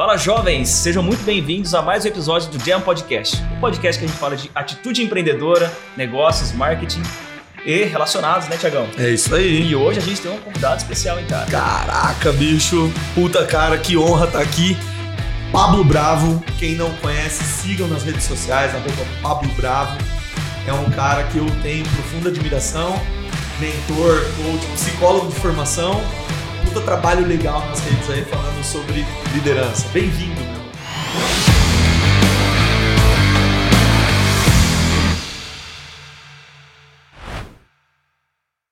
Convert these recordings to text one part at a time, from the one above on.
Fala jovens, sejam muito bem-vindos a mais um episódio do Jam Podcast, o podcast que a gente fala de atitude empreendedora, negócios, marketing e relacionados, né, Tiagão? É isso aí. E hoje a gente tem um convidado especial, hein, cara? Caraca, bicho. Puta cara, que honra estar tá aqui. Pablo Bravo. Quem não conhece, sigam nas redes sociais, arroba Pablo Bravo. É um cara que eu tenho profunda admiração. Mentor, coach, psicólogo de formação puta trabalho legal nas redes aí falando sobre liderança. Bem-vindo, meu.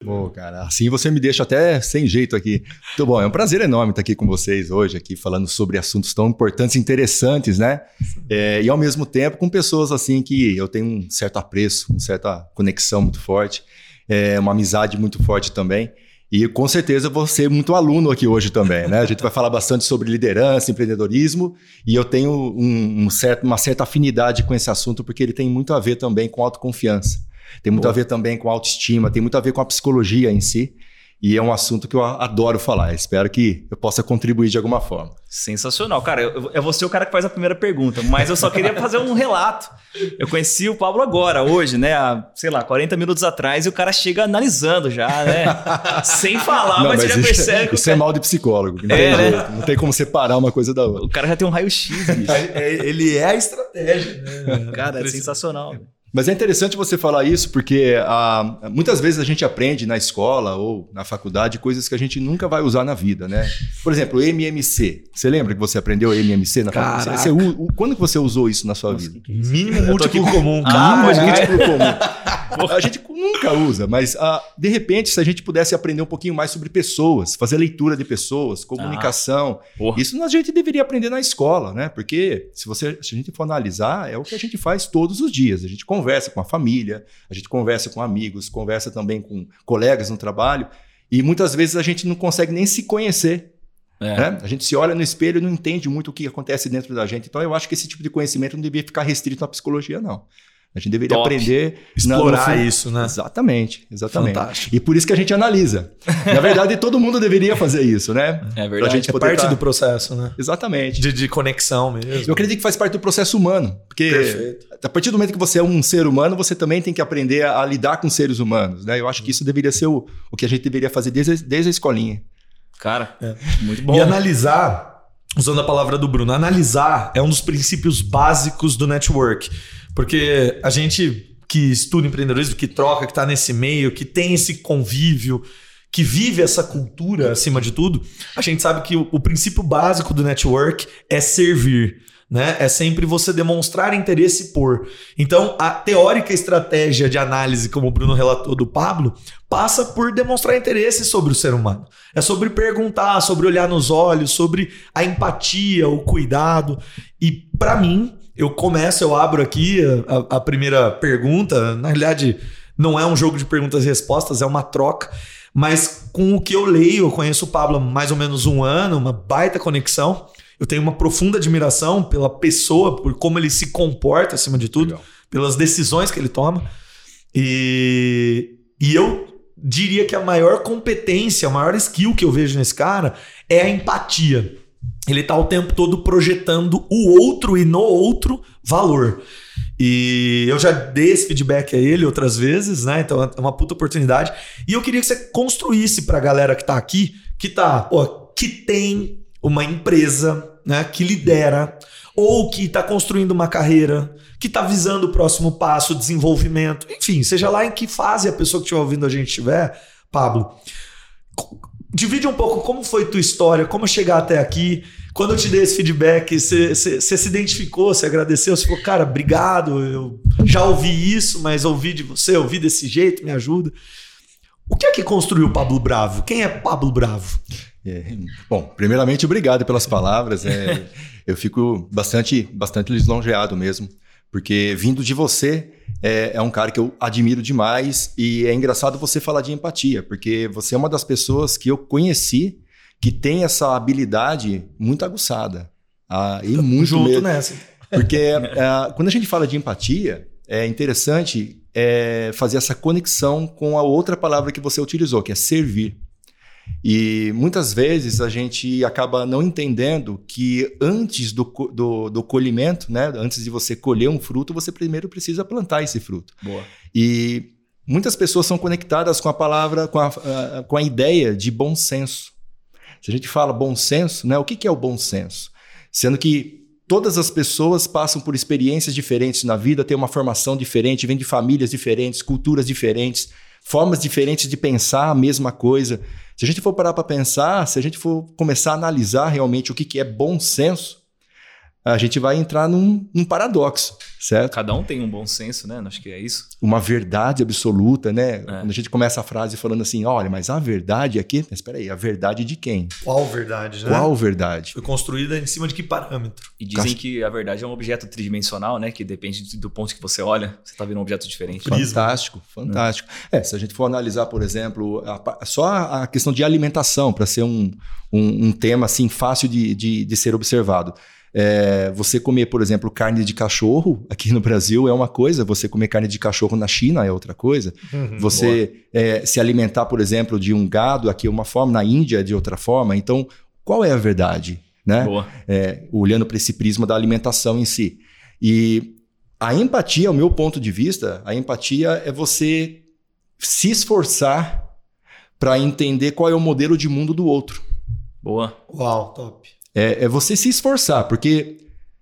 Pô, cara, assim você me deixa até sem jeito aqui. Muito bom, é um prazer enorme estar aqui com vocês hoje, aqui falando sobre assuntos tão importantes e interessantes, né? É, e ao mesmo tempo com pessoas assim que eu tenho um certo apreço, uma certa conexão muito forte, é, uma amizade muito forte também. E com certeza vou ser muito aluno aqui hoje também, né? A gente vai falar bastante sobre liderança, empreendedorismo, e eu tenho um, um certo, uma certa afinidade com esse assunto, porque ele tem muito a ver também com autoconfiança, tem muito Boa. a ver também com autoestima, tem muito a ver com a psicologia em si. E é um assunto que eu adoro falar. Espero que eu possa contribuir de alguma forma. Sensacional. Cara, eu, eu vou ser o cara que faz a primeira pergunta, mas eu só queria fazer um relato. Eu conheci o Pablo agora, hoje, né? Há, sei lá, 40 minutos atrás, e o cara chega analisando já, né? Sem falar, não, mas, mas já isso, percebe. Isso cara... é mal de psicólogo. Não, é, tem, né? não tem como separar uma coisa da outra. O cara já tem um raio-x. É, é, ele é a estratégia, né? Cara, é sensacional. Mas é interessante você falar isso porque ah, muitas vezes a gente aprende na escola ou na faculdade coisas que a gente nunca vai usar na vida, né? Por exemplo, MMC. Você lembra que você aprendeu MMC na faculdade? Você, quando que você usou isso na sua Nossa, vida? Que que é Mínimo múltiplo comum. Ah, ah múltiplo comum. A gente nunca usa, mas ah, de repente, se a gente pudesse aprender um pouquinho mais sobre pessoas, fazer leitura de pessoas, comunicação, ah, isso a gente deveria aprender na escola, né? Porque se, você, se a gente for analisar, é o que a gente faz todos os dias. A gente conversa com a família, a gente conversa com amigos, conversa também com colegas no trabalho, e muitas vezes a gente não consegue nem se conhecer. É. Né? A gente se olha no espelho e não entende muito o que acontece dentro da gente. Então eu acho que esse tipo de conhecimento não devia ficar restrito à psicologia, não. A gente deveria Top. aprender. Explorar na, isso, né? Exatamente, exatamente. Fantástico. E por isso que a gente analisa. Na verdade, todo mundo deveria fazer isso, né? É verdade. Pra gente é parte tá... do processo, né? Exatamente. De, de, conexão mesmo. Eu acredito que faz parte do processo humano. Porque Perfeito. a partir do momento que você é um ser humano, você também tem que aprender a, a lidar com seres humanos, né? Eu acho que isso deveria ser o, o que a gente deveria fazer desde, desde a escolinha. Cara, é. muito bom. E analisar, usando a palavra do Bruno, analisar é um dos princípios básicos do network. Porque a gente que estuda empreendedorismo, que troca, que está nesse meio, que tem esse convívio, que vive essa cultura acima de tudo, a gente sabe que o, o princípio básico do network é servir. Né? É sempre você demonstrar interesse por. Então, a teórica estratégia de análise, como o Bruno relatou do Pablo, passa por demonstrar interesse sobre o ser humano. É sobre perguntar, sobre olhar nos olhos, sobre a empatia, o cuidado. E para mim, eu começo, eu abro aqui a, a primeira pergunta. Na realidade, não é um jogo de perguntas e respostas, é uma troca. Mas com o que eu leio, eu conheço o Pablo há mais ou menos um ano, uma baita conexão. Eu tenho uma profunda admiração pela pessoa, por como ele se comporta acima de tudo, Legal. pelas decisões que ele toma. E, e eu diria que a maior competência, a maior skill que eu vejo nesse cara é a empatia ele está o tempo todo projetando o outro e no outro valor. E eu já dei esse feedback a ele outras vezes, né? Então é uma puta oportunidade. E eu queria que você construísse para a galera que está aqui, que tá, pô, que tem uma empresa, né, que lidera ou que está construindo uma carreira, que está visando o próximo passo, desenvolvimento, enfim, seja lá em que fase a pessoa que estiver ouvindo a gente estiver, Pablo, divide um pouco como foi tua história, como chegar até aqui. Quando eu te dei esse feedback, você, se identificou, você agradeceu, você falou, cara, obrigado, eu já ouvi isso, mas ouvi de você, ouvi desse jeito, me ajuda. O que é que construiu Pablo Bravo? Quem é Pablo Bravo? É, bom, primeiramente, obrigado pelas palavras. É, eu fico bastante, bastante lisonjeado mesmo porque vindo de você é, é, um cara que eu admiro demais e é engraçado você falar de empatia, porque você é uma das pessoas que eu conheci que tem essa habilidade muito aguçada. Ah, e muito Junto mesmo. nessa. Porque é, quando a gente fala de empatia, é interessante é, fazer essa conexão com a outra palavra que você utilizou, que é servir. E muitas vezes a gente acaba não entendendo que antes do, do, do, colhimento, né, antes de você colher um fruto, você primeiro precisa plantar esse fruto. Boa. E muitas pessoas são conectadas com a palavra, com a, com a ideia de bom senso. Se a gente fala bom senso, né, o que, que é o bom senso? Sendo que todas as pessoas passam por experiências diferentes na vida, têm uma formação diferente, vêm de famílias diferentes, culturas diferentes, formas diferentes de pensar a mesma coisa. Se a gente for parar para pensar, se a gente for começar a analisar realmente o que, que é bom senso, a gente vai entrar num, num, paradoxo, certo? Cada um tem um bom senso, né? Acho que é isso. Uma verdade absoluta, né? É. Quando a gente começa a frase falando assim, olha, mas a verdade aqui... Mas espera aí, a verdade de quem? Qual verdade, né? Qual verdade? Foi construída em cima de que parâmetro? E dizem que a verdade é um objeto tridimensional, né? Que depende do ponto que você olha, você está vendo um objeto diferente. Fantástico, fantástico. É. é, se a gente for analisar, por exemplo, a, só a questão de alimentação, para ser um, um, um, tema assim fácil de, de, de ser observado. É, você comer, por exemplo, carne de cachorro aqui no Brasil é uma coisa, você comer carne de cachorro na China é outra coisa. Uhum, você é, se alimentar, por exemplo, de um gado aqui é uma forma, na Índia é de outra forma. Então, qual é a verdade? Né? É, olhando para esse prisma da alimentação em si. E a empatia, ao meu ponto de vista, a empatia é você se esforçar para entender qual é o modelo de mundo do outro. Boa. Uau, top é, é você se esforçar, porque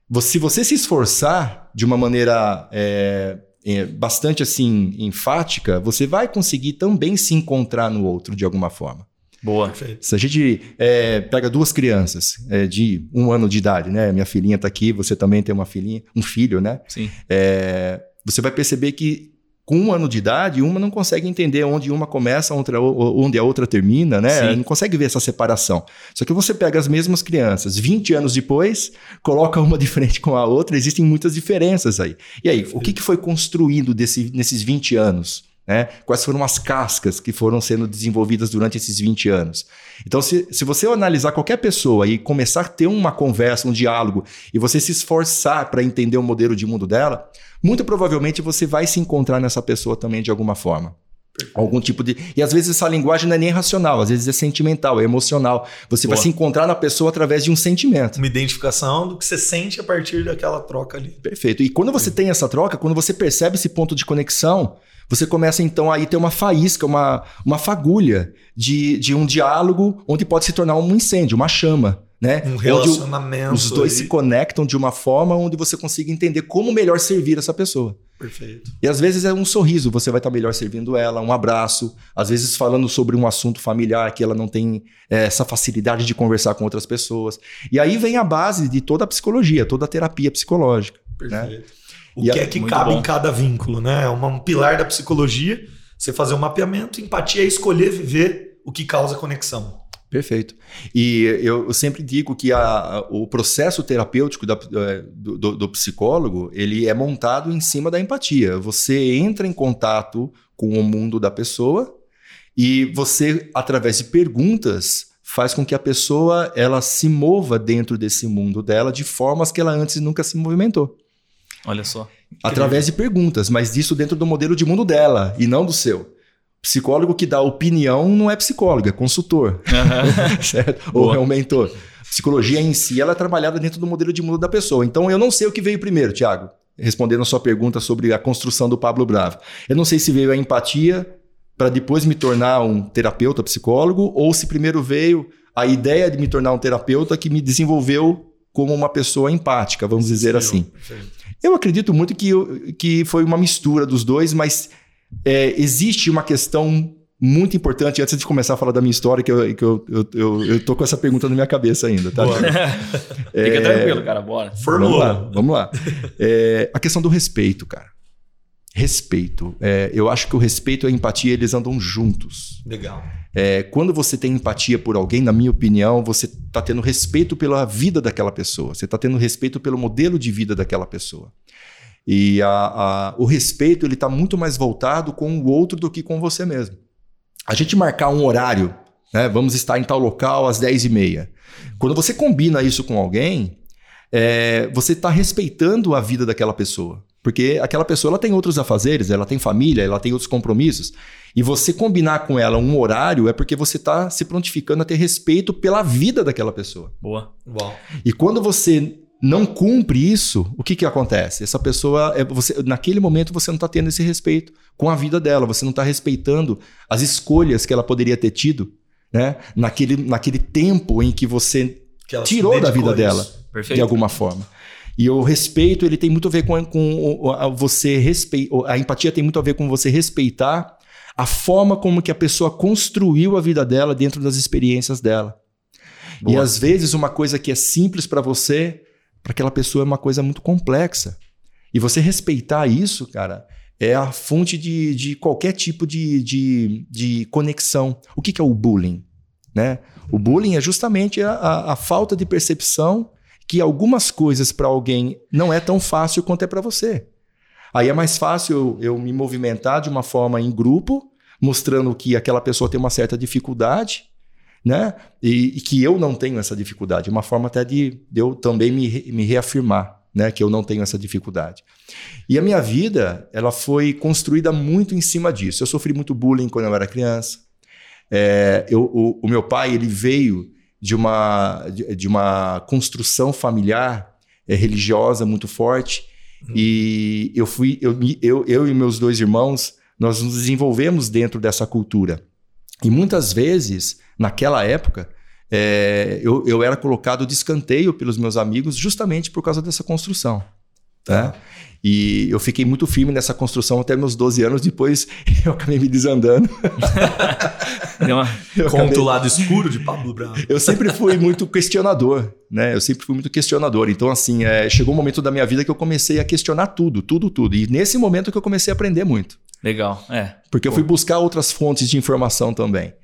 você, se você se esforçar de uma maneira é, é, bastante assim enfática, você vai conseguir também se encontrar no outro de alguma forma. Boa. Se a gente é, pega duas crianças é, de um ano de idade, né? Minha filhinha está aqui, você também tem uma filhinha, um filho, né? Sim. É, você vai perceber que com um ano de idade, uma não consegue entender onde uma começa, onde a outra termina, né? Sim. Não consegue ver essa separação. Só que você pega as mesmas crianças, 20 anos depois, coloca uma de frente com a outra, existem muitas diferenças aí. E aí, o que, que foi construído desse, nesses 20 anos? Né? Quais foram as cascas que foram sendo desenvolvidas durante esses 20 anos? Então, se, se você analisar qualquer pessoa e começar a ter uma conversa, um diálogo, e você se esforçar para entender o modelo de mundo dela, muito provavelmente você vai se encontrar nessa pessoa também de alguma forma. Algum tipo de. E às vezes essa linguagem não é nem racional, às vezes é sentimental, é emocional. Você Boa. vai se encontrar na pessoa através de um sentimento. Uma identificação do que você sente a partir daquela troca ali. Perfeito. E quando você Sim. tem essa troca, quando você percebe esse ponto de conexão, você começa então aí ter uma faísca, uma, uma fagulha de, de um diálogo onde pode se tornar um incêndio, uma chama. Né? Um relacionamento. Os dois aí. se conectam de uma forma onde você consiga entender como melhor servir essa pessoa. Perfeito. E às vezes é um sorriso, você vai estar melhor servindo ela, um abraço, às vezes falando sobre um assunto familiar que ela não tem é, essa facilidade de conversar com outras pessoas. E aí vem a base de toda a psicologia, toda a terapia psicológica. Né? Perfeito. Né? O e que é que cabe bom. em cada vínculo, né? É um pilar da psicologia, você fazer um mapeamento, empatia é escolher viver o que causa conexão. Perfeito. E eu, sempre digo que a, o processo terapêutico da, é, do, do, do, psicólogo ele é montado em cima da empatia. Você entra em contato com o mundo da pessoa e você, através de perguntas, faz com que a pessoa ela se mova dentro desse mundo dela de formas que ela antes nunca se movimentou. Olha só. Através de perguntas, mas disso dentro do modelo de mundo dela e não do seu. Psicólogo que dá opinião não é psicólogo, é consultor. Uhum. certo? Ou é um mentor. Psicologia em si ela é trabalhada dentro do modelo de mundo da pessoa. Então eu não sei o que veio primeiro, Tiago. Respondendo a sua pergunta sobre a construção do Pablo Bravo. Eu não sei se veio a empatia para depois me tornar um terapeuta psicólogo ou se primeiro veio a ideia de me tornar um terapeuta que me desenvolveu como uma pessoa empática, vamos dizer sim, assim. Sim. Eu acredito muito que, que foi uma mistura dos dois, mas é, existe uma questão muito importante, antes de começar a falar da minha história, que eu, que eu, eu, eu, eu tô com essa pergunta na minha cabeça ainda, tá? é, Fica tranquilo, cara, bora. Vamos lá, vamos lá. É, a questão do respeito, cara. Respeito. É, eu acho que o respeito e a empatia, eles andam juntos. Legal. É, quando você tem empatia por alguém, na minha opinião, você está tendo respeito pela vida daquela pessoa, você está tendo respeito pelo modelo de vida daquela pessoa. E a, a, o respeito ele está muito mais voltado com o outro do que com você mesmo. A gente marcar um horário, né? vamos estar em tal local às 10h30. Quando você combina isso com alguém, é, você está respeitando a vida daquela pessoa. Porque aquela pessoa ela tem outros afazeres, ela tem família, ela tem outros compromissos. E você combinar com ela um horário é porque você está se prontificando a ter respeito pela vida daquela pessoa. Boa. Uau. E quando você não cumpre isso, o que, que acontece? Essa pessoa, é, você, naquele momento, você não está tendo esse respeito com a vida dela, você não está respeitando as escolhas que ela poderia ter tido, né? Naquele, naquele tempo em que você Que tirou da vida dela. Perfeito. de alguma forma. E o respeito, ele tem muito a ver com, com o- a você respeitar. A empatia tem muito a ver com você respeitar a forma como que a pessoa construiu a vida dela dentro das experiências dela. E Boa. às vezes uma coisa que é simples para você, para aquela pessoa é uma coisa muito complexa. E você respeitar isso, cara, é a fonte de, de qualquer tipo de, de, de conexão. O que, que é o bullying? Né? O bullying é justamente a, a, a falta de percepção que algumas coisas para alguém não é tão fácil quanto é para você. Aí é mais fácil eu, eu me movimentar de uma forma em grupo, mostrando que aquela pessoa tem uma certa dificuldade, né? E, e que eu não tenho essa dificuldade. Uma forma até de, de eu também me, me reafirmar, né? Que eu não tenho essa dificuldade. E a minha vida, ela foi construída muito em cima disso. Eu sofri muito bullying quando eu era criança. É, eu, o, o meu pai, ele veio de uma, de, de uma construção familiar é, religiosa muito forte. E eu fui, eu, eu, eu e meus dois irmãos, nós nos desenvolvemos dentro dessa cultura. E muitas vezes, naquela época, é, eu, eu era colocado de escanteio pelos meus amigos justamente por causa dessa construção. Tá? E eu fiquei muito firme nessa construção até meus 12 anos, depois eu acabei me desandando. Deu uma- Eu, Conta acabei- o lado escuro de Pablo Brown. eu sempre fui muito questionador, né? Eu sempre fui muito questionador. Então, assim, é, chegou um momento da minha vida que eu comecei a questionar tudo, tudo, tudo. E nesse momento que eu comecei a aprender muito. Legal. É. Porque eu fui buscar outras fontes de informação também.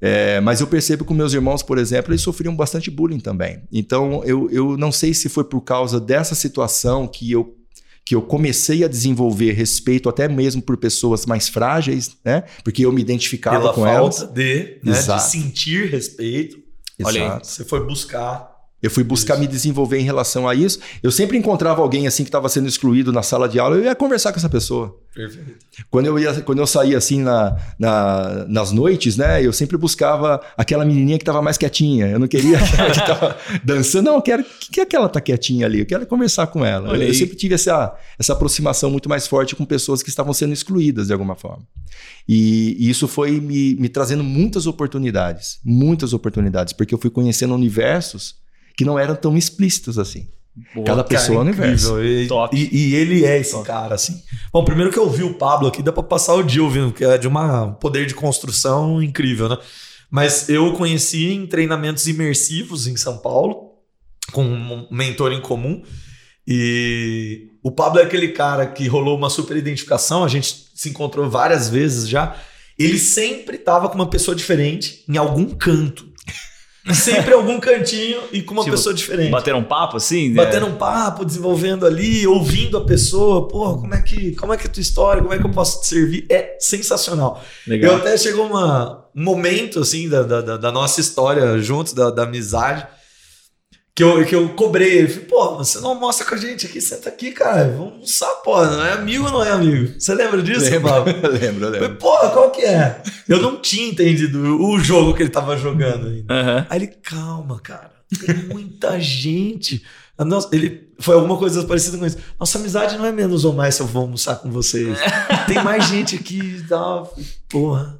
É, mas eu percebo que meus irmãos, por exemplo, eles sofriam bastante bullying também. Então, eu, eu não sei se foi por causa dessa situação que eu, que eu comecei a desenvolver respeito até mesmo por pessoas mais frágeis, né? Porque eu me identificava Pela com falta elas. de, né, de Exato. sentir respeito, Olha aí. Exato. você foi buscar. Eu fui buscar me desenvolver em relação a isso. Eu sempre encontrava alguém assim que estava sendo excluído na sala de aula, eu ia conversar com essa pessoa. Perfeito. Quando eu, ia, quando eu saía assim na, na- nas noites, né? Eu sempre buscava aquela menininha que estava mais quietinha. Eu não queria aquela que estava dançando. Não, eu quero. que, que aquela tá quietinha ali? Eu quero conversar com ela. Olha eu aí. sempre tive essa, essa aproximação muito mais forte com pessoas que estavam sendo excluídas de alguma forma. E, e isso foi me, me trazendo muitas oportunidades. Muitas oportunidades. Porque eu fui conhecendo universos que não eram tão explícitos assim. Boa. Cada pessoa é um universo. E, e- e ele é esse cara, assim. Bom, primeiro que eu vi o Pablo aqui, dá pra passar o dia ouvindo, porque é de uma- um poder de construção incrível, né? Mas eu conheci em treinamentos imersivos em São Paulo, com um mentor em comum. E o Pablo é aquele cara que rolou uma super identificação, a gente se encontrou várias vezes já. Ele sempre tava com uma pessoa diferente em algum canto. Sempre em algum cantinho e com uma Tipo, pessoa diferente. Bateram um papo assim? né? Batendo um papo, desenvolvendo ali, ouvindo a pessoa, porra, como é que, como é que é a tua história, como é que eu posso te servir? É sensacional. Legal. Eu até chegou uma, um momento assim da, da, da- da nossa história juntos, da, da amizade, que eu, que eu cobrei. Ele falei, pô, você não almoça com a gente aqui, senta aqui, cara, vamos almoçar, pô, não é amigo ou não é amigo? Você lembra disso, Pablo? lembro, lembro, Eu lembro. falei, Porra, qual que é? Eu não tinha entendido o jogo que ele tava jogando ainda. Aham. Aí ele, calma, cara, tem muita gente. Nossa- ele foi alguma coisa parecida com isso. Nossa amizade não é menos ou mais se eu vou almoçar com vocês. Tem mais gente aqui e tal. Porra,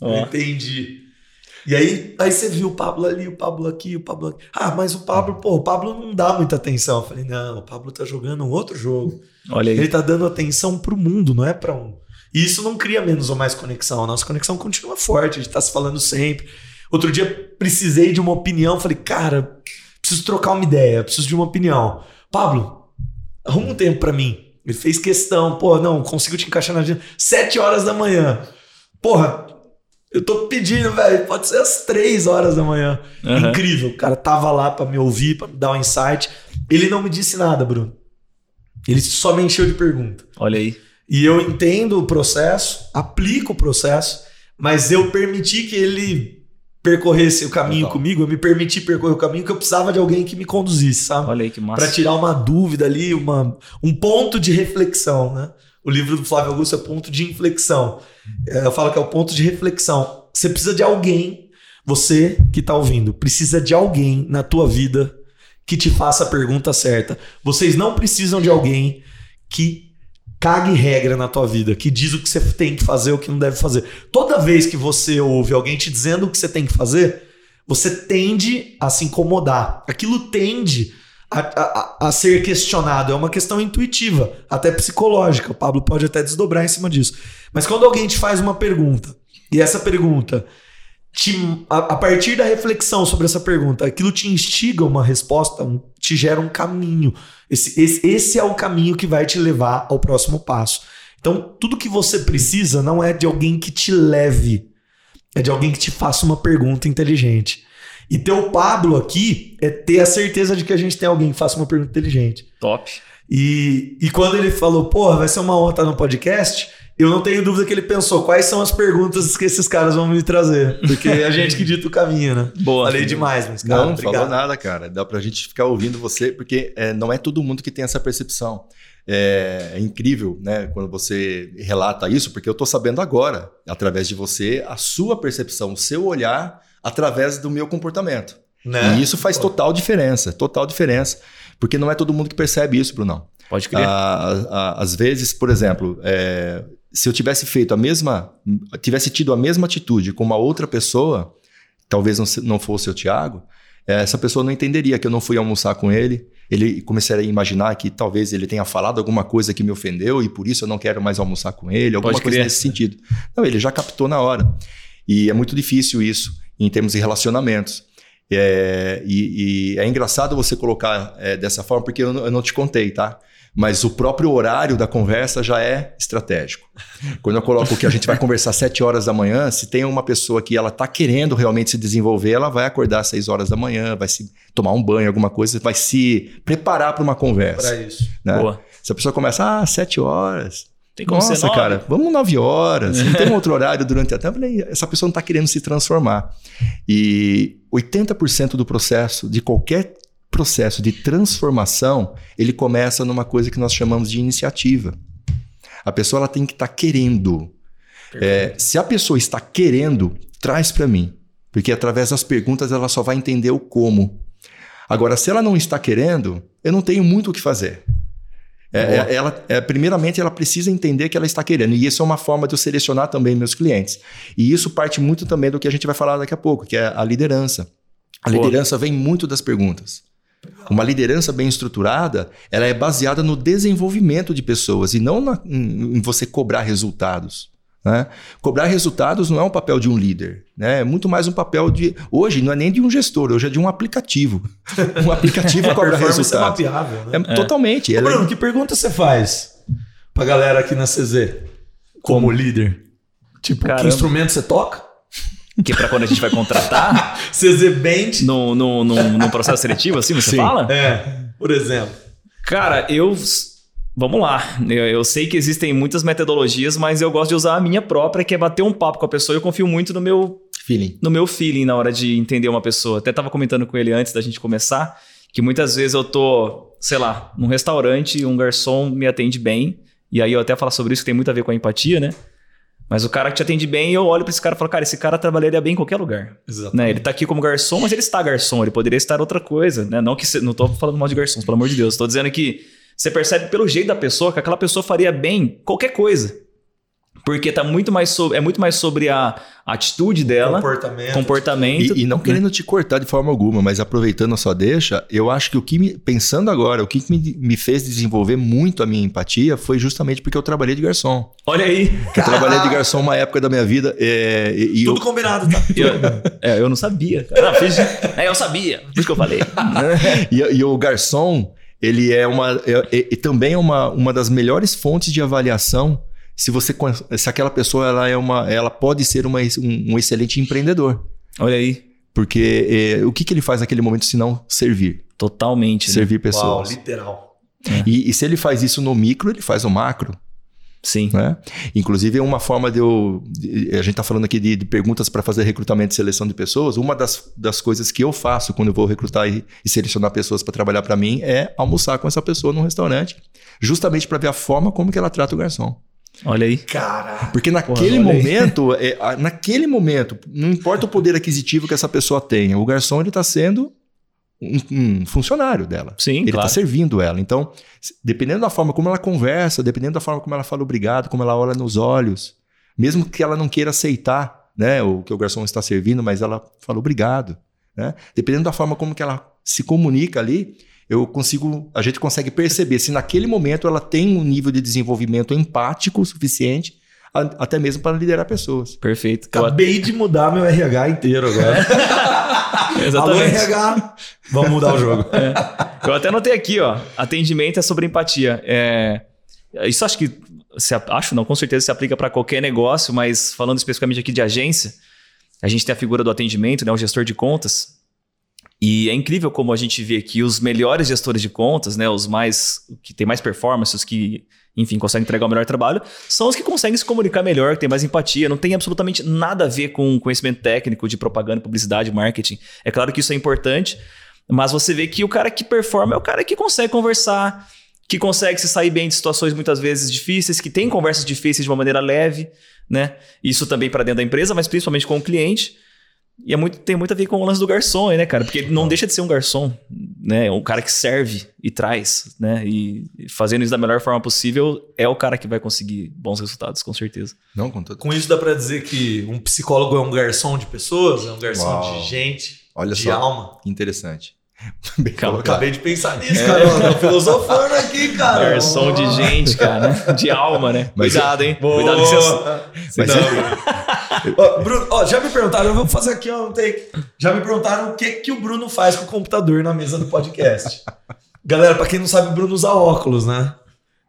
Ó. entendi. E aí, aí você viu o Pablo ali, o Pablo aqui, o Pablo aqui. Ah, mas o Pablo, pô, o Pablo não dá muita atenção. Eu falei, não, o Pablo tá jogando um outro jogo. Olha aí. Ele tá dando atenção pro mundo, não é pra um. E isso não cria menos ou mais conexão. A nossa conexão continua forte, a gente tá se falando sempre. Outro dia precisei de uma opinião, falei, cara, preciso trocar uma ideia, preciso de uma opinião. Pablo, arruma um tempo pra mim. Ele fez questão, pô, não, consigo te encaixar na agenda. Sete horas da manhã. Porra, eu tô pedindo, velho, pode ser às três horas da manhã. Aham. Incrível, o cara tava lá pra me ouvir, pra me dar um insight. Ele não me disse nada, Bruno. Ele só me encheu de pergunta. Olha aí. E eu entendo o processo, aplico o processo, mas eu permiti que ele percorresse o caminho Total. comigo, eu me permiti percorrer o caminho que eu precisava de alguém que me conduzisse, sabe? Olha aí que massa. Para tirar uma dúvida ali, uma, um ponto de reflexão, né? O livro do Flávio Augusto é ponto de inflexão. É, Eu falo que é o ponto de reflexão. Você precisa de alguém, você que tá ouvindo, precisa de alguém na tua vida que te faça a pergunta certa. Vocês não precisam de alguém que cague regra na tua vida, que diz o que você tem que fazer, o que não deve fazer. Toda vez que você ouve alguém te dizendo o que você tem que fazer, você tende a se incomodar. Aquilo tende a, a- ser questionado. É uma questão intuitiva, até psicológica. O Pablo pode até desdobrar em cima disso. Mas quando alguém te faz uma pergunta, e essa pergunta, te, a, a partir da reflexão sobre essa pergunta, aquilo te instiga uma resposta, um- te gera um caminho. Esse, esse, esse é o caminho que vai te levar ao próximo passo. Então, tudo que você precisa não é de alguém que te leve, é de alguém que te faça uma pergunta inteligente. E ter o Pablo aqui é ter a certeza de que a gente tem alguém que faça uma pergunta inteligente. Top. E, e quando ele falou, porra, vai ser uma honra estar no podcast, eu não tenho dúvida que ele pensou quais são as perguntas que esses caras vão me trazer. Porque é a gente que dita o caminho, né? Boa. Falei demais, mas cara, não, obrigado. falou nada, cara. Dá pra gente ficar ouvindo você, porque é, não é todo mundo que tem essa percepção. É, é incrível, né, quando você relata isso, porque eu tô sabendo agora, através de você, a sua percepção, o seu olhar, através do meu comportamento. Né? E isso faz total diferença, total diferença. Porque não é todo mundo que percebe isso, Brunão. Pode crer. Ah, ah, às vezes, por exemplo, é, se eu tivesse feito a mesma, tivesse tido a mesma atitude com uma outra pessoa, talvez não, não fosse o Thiago, eh, essa pessoa não entenderia que eu não fui almoçar com ele. Ele começaria a imaginar que talvez ele tenha falado alguma coisa que me ofendeu e por isso eu não quero mais almoçar com ele, alguma coisa nesse sentido. Não, ele já captou na hora. E é muito difícil isso em termos de relacionamentos. É, e, e é engraçado você colocar é, dessa forma, porque eu, não- eu não te contei, tá? Mas o próprio horário da conversa já é estratégico. Quando eu coloco que a gente vai conversar às 7 horas da manhã, se tem uma pessoa que ela tá querendo realmente se desenvolver, ela vai acordar às 6 horas da manhã, vai se tomar um banho, alguma coisa, vai se preparar para uma conversa. Pra isso. né? Boa. Se a pessoa começa, ah, 7 horas. Tem como ser Nossa, nove? cara, vamos 9 horas. Não tem um outro horário durante a tempo. Eu falei, Essa pessoa não está querendo se transformar. E 80% do processo, de qualquer processo de transformação, ele começa numa coisa que nós chamamos de iniciativa. A pessoa ela tem que estar querendo. É, se a pessoa está querendo, traz para mim. Porque através das perguntas ela só vai entender o como. Agora, se ela não está querendo, eu não tenho muito o que fazer. É, é, ela, é, primeiramente, ela precisa entender que ela está querendo. E isso é uma forma de eu selecionar também meus clientes. E isso parte muito também do que a gente vai falar daqui a pouco, que é a liderança. A Boa. liderança vem muito das perguntas. Uma liderança bem estruturada, ela é baseada no desenvolvimento de pessoas e não na- em, em você cobrar resultados. Né? Cobrar resultados não é um papel de um líder, né? é muito mais um papel de. Hoje não é nem de um gestor, hoje é de um aplicativo. Um aplicativo cobra é resultados. mapeável, né? É, Totalmente. Ô, é- Bruno, que pergunta você faz pra galera aqui na CZ? Como líder? Tipo, Caramba. que instrumento você toca? Que pra quando a gente vai contratar, CZ Band? no, no, no, no processo seletivo, assim, você Sim. fala? É, por exemplo. Cara, eu. Vamos lá. Eu, eu sei que existem muitas metodologias, mas eu gosto de usar a minha própria, que é bater um papo com a pessoa. Eu confio muito no meu, Feeling. no meu feeling na hora de entender uma pessoa. Até tava comentando com ele antes da gente começar, que muitas vezes eu tô, sei lá, num restaurante, um garçom me atende bem, e aí eu até falo sobre isso, que tem muito a ver com a empatia, né? Mas o cara que te atende bem, eu olho pra esse cara e falo, cara, esse cara trabalharia bem em qualquer lugar. Exato. Né? Ele tá aqui como garçom, mas ele está garçom, ele poderia estar outra coisa, né? Não que cê- não tô falando mal de garçons, pelo amor de Deus. Tô dizendo que você percebe pelo jeito da pessoa que aquela pessoa faria bem qualquer coisa. Porque tá muito mais sobre, é muito mais sobre a atitude dela, Comportamento. comportamento. E, e não né? querendo te cortar de forma alguma, mas aproveitando a sua deixa, eu acho que o que me, pensando agora, o que me, me fez desenvolver muito a minha empatia foi justamente porque eu trabalhei de garçom. Olha aí. Eu trabalhei de garçom uma época da minha vida é, e, e eu, Tudo combinado, tá? Eu, é, eu não sabia. cara. Ah, fiz- é, eu sabia. Por isso que eu falei. e, e o garçom, ele é uma. é- é- e também é uma, uma das melhores fontes de avaliação se você se aquela pessoa ela é uma. Ela pode ser uma, um, um excelente empreendedor. Olha aí. Porque é, o que, que ele faz naquele momento se não servir? Totalmente. né? Servir Uau, pessoas. literal. E, e se ele faz isso no micro, ele faz no macro. Sim. Né? Inclusive, é uma forma de eu. de- a gente está falando aqui de, de perguntas para fazer recrutamento e seleção de pessoas. Uma das, das coisas que eu faço quando eu vou recrutar e, e selecionar pessoas para trabalhar para mim é almoçar com essa pessoa num restaurante, justamente para ver a forma como que ela trata o garçom. Olha aí. Caraca. Porque naquele aí. momento, é, naquele momento, não importa o poder aquisitivo que essa pessoa tenha, o garçom ele está sendo um, um funcionário dela. Sim, Ele está claro. servindo ela. Então, dependendo da forma como ela conversa, dependendo da forma como ela fala obrigado, como ela olha nos olhos, mesmo que ela não queira aceitar né, o que o garçom está servindo, mas ela fala obrigado. Né? Dependendo da forma como que ela se comunica ali, eu consigo, a gente consegue perceber se naquele momento ela tem um nível de desenvolvimento empático suficiente, a- até mesmo para liderar pessoas. Perfeito. Eu- Acabei de mudar meu RH inteiro agora. Alô, Exatamente. RH. Vamos mudar o jogo. Eu até anotei aqui, ó. Atendimento é sobre empatia. É, isso acho que. Se, acho não, com certeza se aplica para qualquer negócio, mas falando especificamente aqui de agência, a gente tem a figura do atendimento, né, o gestor de contas. E é incrível como a gente vê que os melhores gestores de contas, né, os mais que têm mais performance, os que, enfim, conseguem entregar o melhor trabalho, são os que conseguem se comunicar melhor, que têm mais empatia. Não tem absolutamente nada a ver com conhecimento técnico de propaganda, publicidade, marketing. É claro que isso é importante, mas você vê que o cara que performa é o cara que consegue conversar, que consegue se sair bem de situações muitas vezes difíceis, que tem conversas difíceis de uma maneira leve, né? Isso também para dentro da empresa, mas principalmente com o cliente. E é muito, tem muito a ver com o lance do garçom, aí, né, cara? Porque ele não deixa de ser um garçom, né? Um cara que serve e traz, né? E fazendo isso da melhor forma possível é o cara que vai conseguir bons resultados, com certeza. Não com todo. Com isso dá pra dizer que um psicólogo é um garçom de pessoas, é um garçom Uau. de gente, Olha de só. alma. Interessante. Bem Calma, colocado. Acabei de pensar nisso, cara. Eu tô filosofando aqui, cara. Garçom de gente, cara, né? De alma, né? Mas- Cuidado, hein? Boa. Cuidado que vocês... Mas. Ó, Bruno, ó, já me perguntaram, eu vou fazer aqui ó, um take. Já me perguntaram o que, que o Bruno faz com o computador na mesa do podcast. Galera, pra quem não sabe, o Bruno usa óculos, né?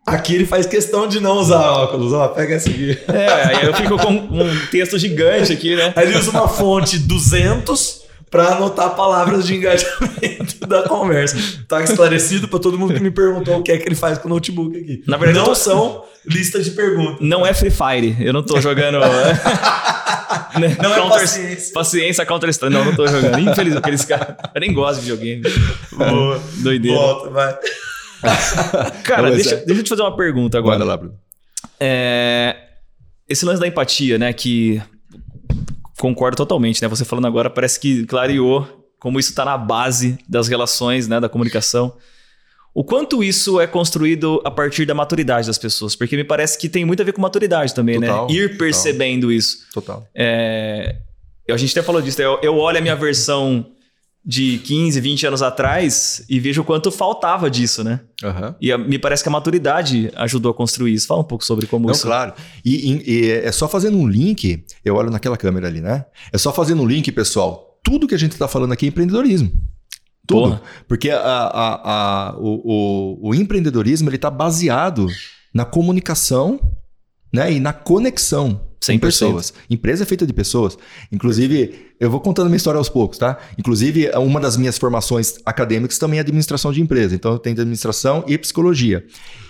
Aqui ele faz questão de não usar óculos. Ó, pega essa aqui. É, aí eu fico com um texto gigante aqui, né? Aí ele usa uma fonte 200 pra anotar palavras de engajamento da conversa. Tá esclarecido pra todo mundo que me perguntou o que é que ele faz com o notebook aqui. Na verdade, não tô- são listas de perguntas. Não é Free Fire. Eu não tô jogando. né? Não é Counter- paciência. Paciência Counter Strike. Não, não tô jogando. Infelizmente, aqueles caras. Eu nem gosto de videogame. Boa. Doideira. Volta, vai. Cara, Não, deixa, é- deixa eu te fazer uma pergunta agora. Bora lá, Bruno. É, esse lance da empatia, né? Que concordo totalmente, né? Você falando agora parece que clareou como isso está na base das relações, né? Da comunicação. O quanto isso é construído a partir da maturidade das pessoas? Porque me parece que tem muito a ver com maturidade também, Total, né? Ir total. percebendo isso. Total. É, a gente até falou disso. né? Eu, eu olho a minha versão de 15, 20 anos atrás e vejo o quanto faltava disso, né? Aham. E a- me parece que a maturidade ajudou a construir isso. Fala um pouco sobre como Não, isso. claro. E, e- e é só fazendo um link, eu olho naquela câmera ali, né? É só fazendo um link, pessoal. Tudo que a gente está falando aqui é empreendedorismo. Tudo. Porra. Porque a- a- a- o, o- o empreendedorismo ele está baseado na comunicação né? e na conexão com 100%. pessoas. Empresa é feita de pessoas. Inclusive, eu vou contando minha história aos poucos, tá? Inclusive, uma das minhas formações acadêmicas também é administração de empresa. Então, eu tenho administração e psicologia.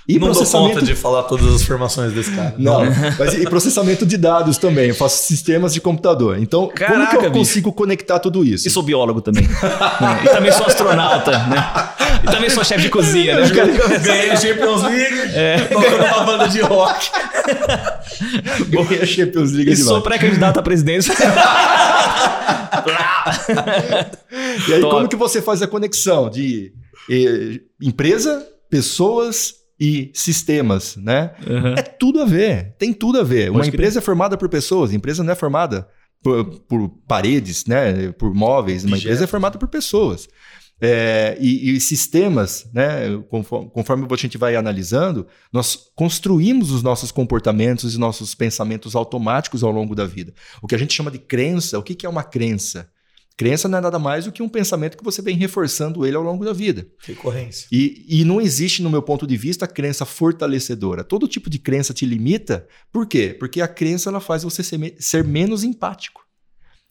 E não dou processamento conta de falar todas as formações desse cara. não, mas e processamento de dados também. Eu faço sistemas de computador. Então, como que Caraca, eu bicho. consigo conectar tudo isso? E sou biólogo também. né? E também sou astronauta, né? E também sou chefe de cozinha, né? Ganhei a Champions League, tocando uma banda de rock. Ganhei a Champions League E de sou pré-candidato à presidência. E aí, Top. como que você faz a conexão de eh, empresa, pessoas e sistemas, né? Uhum. É tudo a ver, tem tudo a ver. Uma Pode crer. empresa é formada por pessoas, a empresa não é formada por, por paredes, né? Por móveis, uma empresa é formada por pessoas. É, e, e sistemas, né? Conforme, conforme a gente vai analisando, nós construímos os nossos comportamentos e nossos pensamentos automáticos ao longo da vida. O que a gente chama de crença, o que que é uma crença? Crença não é nada mais do que um pensamento que você vem reforçando ele ao longo da vida. Recorrência. E, e não existe, no meu ponto de vista, crença fortalecedora. Todo tipo de crença te limita. Por quê? Porque a crença ela faz você ser, ser menos empático.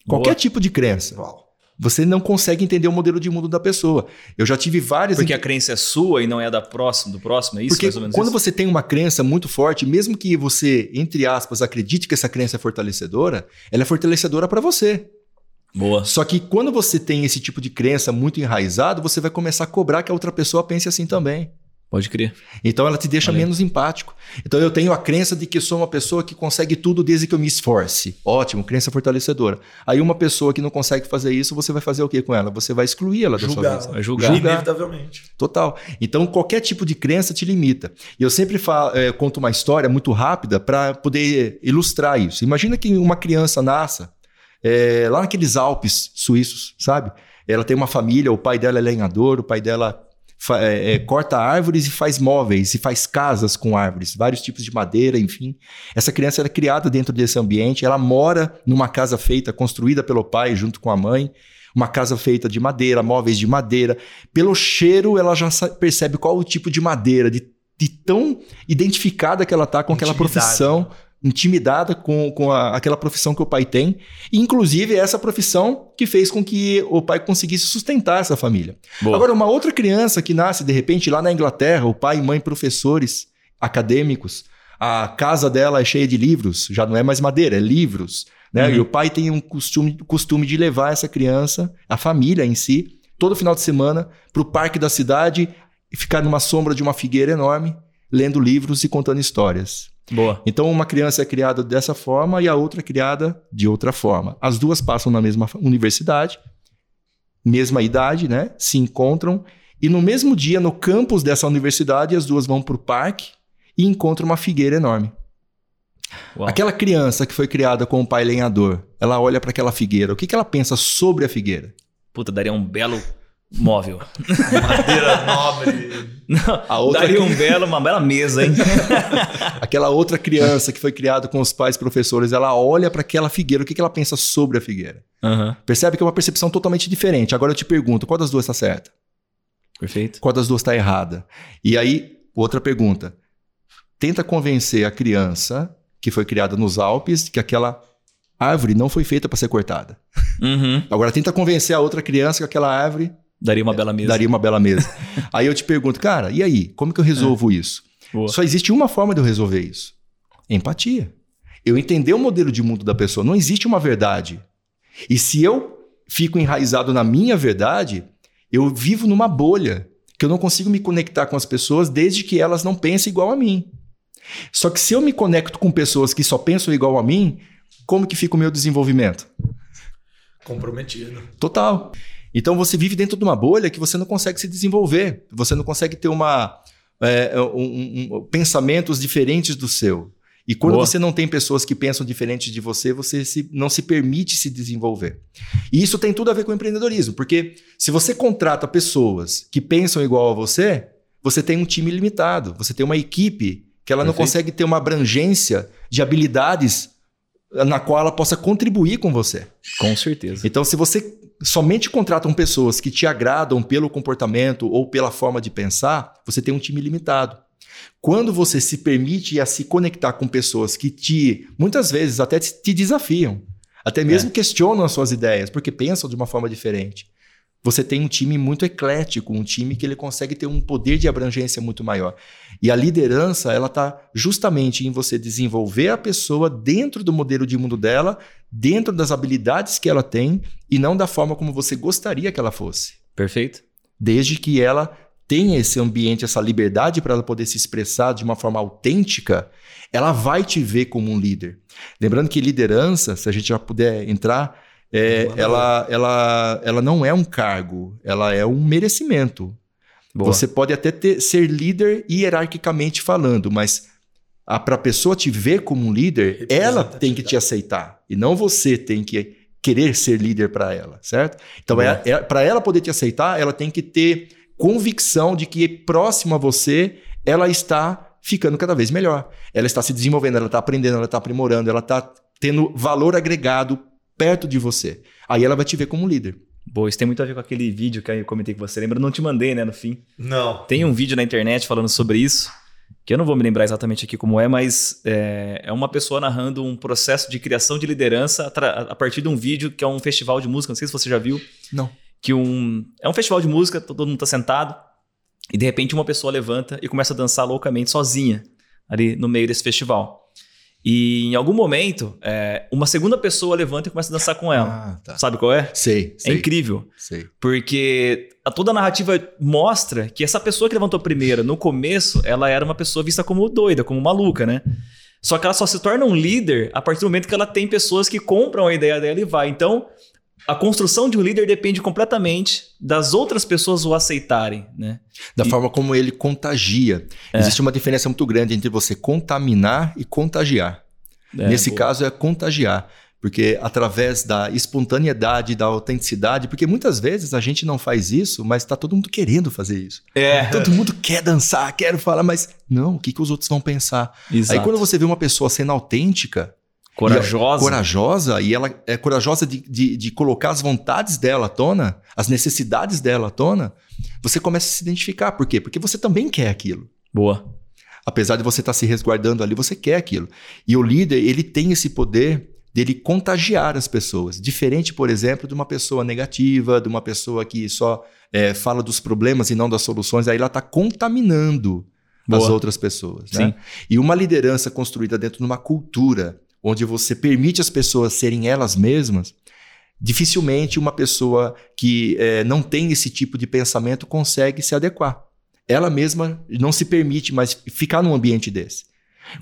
Qualquer Boa. tipo de crença. Uau. Você não consegue entender o modelo de mundo da pessoa. Eu já tive várias. Porque a crença é sua e não é da próxima, do próximo, é isso? Porque mais ou menos quando isso? você tem uma crença muito forte, mesmo que você, entre aspas, acredite que essa crença é fortalecedora, ela é fortalecedora para você. Boa. Só que quando você tem esse tipo de crença muito enraizado, você vai começar a cobrar que a outra pessoa pense assim também. Pode crer. Então ela te deixa aí. menos empático. Então eu tenho a crença de que sou uma pessoa que consegue tudo desde que eu me esforce. Ótimo, crença fortalecedora. Aí uma pessoa que não consegue fazer isso, você vai fazer o que com ela? Você vai excluir ela da sua Julgar. vida. Vai julgar. Julgar. Inevitavelmente. Total. Então, qualquer tipo de crença te limita. E eu sempre falo, eh, conto uma história muito rápida para poder ilustrar isso. Imagina que uma criança nasça eh, lá naqueles Alpes suíços, sabe? Ela tem uma família, o pai dela é lenhador, o pai dela eh, eh, corta árvores e faz móveis, e faz casas com árvores, vários tipos de madeira, enfim. Essa criança era criada dentro desse ambiente, ela mora numa casa feita, construída pelo pai junto com a mãe. Uma casa feita de madeira, móveis de madeira. Pelo cheiro, ela já percebe qual o tipo de madeira, de, de tão identificada que ela tá com aquela profissão, intimidada com, com a- aquela profissão que o pai tem. E, inclusive, essa profissão que fez com que o pai conseguisse sustentar essa família. Boa. Agora, uma outra criança que nasce, de repente, lá na Inglaterra, o pai e mãe professores acadêmicos, a casa dela é cheia de livros, já não é mais madeira, é livros. Né? Uhum. E o pai tem um costume, costume de levar essa criança, a família em si, todo final de semana, para o parque da cidade e ficar numa sombra de uma figueira enorme, lendo livros e contando histórias. Boa. Então, uma criança é criada dessa forma e a outra é criada de outra forma. As duas passam na mesma universidade, mesma idade, né? Se encontram e no mesmo dia, no campus dessa universidade, as duas vão para o parque e encontram uma figueira enorme. Uau. Aquela criança que foi criada com o pai lenhador, ela olha para aquela figueira. O que, que ela pensa sobre a figueira? Puta, daria um belo móvel. Madeira nobre. Não, A outra daria um belo, uma bela mesa, hein? Aquela outra criança que foi criada com os pais professores, ela olha para aquela figueira. O que, que ela pensa sobre a figueira? Aham. Percebe que é uma percepção totalmente diferente. Agora eu te pergunto, qual das duas está certa? Perfeito. Qual das duas está errada? E aí, outra pergunta. Tenta convencer a criança que foi criada nos Alpes que aquela árvore não foi feita para ser cortada. Uhum. Agora tenta convencer a outra criança que aquela árvore Daria uma bela mesa. daria uma bela mesa. aí eu te pergunto, cara, e aí? Como que eu resolvo isso? Boa. Só existe uma forma de eu resolver isso: empatia. Eu entender o modelo de mundo da pessoa. Não existe uma verdade. E se eu fico enraizado na minha verdade, eu vivo numa bolha que eu não consigo me conectar com as pessoas desde que elas não pensem igual a mim. Só que se eu me conecto com pessoas que só pensam igual a mim, como que fica o meu desenvolvimento? Comprometido. Total. Então você vive dentro de uma bolha que você não consegue se desenvolver. Você não consegue ter uma é, um- um- pensamentos diferentes do seu. E quando Boa. você não tem pessoas que pensam diferente de você, você se- não se permite se desenvolver. E isso tem tudo a ver com empreendedorismo, porque se você contrata pessoas que pensam igual a você, você tem um time limitado, você tem uma equipe que ela não Perfeito. consegue ter uma abrangência de habilidades na qual ela possa contribuir com você. Com certeza. Então, se você somente contratam pessoas que te agradam pelo comportamento ou pela forma de pensar, você tem um time limitado. Quando você se permite a se conectar com pessoas que te, muitas vezes, até te desafiam, até mesmo questionam as suas ideias, porque pensam de uma forma diferente. Você tem um time muito eclético, um time que ele consegue ter um poder de abrangência muito maior. E a liderança, ela está justamente em você desenvolver a pessoa dentro do modelo de mundo dela, dentro das habilidades que ela tem e não da forma como você gostaria que ela fosse. Perfeito. Desde que ela tenha esse ambiente, essa liberdade para ela poder se expressar de uma forma autêntica, ela vai te ver como um líder. Lembrando que liderança, se a gente já puder entrar, é, ela, ela, ela não é um cargo, ela é um merecimento. Boa. Você pode até ter- ser líder hierarquicamente falando, mas para a pessoa te ver como um líder, ela tem que te aceitar. E não você tem que querer ser líder para ela, certo? Então, Boa. para ela poder te aceitar, ela tem que ter convicção de que próximo a você, ela está ficando cada vez melhor. Ela está se desenvolvendo, ela está aprendendo, ela está aprimorando, ela está tendo valor agregado perto de você. Aí ela vai te ver como líder. Boa, isso tem muito a ver com aquele vídeo que eu comentei com você. Lembra? Não te mandei, né, no fim. Não. Tem um vídeo na internet falando sobre isso. que eu não vou me lembrar exatamente aqui como é, mas é, é uma pessoa narrando um processo de criação de liderança a, a, partir de um vídeo que é um festival de música, não sei se você já viu. Não. Que um, é um festival de música, todo mundo está sentado, e de repente uma pessoa levanta e começa a dançar loucamente sozinha ali no meio desse festival. E em algum momento, é, uma segunda pessoa levanta e começa a dançar com ela. Ah, tá. Sabe qual é? Sei, sei. É incrível. Sei. Porque a, toda a narrativa mostra que essa pessoa que levantou primeiro, no começo, ela era uma pessoa vista como doida, como maluca, né? Só que ela só se torna um líder a partir do momento que ela tem pessoas que compram a ideia dela e vai. Então, a construção de um líder depende completamente das outras pessoas o aceitarem, né? Da e... forma como ele contagia. É. Existe uma diferença muito grande entre você contaminar e contagiar. É, Nesse boa. caso é contagiar, porque através da espontaneidade, da autenticidade, porque muitas vezes a gente não faz isso, mas está todo mundo querendo fazer isso. É. Todo mundo quer dançar, quer falar, mas não, o que, que os outros vão pensar? Exato. Aí quando você vê uma pessoa sendo autêntica, Corajosa. E corajosa, e ela é corajosa de, de, de, colocar as vontades dela à tona, as necessidades dela à tona, você começa a se identificar. Por quê? Porque você também quer aquilo. Boa. Apesar de você estar se resguardando ali, você quer aquilo. E o líder, ele tem esse poder dele contagiar as pessoas. Diferente, por exemplo, de uma pessoa negativa, de uma pessoa que só é, fala dos problemas e não das soluções, aí ela está contaminando Boa. as outras pessoas. Né? E uma liderança construída dentro de uma cultura onde você permite as pessoas serem elas mesmas, dificilmente uma pessoa que é, não tem esse tipo de pensamento consegue se adequar. Ela mesma não se permite mais ficar num ambiente desse.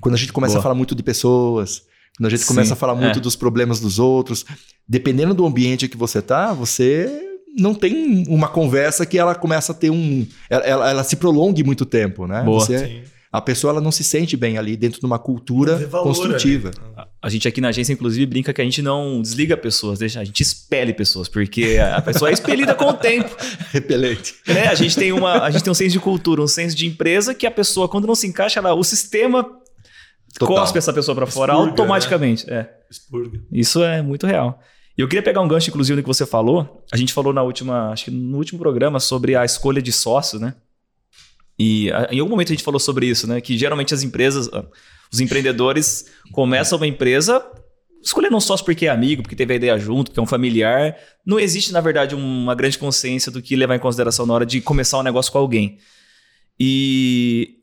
Quando a gente começa Boa. a falar muito de pessoas, quando a gente Sim, começa a falar muito é. dos problemas dos outros, dependendo do ambiente que você tá, você não tem uma conversa que ela começa a ter um. Ela, ela, ela se prolongue muito tempo, né? Boa. Você, Sim. A pessoa ela não se sente bem ali dentro de uma cultura valor, construtiva. Né? A gente aqui na agência, inclusive, brinca que a gente não desliga pessoas, deixa, a gente expele pessoas, porque a pessoa é expelida com o tempo. Repelente. Né? A, gente tem uma, a gente tem um senso de cultura, um senso de empresa que a pessoa, quando não se encaixa, ela, o sistema Total. cospe essa pessoa para fora Expurga, automaticamente. Né? É. Expurga. Isso é muito real. E eu queria pegar um gancho, inclusive, no que você falou. A gente falou na última, acho que no último programa sobre a escolha de sócio, né? E em algum momento a gente falou sobre isso, né? Que geralmente as empresas, ah, os empreendedores começam uma empresa escolhendo um sócio porque é amigo, porque teve a ideia junto, porque é um familiar. Não existe, na verdade, uma grande consciência do que levar em consideração na hora de começar um negócio com alguém. E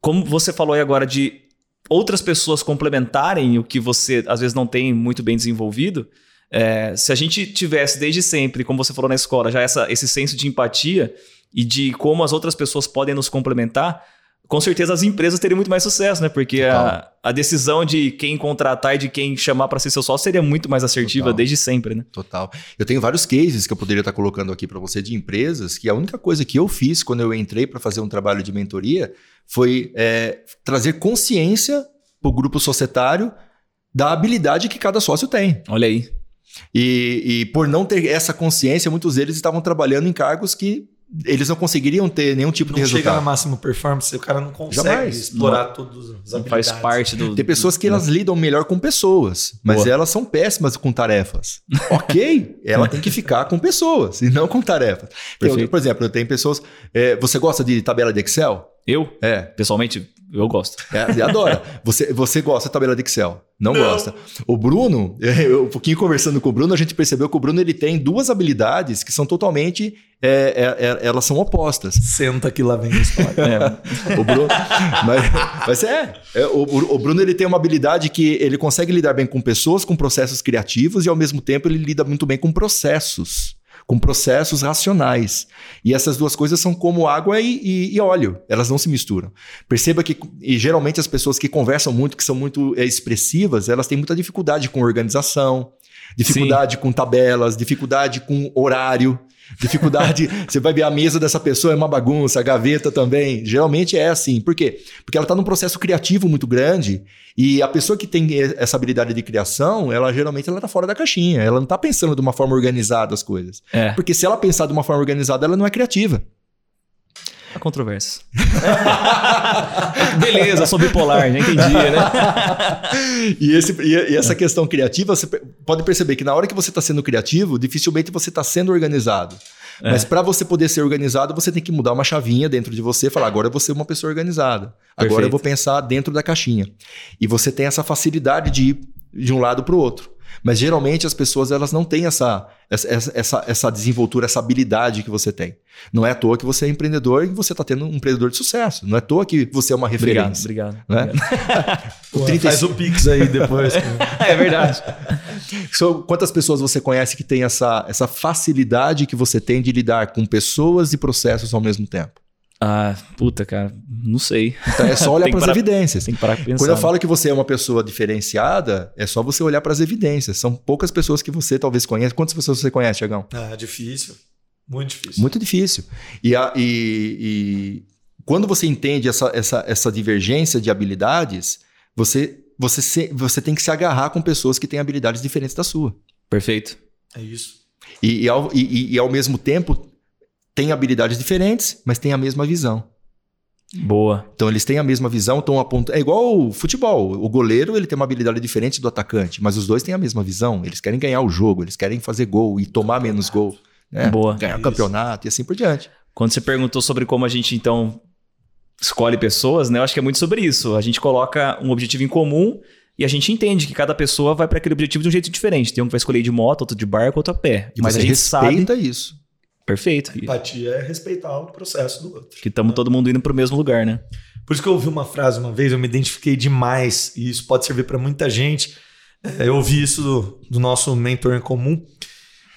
como você falou aí agora de outras pessoas complementarem o que você às vezes não tem muito bem desenvolvido, é, se a gente tivesse desde sempre, como você falou na escola, já essa, esse senso de empatia, e de como as outras pessoas podem nos complementar, com certeza as empresas teriam muito mais sucesso, né? Porque a, a, decisão de quem contratar e de quem chamar para ser seu sócio seria muito mais assertiva Total. desde sempre, né? Total. Eu tenho vários cases que eu poderia estar colocando aqui para você de empresas que a única coisa que eu fiz quando eu entrei para fazer um trabalho de mentoria foi é, trazer consciência para o grupo societário da habilidade que cada sócio tem. Olha aí. E, e por não ter essa consciência, muitos deles estavam trabalhando em cargos que eles não conseguiriam ter nenhum tipo não de resultado. chega na máxima performance, o cara não consegue Jamais. explorar não. todas as habilidades. Faz parte do... Tem pessoas que elas lidam melhor com pessoas, mas Boa. elas são péssimas com tarefas. ok, ela tem que ficar com pessoas e não com tarefas. Tem, por exemplo, tem pessoas... É, você gosta de tabela de Excel? Eu? É. Pessoalmente, eu gosto. É, adora. você, você gosta da tabela de Excel? Não, não, gosta. O Bruno, eu, um pouquinho conversando com o Bruno, a gente percebeu que o Bruno ele tem duas habilidades que são totalmente. É, é, é elas são opostas. Senta que lá vem a história. É. o Bruno, mas, mas é. é o, o, Bruno ele tem uma habilidade que ele consegue lidar bem com pessoas, com processos criativos e ao mesmo tempo ele lida muito bem com processos com processos racionais. E essas duas coisas são como água e, e, e, óleo, elas não se misturam. Perceba que, e geralmente as pessoas que conversam muito, que são muito é, expressivas, elas têm muita dificuldade com organização, dificuldade Sim. com tabelas, dificuldade com horário. Dificuldade, você vai ver a mesa dessa pessoa é uma bagunça, a gaveta também. Geralmente é assim. Por quê? Porque ela está num processo criativo muito grande e a pessoa que tem essa habilidade de criação, ela geralmente ela tá fora da caixinha. Ela não está pensando de uma forma organizada as coisas. É. Porque se ela pensar de uma forma organizada, ela não é criativa. A controvérsia. Beleza, sou bipolar, já entendi, né? e, esse, e, essa questão criativa, você pode perceber que na hora que você está sendo criativo, dificilmente você está sendo organizado. É. Mas para você poder ser organizado, você tem que mudar uma chavinha dentro de você e falar: agora eu vou ser uma pessoa organizada. Agora Perfeito. eu vou pensar dentro da caixinha. E você tem essa facilidade de ir de um lado para o outro. Mas geralmente as pessoas elas não têm essa, essa, essa, essa desenvoltura, essa habilidade que você tem. Não é à toa que você é empreendedor e você está tendo um empreendedor de sucesso. Não é à toa que você é uma referência. Obrigado, obrigado. Né? o 35... Faz o Pix aí depois. é verdade. So, quantas pessoas você conhece que tem essa, essa facilidade que você tem de lidar com pessoas e processos ao mesmo tempo? Ah, puta, cara, não sei. Então é só olhar para as evidências. Tem que parar pensar. Quando eu falo que você é uma pessoa diferenciada, é só você olhar para as evidências. São poucas pessoas que você talvez conhece. Quantas pessoas você conhece, Tiagão? Ah, difícil. Muito difícil. Muito difícil. E, a, e, e quando você entende essa, essa, essa divergência de habilidades, você, você, se, você tem que se agarrar com pessoas que têm habilidades diferentes da sua. Perfeito. É isso. E, e, ao, e, e, ao mesmo tempo têm habilidades diferentes, mas têm a mesma visão. Boa. Então eles têm a mesma visão, estão apontando. É igual o futebol. O goleiro ele tem uma habilidade diferente do atacante, mas os dois têm a mesma visão. Eles querem ganhar o jogo, eles querem fazer gol e tomar menos gol. Né? Boa. Ganhar o campeonato e assim por diante. Quando você perguntou sobre como a gente então escolhe pessoas, né? Eu acho que é muito sobre isso. A gente coloca um objetivo em comum e a gente entende que cada pessoa vai para aquele objetivo de um jeito diferente. Tem um que vai escolher de moto, outro de barco, outro a pé. E mas a gente respeita sabe... isso. Perfeito. A empatia é respeitar o processo do outro. Que estamos todo mundo indo para o mesmo lugar, né? Por isso que eu ouvi uma frase uma vez, eu me identifiquei demais, e isso pode servir para muita gente. É, eu ouvi isso do, do nosso mentor em comum,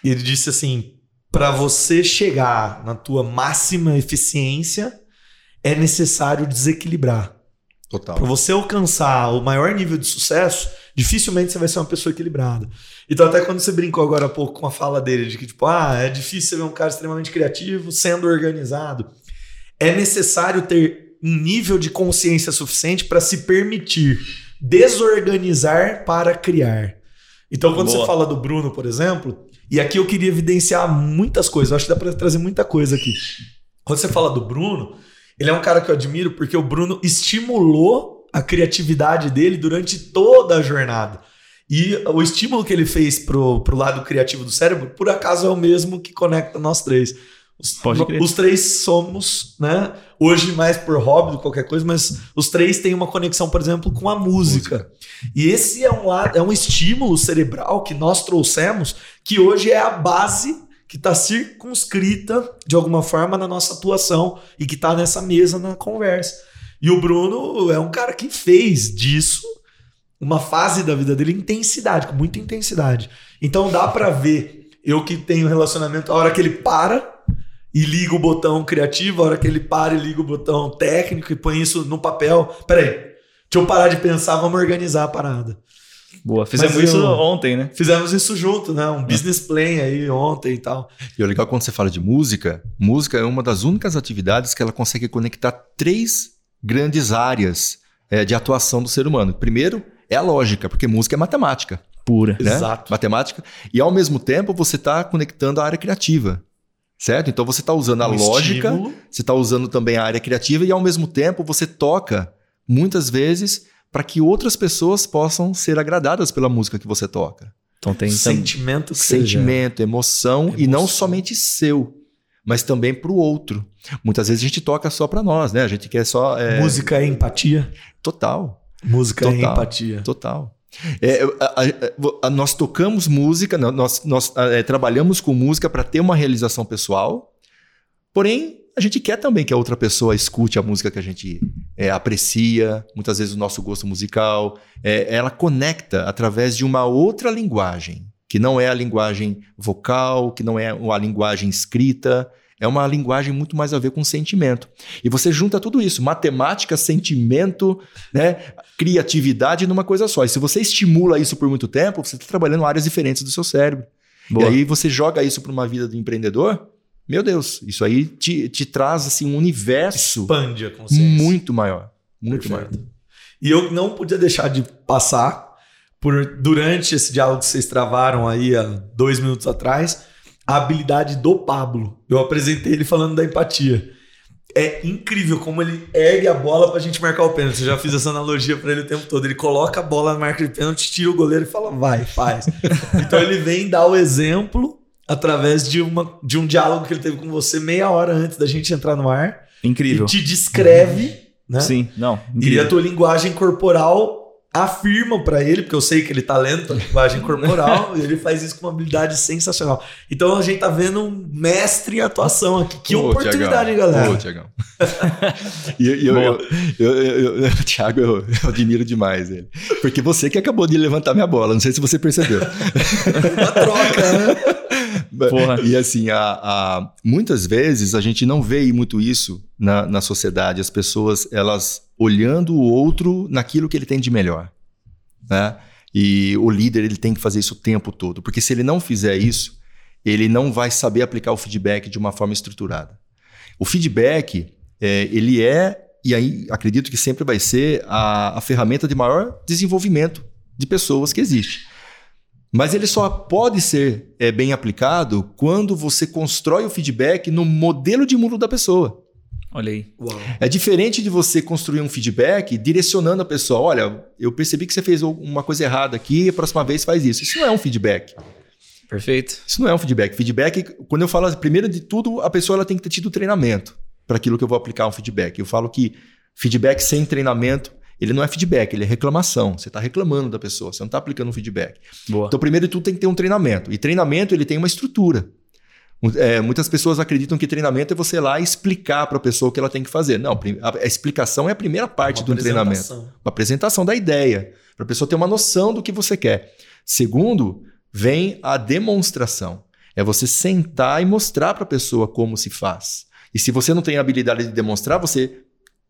e ele disse assim: para você chegar na tua máxima eficiência, é necessário desequilibrar. Total. Para você alcançar o maior nível de sucesso, dificilmente você vai ser uma pessoa equilibrada. Então, até quando você brincou agora há pouco com a fala dele, de que, tipo, ah, é difícil você ver um cara extremamente criativo sendo organizado. É necessário ter um nível de consciência suficiente para se permitir desorganizar para criar. Então, quando Boa. você fala do Bruno, por exemplo, e aqui eu queria evidenciar muitas coisas, acho que dá para trazer muita coisa aqui. Quando você fala do Bruno, ele é um cara que eu admiro porque o Bruno estimulou a criatividade dele durante toda a jornada. E o estímulo que ele fez pro, pro lado criativo do cérebro, por acaso é o mesmo que conecta nós três. Os, os, três somos, né? Hoje mais por hobby do que qualquer coisa, mas os três têm uma conexão, por exemplo, com a música. música. E esse é um, lado, é um estímulo cerebral que nós trouxemos, que hoje é a base que está circunscrita de alguma forma na nossa atuação e que está nessa mesa na conversa. E o Bruno é um cara que fez disso uma fase da vida dele intensidade, com muita intensidade. Então dá para ver, eu que tenho relacionamento, a hora que ele para e liga o botão criativo, a hora que ele para e liga o botão técnico e põe isso no papel. Peraí, deixa eu parar de pensar, vamos organizar a parada. Boa, fizemos isso ontem, né? Fizemos isso junto, né? Um business plan aí ontem e tal. E o legal quando você fala de música, música é uma das únicas atividades que ela consegue conectar três grandes áreas é, de atuação do ser humano. Primeiro, é a lógica, porque música é matemática pura. Né? Exato. Matemática. E ao mesmo tempo você está conectando a área criativa. Certo? Então você está usando a um lógica, estímulo. você está usando também a área criativa e ao mesmo tempo você toca muitas vezes para que outras pessoas possam ser agradadas pela música que você toca. Então tem sentimento, sentimento, emoção, emoção, e não somente seu, mas também para o outro. Muitas vezes a gente toca só para nós, né? A gente quer só é... música é empatia. Total. Música total, é empatia. Total. É, a, a, a, nós tocamos música, nós, nós é, trabalhamos com música para ter uma realização pessoal, porém a gente quer também que a outra pessoa escute a música que a gente é, aprecia, muitas vezes o nosso gosto musical. É, ela conecta através de uma outra linguagem, que não é a linguagem vocal, que não é a linguagem escrita, é uma linguagem muito mais a ver com sentimento. E você junta tudo isso, matemática, sentimento, né, criatividade numa coisa só. E se você estimula isso por muito tempo, você está trabalhando áreas diferentes do seu cérebro. Boa. E aí você joga isso para uma vida de empreendedor, meu Deus, isso aí te, te traz assim um universo expande a consciência muito maior, muito Perfeito. maior. E eu não podia deixar de passar por durante esse diálogo que vocês travaram aí há dois minutos atrás a habilidade do Pablo. Eu apresentei ele falando da empatia. É incrível como ele ergue a bola pra gente marcar o pênalti. Eu já fiz essa analogia para ele o tempo todo. Ele coloca a bola na marca de pênalti, tira o goleiro e fala, vai, faz. então ele vem dar o exemplo através de, uma, de um diálogo que ele teve com você meia hora antes da gente entrar no ar. Incrível. E te descreve, né? Sim, não. E incrível. a tua linguagem corporal afirma pra ele, porque eu sei que ele tá lendo a linguagem corporal, e ele faz isso com uma habilidade sensacional. Então a gente tá vendo um mestre em atuação aqui. Que Ô, oportunidade, Thiagão. galera? Ô, Tiagão. e eu, eu, eu, eu, eu- Thiago, eu, eu admiro demais ele. Porque você que acabou de levantar minha bola, não sei se você percebeu. Uma troca, né? Porra. E assim, a, a- muitas vezes a gente não vê muito isso na, na sociedade. As pessoas, elas olhando o outro naquilo que ele tem de melhor. Né? E o líder, ele tem que fazer isso o tempo todo. Porque se ele não fizer isso, ele não vai saber aplicar o feedback de uma forma estruturada. O feedback, é, ele é, e aí acredito que sempre vai ser, a, a ferramenta de maior desenvolvimento de pessoas que existe. Mas ele só pode ser é, bem aplicado quando você constrói o feedback no modelo de mundo da pessoa. Olha aí. Uau. É diferente de você construir um feedback direcionando a pessoa. Olha, eu percebi que você fez uma coisa errada aqui, a próxima vez faz isso. Isso não é um feedback. Perfeito. Isso não é um feedback. Feedback, quando eu falo, primeiro de tudo, a pessoa ela tem que ter tido treinamento para aquilo que eu vou aplicar um feedback. Eu falo que feedback sem treinamento, ele não é feedback, ele é reclamação. Você está reclamando da pessoa, você não está aplicando um feedback. Boa. Então, primeiro de tudo, tem que ter um treinamento. E treinamento, ele tem uma estrutura. É, muitas pessoas acreditam que treinamento é você ir lá e explicar para a pessoa o que ela tem que fazer. Não, a, explicação é a primeira parte Uma do treinamento. Uma apresentação da ideia, para a pessoa ter uma noção do que você quer. Segundo, vem a demonstração. É você sentar e mostrar para a pessoa como se faz. E se você não tem a habilidade de demonstrar, você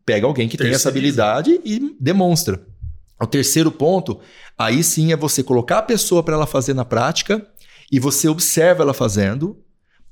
pega alguém que tem essa habilidade e demonstra. O terceiro ponto, aí sim é você colocar a pessoa para ela fazer na prática e você observa ela fazendo,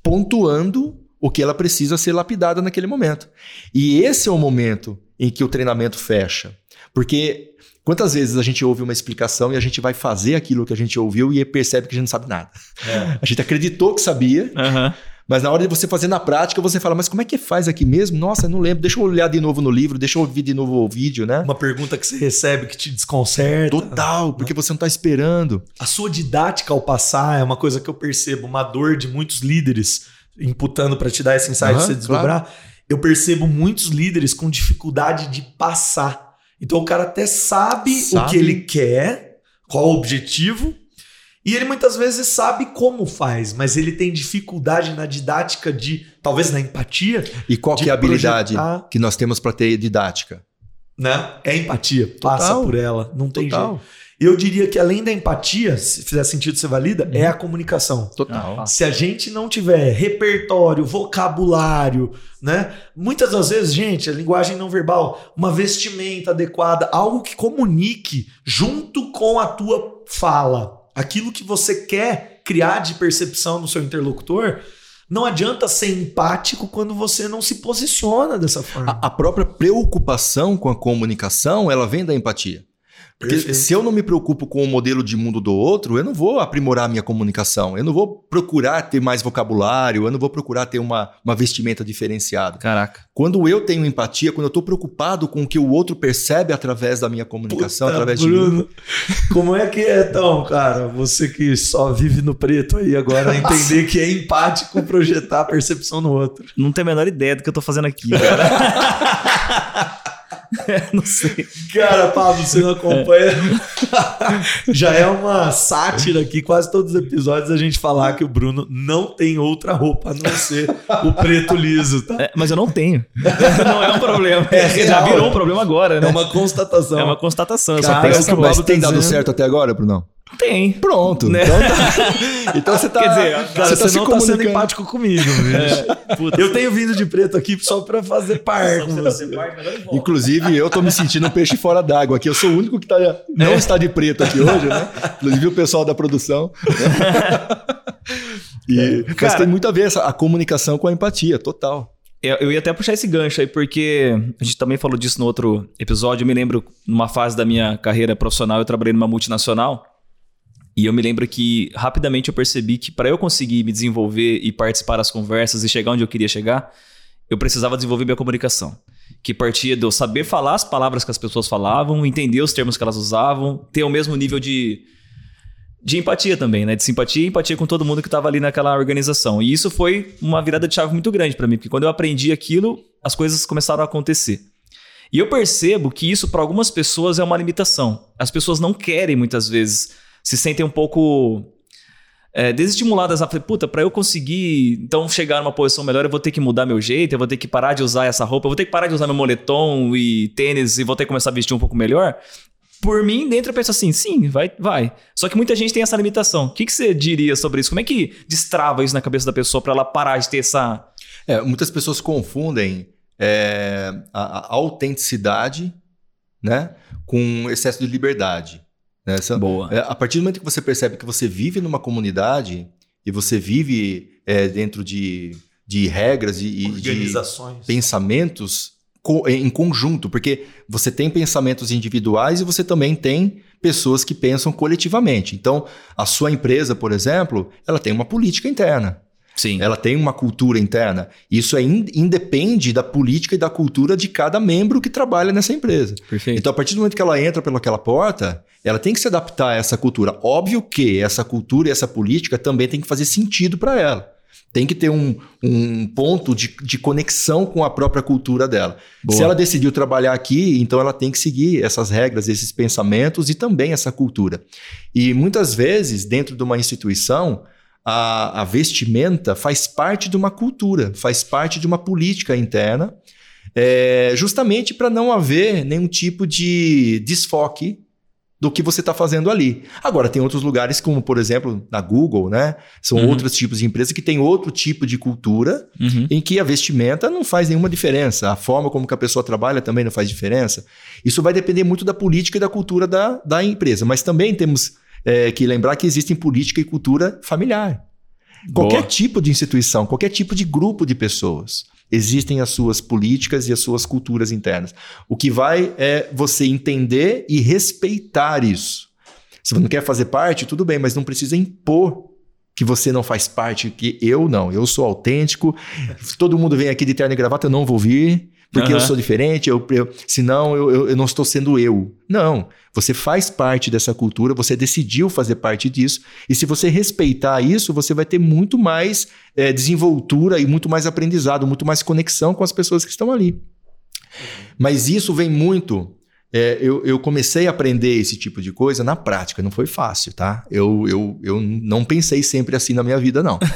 pontuando o que ela precisa ser lapidada naquele momento. E esse é o momento em que o treinamento fecha. Porque quantas vezes a gente ouve uma explicação e a gente vai fazer aquilo que a gente ouviu e percebe que a gente não sabe nada. É. A gente acreditou que sabia, Aham. Mas na hora de você fazer na prática, você fala, mas como é que faz aqui mesmo? Nossa, não lembro. Deixa eu olhar de novo no livro, deixa eu ouvir de novo o vídeo, né? Uma pergunta que você recebe que te desconcerta. Total, porque você não está esperando. A sua didática ao passar é uma coisa que eu percebo, uma dor de muitos líderes, imputando para te dar esse insight pra você desdobrar. Eu percebo muitos líderes com dificuldade de passar. Então o cara até sabe, o Sabe. que ele quer, qual o objetivo, e ele muitas vezes sabe como faz, mas ele tem dificuldade na didática de, talvez na empatia, E qual é a habilidade projetar. que nós temos para ter didática? né? É empatia, passa Total. por ela, não tem Total. jeito. Eu diria que além da empatia, se fizer sentido ser valida, é a comunicação. Total. Se a gente não tiver repertório, vocabulário, né? Muitas das vezes, gente, a linguagem não verbal, uma vestimenta adequada, algo que comunique junto com a tua fala, aquilo que você quer criar de percepção no seu interlocutor, não adianta ser empático quando você não se posiciona dessa forma. A, a própria preocupação com a comunicação, ela vem da empatia. Porque Perfeito. se eu não me preocupo com o modelo de mundo do outro, eu não vou aprimorar a minha comunicação. Eu não vou procurar ter mais vocabulário, eu não vou procurar ter uma, uma vestimenta diferenciada. Caraca. Quando eu tenho empatia, quando eu estou preocupado com o que o outro percebe através da minha comunicação, Puta, através de mim. Bruno, como é que é então, cara? Você que só vive no preto aí agora, entender que é empático projetar a percepção no outro. Não tenho a menor ideia do que eu tô fazendo aqui, cara. não sei. Cara, Pablo, você não acompanha. Já é uma sátira aqui, quase todos os episódios, a gente falar que o Bruno não tem outra roupa a não ser o preto liso, tá? É, mas eu não tenho. não é um problema. É Já real. virou um problema agora, É né? uma constatação. É uma constatação. Cara, só essa que Mas bola tem dado certo até agora, Brunão? Tem. Pronto. Né? Então, tá- então você tá. Quer dizer, Cara, você, tá se não tá sendo empático comigo, bicho. Puta. Eu tenho vindo de preto aqui só pra fazer par você. Inclusive, eu tô me sentindo um peixe fora d'água aqui. Eu sou o único que tá, não É. está de preto aqui hoje, né? Inclusive o pessoal da produção. e, mas Cara- tem muito a ver essa, a comunicação com a empatia, total. Eu ia até puxar esse gancho aí, porque a gente também falou disso no outro episódio. Eu me lembro, numa fase da minha carreira profissional, eu trabalhei numa multinacional. E eu me lembro que rapidamente eu percebi que para eu conseguir me desenvolver e participar das conversas e chegar onde eu queria chegar, eu precisava desenvolver minha comunicação. Que partia de eu saber falar as palavras que as pessoas falavam, entender os termos que elas usavam, ter o mesmo nível de, de empatia também, né? De simpatia e empatia com todo mundo que estava ali naquela organização. E isso foi uma virada de chave muito grande para mim, porque quando eu aprendi aquilo, as coisas começaram a acontecer. E eu percebo que isso para algumas pessoas é uma limitação. As pessoas não querem muitas vezes, se sentem um pouco é, desestimuladas a falar, puta, para eu conseguir então chegar numa posição melhor, eu vou ter que mudar meu jeito, eu vou ter que parar de usar essa roupa, eu vou ter que parar de usar meu moletom e tênis e vou ter que começar a vestir um pouco melhor. Por mim, dentro eu penso assim, sim, vai, vai. Só que muita gente tem essa limitação. O que, que você diria sobre isso? Como é que destrava isso na cabeça da pessoa para ela parar de ter essa. É, muitas pessoas confundem é, a, a, autenticidade né, com excesso de liberdade. Né? Essa, Boa. É, a partir do momento que você percebe que você vive numa comunidade e você vive é, dentro de, de regras e, e de pensamentos em conjunto, porque você tem pensamentos individuais e você também tem pessoas que pensam coletivamente. Então, a sua empresa, por exemplo, ela tem uma política interna. Sim. Ela tem uma cultura interna. Isso é in, independe da política e da cultura de cada membro que trabalha nessa empresa. Perfeito. Então, a partir do momento que ela entra pelaquela porta, ela tem que se adaptar a essa cultura. Óbvio que essa cultura e essa política também tem que fazer sentido para ela. Tem que ter um, um ponto de, de conexão com a própria cultura dela. Boa. Se ela decidiu trabalhar aqui, então ela tem que seguir essas regras, esses pensamentos e também essa cultura. E muitas vezes, dentro de uma instituição, a, a vestimenta faz parte de uma cultura, faz parte de uma política interna, é, justamente para não haver nenhum tipo de desfoque do que você está fazendo ali. Agora, tem outros lugares, como por exemplo na Google, né? São uhum. outros tipos de empresas que têm outro tipo de cultura uhum. em que a vestimenta não faz nenhuma diferença. A forma como que a pessoa trabalha também não faz diferença. Isso vai depender muito da política e da cultura da, da empresa. Mas também temos é, que lembrar que existem política e cultura familiar. Qualquer Boa. tipo de instituição, qualquer tipo de grupo de pessoas existem as suas políticas e as suas culturas internas. O que vai é você entender e respeitar isso. Se você não quer fazer parte, tudo bem, mas não precisa impor que você não faz parte, que eu não, eu sou autêntico. Se todo mundo vem aqui de terno e gravata, eu não vou vir porque uhum. eu sou diferente, eu, eu, senão eu, eu, eu não estou sendo eu. Não, você faz parte dessa cultura, você decidiu fazer parte disso, e se você respeitar isso, você vai ter muito mais é, desenvoltura e muito mais aprendizado, muito mais conexão com as pessoas que estão ali. Mas isso vem muito é, eu, eu, comecei a aprender esse tipo de coisa na prática, não foi fácil, tá? Eu, eu, eu não pensei sempre assim na minha vida, não.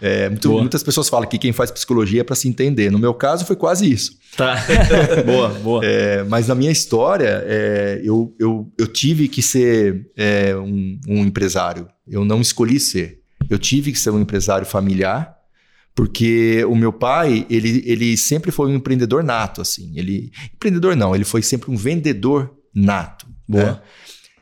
É, muito, muitas pessoas falam que quem faz psicologia é para se entender. No meu caso, foi quase isso. Tá. boa, boa. É, mas na minha história, é, eu, eu, eu tive que ser é, um, um empresário. Eu não escolhi ser. Eu tive que ser um empresário familiar porque o meu pai, ele, ele sempre foi um empreendedor nato, assim. Ele, empreendedor não, ele foi sempre um vendedor nato. Boa. Né?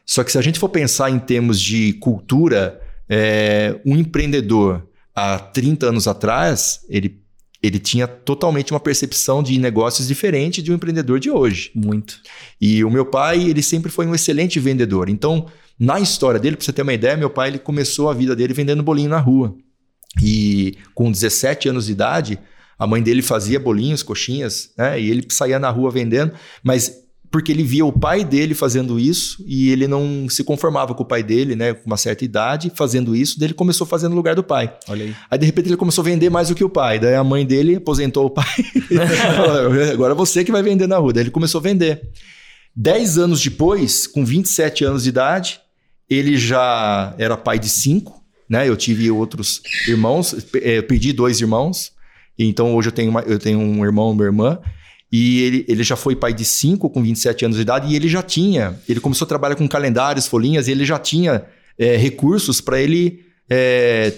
Só que se a gente for pensar em termos de cultura, é, um empreendedor há 30 anos atrás, ele, ele tinha totalmente uma percepção de negócios diferente de um empreendedor de hoje. Muito. E o meu pai, ele sempre foi um excelente vendedor. Então, na história dele, para você ter uma ideia, meu pai ele começou a vida dele vendendo bolinho na rua. E com 17 anos de idade, a mãe dele fazia bolinhos, coxinhas, né? E ele saía na rua vendendo, mas porque ele via o pai dele fazendo isso e ele não se conformava com o pai dele, né, com uma certa idade, fazendo isso, daí ele começou a fazer no lugar do pai. Olha aí. Aí de repente ele começou a vender mais do que o pai, daí a mãe dele aposentou o pai. Agora você que vai vender na rua. Daí ele começou a vender. Dez anos depois, com 27 anos de idade, ele já era pai de cinco, né? Eu tive outros irmãos, eu perdi dois irmãos, então hoje eu tenho, uma, eu tenho um irmão e uma irmã. E ele, ele já foi pai de cinco com 27 anos de idade e ele já tinha. Ele começou a trabalhar com calendários, folhinhas, e ele já tinha é, recursos para ele, é,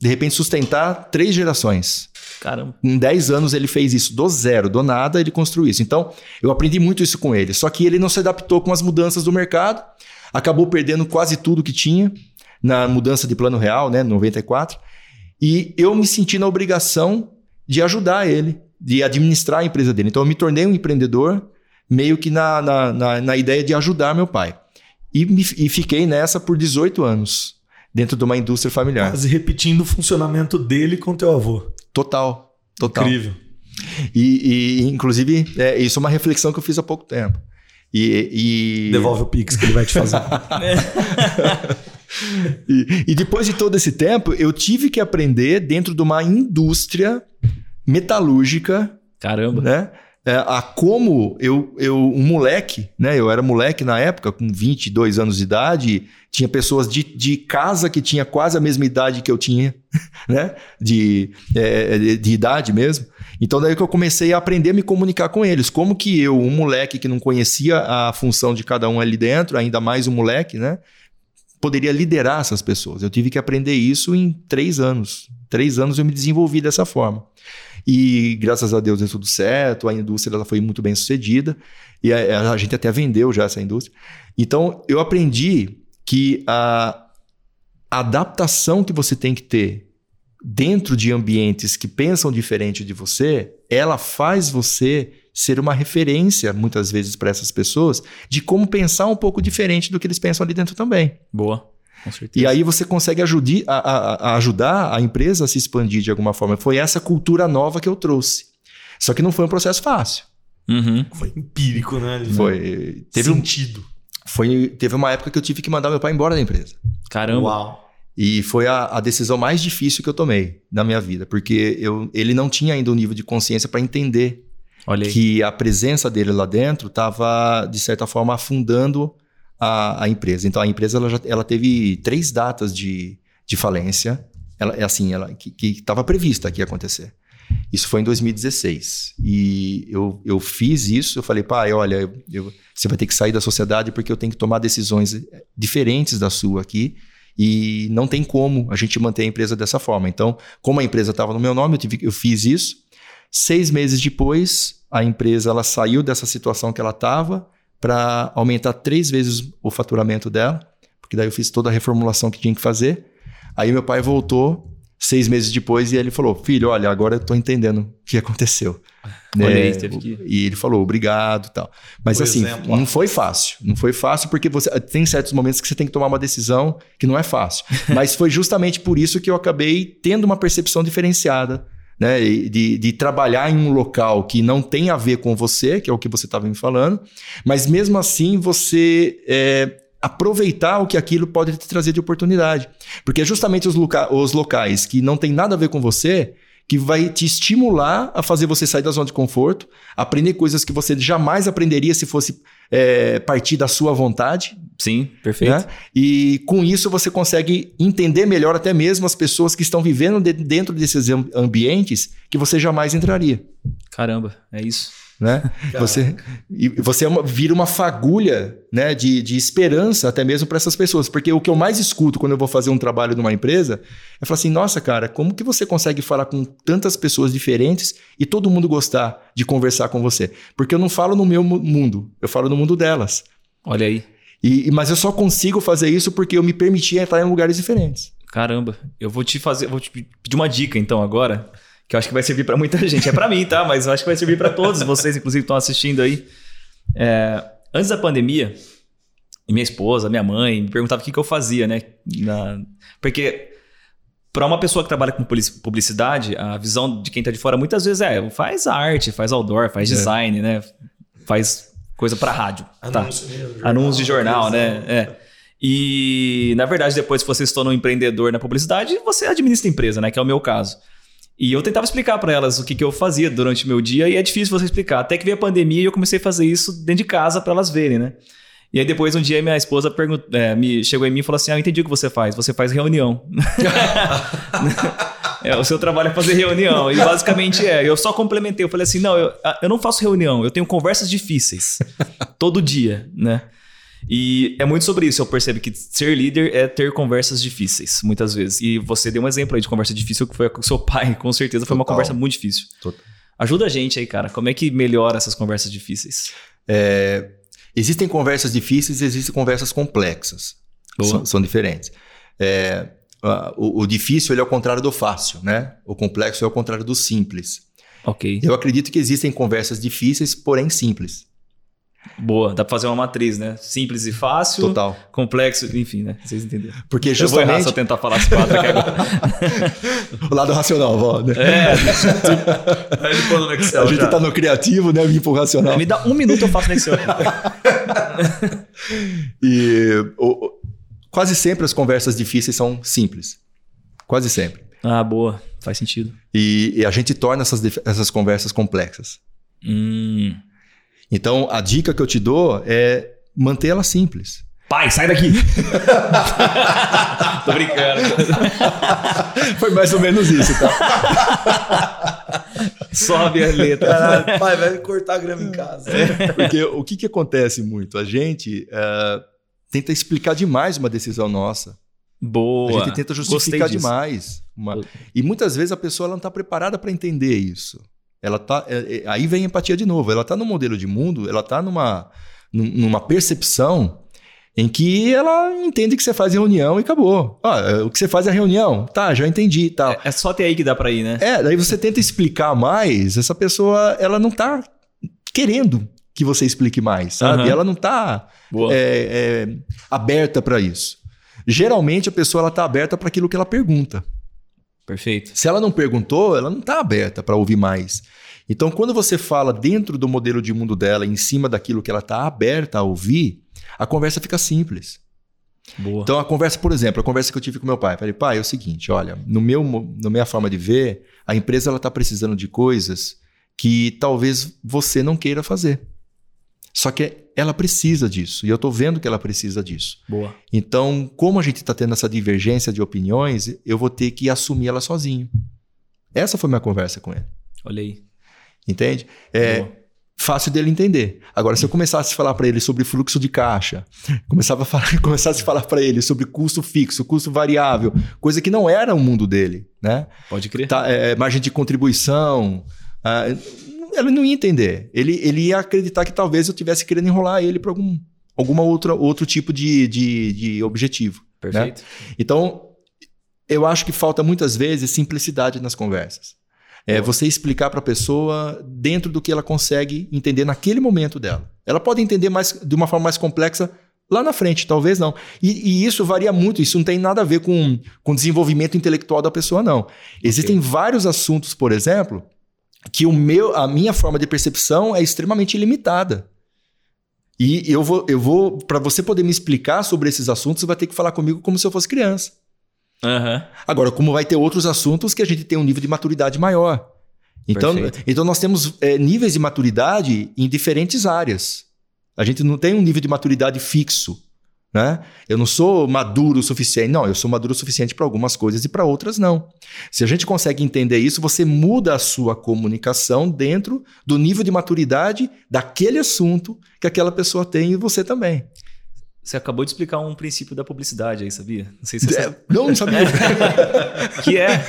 de repente, sustentar três gerações. Caramba. Em 10 anos ele fez isso, do zero, do nada, ele construiu isso. Então, eu aprendi muito isso com ele. Só que ele não se adaptou com as mudanças do mercado, acabou perdendo quase tudo que tinha na mudança de plano real, né, 94, e eu me senti na obrigação de ajudar ele, de administrar a empresa dele. Então eu me tornei um empreendedor meio que na, na, na, na ideia de ajudar meu pai. E, me, e fiquei nessa por 18 anos, dentro de uma indústria familiar. Quase repetindo o funcionamento dele com teu avô. Total, total. Incrível. E, e inclusive, é, isso é uma reflexão que eu fiz há pouco tempo. E, e... Devolve o Pix que ele vai te fazer. e, e depois de todo esse tempo, eu tive que aprender dentro de uma indústria metalúrgica, Caramba. né? É, a como eu, eu, um moleque, né? Eu era moleque na época, com 22 anos de idade, tinha pessoas de, de casa que tinha quase a mesma idade que eu tinha, né? De, é, de, de idade mesmo. Então daí que eu comecei a aprender a me comunicar com eles. Como que eu, um moleque que não conhecia a função de cada um ali dentro, ainda mais um moleque, né? Poderia liderar essas pessoas. Eu tive que aprender isso em três anos. Três anos eu me desenvolvi dessa forma. E graças a Deus deu tudo certo, a indústria ela foi muito bem sucedida e a, a gente até vendeu já essa indústria. Então eu aprendi que a adaptação que você tem que ter dentro de ambientes que pensam diferente de você, ela faz você ser uma referência muitas vezes para essas pessoas de como pensar um pouco diferente do que eles pensam ali dentro também. Boa. Com certeza. E aí você consegue ajudi- a, a- a ajudar a empresa a se expandir de alguma forma. Foi essa cultura nova que eu trouxe. Só que não foi um processo fácil. Uhum. Foi empírico, né? Foi, teve, um- sentido. foi, teve uma época que eu tive que mandar meu pai embora da empresa. Caramba. Uau. E foi a, a decisão mais difícil que eu tomei na minha vida, porque eu, ele não tinha ainda o nível de consciência para entender Olha aí. que a presença dele lá dentro estava, de certa forma, afundando a, a empresa. Então, a empresa ela, já, ela teve três datas de, de falência, ela, é assim, ela, que estava prevista que ia acontecer. Isso foi em 2016. E eu, eu fiz isso, eu falei, pai, olha, eu- eu- você vai ter que sair da sociedade porque eu tenho que tomar decisões eh, diferentes da sua aqui. E não tem como a gente manter a empresa dessa forma. Então, como a empresa estava no meu nome, eu, tive, eu fiz isso. Seis meses depois, a empresa ela saiu dessa situação que ela estava para aumentar três vezes o faturamento dela, porque daí eu fiz toda a reformulação que tinha que fazer. Aí meu pai voltou seis meses depois e ele falou: Filho, olha, agora eu estou entendendo o que aconteceu. Olha Né? teve que- E ele falou: Obrigado tal. Mas Por assim, exemplo, não foi fácil. Não foi fácil porque você tem certos momentos que você tem que tomar uma decisão que não é fácil. Mas foi justamente por isso que eu acabei tendo uma percepção diferenciada. Né, de, de trabalhar em um local que não tem a ver com você, que é o que você estava me falando, mas mesmo assim você é, aproveitar o que aquilo pode te trazer de oportunidade. Porque é justamente os, loca os locais que não tem nada a ver com você que vai te estimular a fazer você sair da zona de conforto, aprender coisas que você jamais aprenderia se fosse é, partir da sua vontade, Sim, perfeito. né? E com isso você consegue entender melhor até mesmo as pessoas que estão vivendo de- dentro desses am- ambientes que você jamais entraria. Caramba, é isso. Né? Você, e você é uma- vira uma fagulha né, de, de esperança até mesmo para essas pessoas. Porque o que eu mais escuto quando eu vou fazer um trabalho numa empresa é falar assim: nossa, cara, como que você consegue falar com tantas pessoas diferentes e todo mundo gostar de conversar com você? Porque eu não falo no meu mu- mundo, eu falo no mundo delas. Olha aí. E- mas eu só consigo fazer isso porque eu me permiti entrar em lugares diferentes. Caramba, eu vou te fazer, vou te pedir uma dica então agora, que eu acho que vai servir pra muita gente. É pra mim, tá? Mas eu acho que vai servir pra todos vocês, inclusive, que estão assistindo aí. É, antes da pandemia, minha esposa, minha mãe me perguntavam o que, que eu fazia, né? Na- Porque para uma pessoa que trabalha com publici- publicidade, a visão de quem tá de fora muitas vezes é faz arte, faz outdoor, faz design, né? Faz coisa pra rádio. Tá. Anúncio, né? Anúncio de jornal, né? É. E, na verdade, depois que você se torna um empreendedor na publicidade, você administra a empresa, né? Que é o meu caso. E eu tentava explicar para elas o que, que eu fazia durante o meu dia e é difícil você explicar. Até que veio a pandemia e eu comecei a fazer isso dentro de casa para elas verem, né? E aí depois um dia minha esposa é, me chegou em mim e falou assim: Ah, eu entendi o que você faz. Você faz reunião. É, o seu trabalho é fazer reunião. E basicamente é. Eu só complementei. Eu falei assim: não, eu, eu não faço reunião, eu tenho conversas difíceis. todo dia, né? E é muito sobre isso. Eu percebo que ser líder é ter conversas difíceis, muitas vezes. E você deu um exemplo aí de conversa difícil que foi com seu pai, com certeza foi uma Total. conversa muito difícil. Total. Ajuda a gente aí, cara. Como é que melhora essas conversas difíceis? É, existem conversas difíceis e existem conversas complexas. São, são diferentes. É, o, o difícil ele é o contrário do fácil, né? O complexo é o contrário do simples. Ok. Eu acredito que existem conversas difíceis, porém simples. Boa. Dá pra fazer uma matriz, né? Simples e fácil. Total. Complexo, enfim, né? Vocês entenderam. Porque Eu vou errar se justamente eu tentar falar as quatro aqui agora. o lado racional, vó, né? É, Aí ele no Excel a gente já. tá no criativo, né? Vim pro racional. me dá um minuto eu faço no Excel. E o- quase sempre as conversas difíceis são simples. Quase sempre. Ah, boa. Faz sentido. E, e a gente torna essas, essas conversas complexas. Hum. Então, a dica que eu te dou é manter ela simples. Pai, sai daqui! Tô brincando. Foi mais ou menos isso, tá? Sobe a letra. Caralho, pai, vai cortar grama em casa. Porque o que, que acontece muito? A gente eh, tenta explicar demais uma decisão nossa. Boa. A gente tenta justificar demais. uma- E muitas vezes a pessoa ela não está preparada para entender isso. Ela tá, é- é- aí vem a empatia de novo. Ela está num modelo de mundo, ela está numa, num- numa percepção em que ela entende que você faz reunião e acabou. Ah, é, o que você faz é reunião. Tá, já entendi tal. É, é só até aí que dá pra ir, né? É, daí você tenta explicar mais, essa pessoa, ela não tá querendo que você explique mais, sabe? Aham. Ela não tá é, é, aberta para isso. Geralmente a pessoa ela tá aberta para aquilo que ela pergunta. Perfeito. Se ela não perguntou, ela não tá aberta para ouvir mais. Então, quando você fala dentro do modelo de mundo dela, em cima daquilo que ela tá aberta a ouvir, a conversa fica simples. Boa. Então, a conversa, por exemplo, a conversa que eu tive com meu pai. Falei, pai, é o seguinte, olha, no meu, na minha forma de ver, a empresa ela está precisando de coisas que talvez você não queira fazer. Só que ela precisa disso, e eu estou vendo que ela precisa disso. Boa. Então, como a gente está tendo essa divergência de opiniões, eu vou ter que assumir ela sozinho. Essa foi minha conversa com ele, Olha aí. entende? É, Boa. fácil dele entender. Agora, se eu começasse a falar para ele sobre fluxo de caixa, começava a falar, começasse a falar para ele sobre custo fixo, custo variável, coisa que não era o mundo dele, né? Pode crer. Tá, é, margem de contribuição, ah, ele não ia entender. Ele, ele ia acreditar que talvez eu tivesse querendo enrolar ele para algum alguma outra outro tipo de, de, de objetivo. Perfeito. Então, eu acho que falta muitas vezes simplicidade nas conversas. É você explicar para a pessoa dentro do que ela consegue entender naquele momento dela. Ela pode entender mais de uma forma mais complexa lá na frente, talvez não. E, e isso varia muito, isso não tem nada a ver com, com desenvolvimento intelectual da pessoa, não. Existem vários assuntos, por exemplo, que o meu, a minha forma de percepção é extremamente limitada. E eu vou, eu vou para você poder me explicar sobre esses assuntos, você vai ter que falar comigo como se eu fosse criança. Aham. Agora, como vai ter outros assuntos que a gente tem um nível de maturidade maior. Então, Perfeito. então nós temos é, níveis de maturidade em diferentes áreas. A gente não tem um nível de maturidade fixo. Né? Eu não sou maduro o suficiente. Não, eu sou maduro o suficiente para algumas coisas e para outras não. Se a gente consegue entender isso, você muda a sua comunicação dentro do nível de maturidade daquele assunto que aquela pessoa tem e você também. Você acabou de explicar um princípio da publicidade aí, sabia? Não sei se você sabe. É, não, não sabia. que é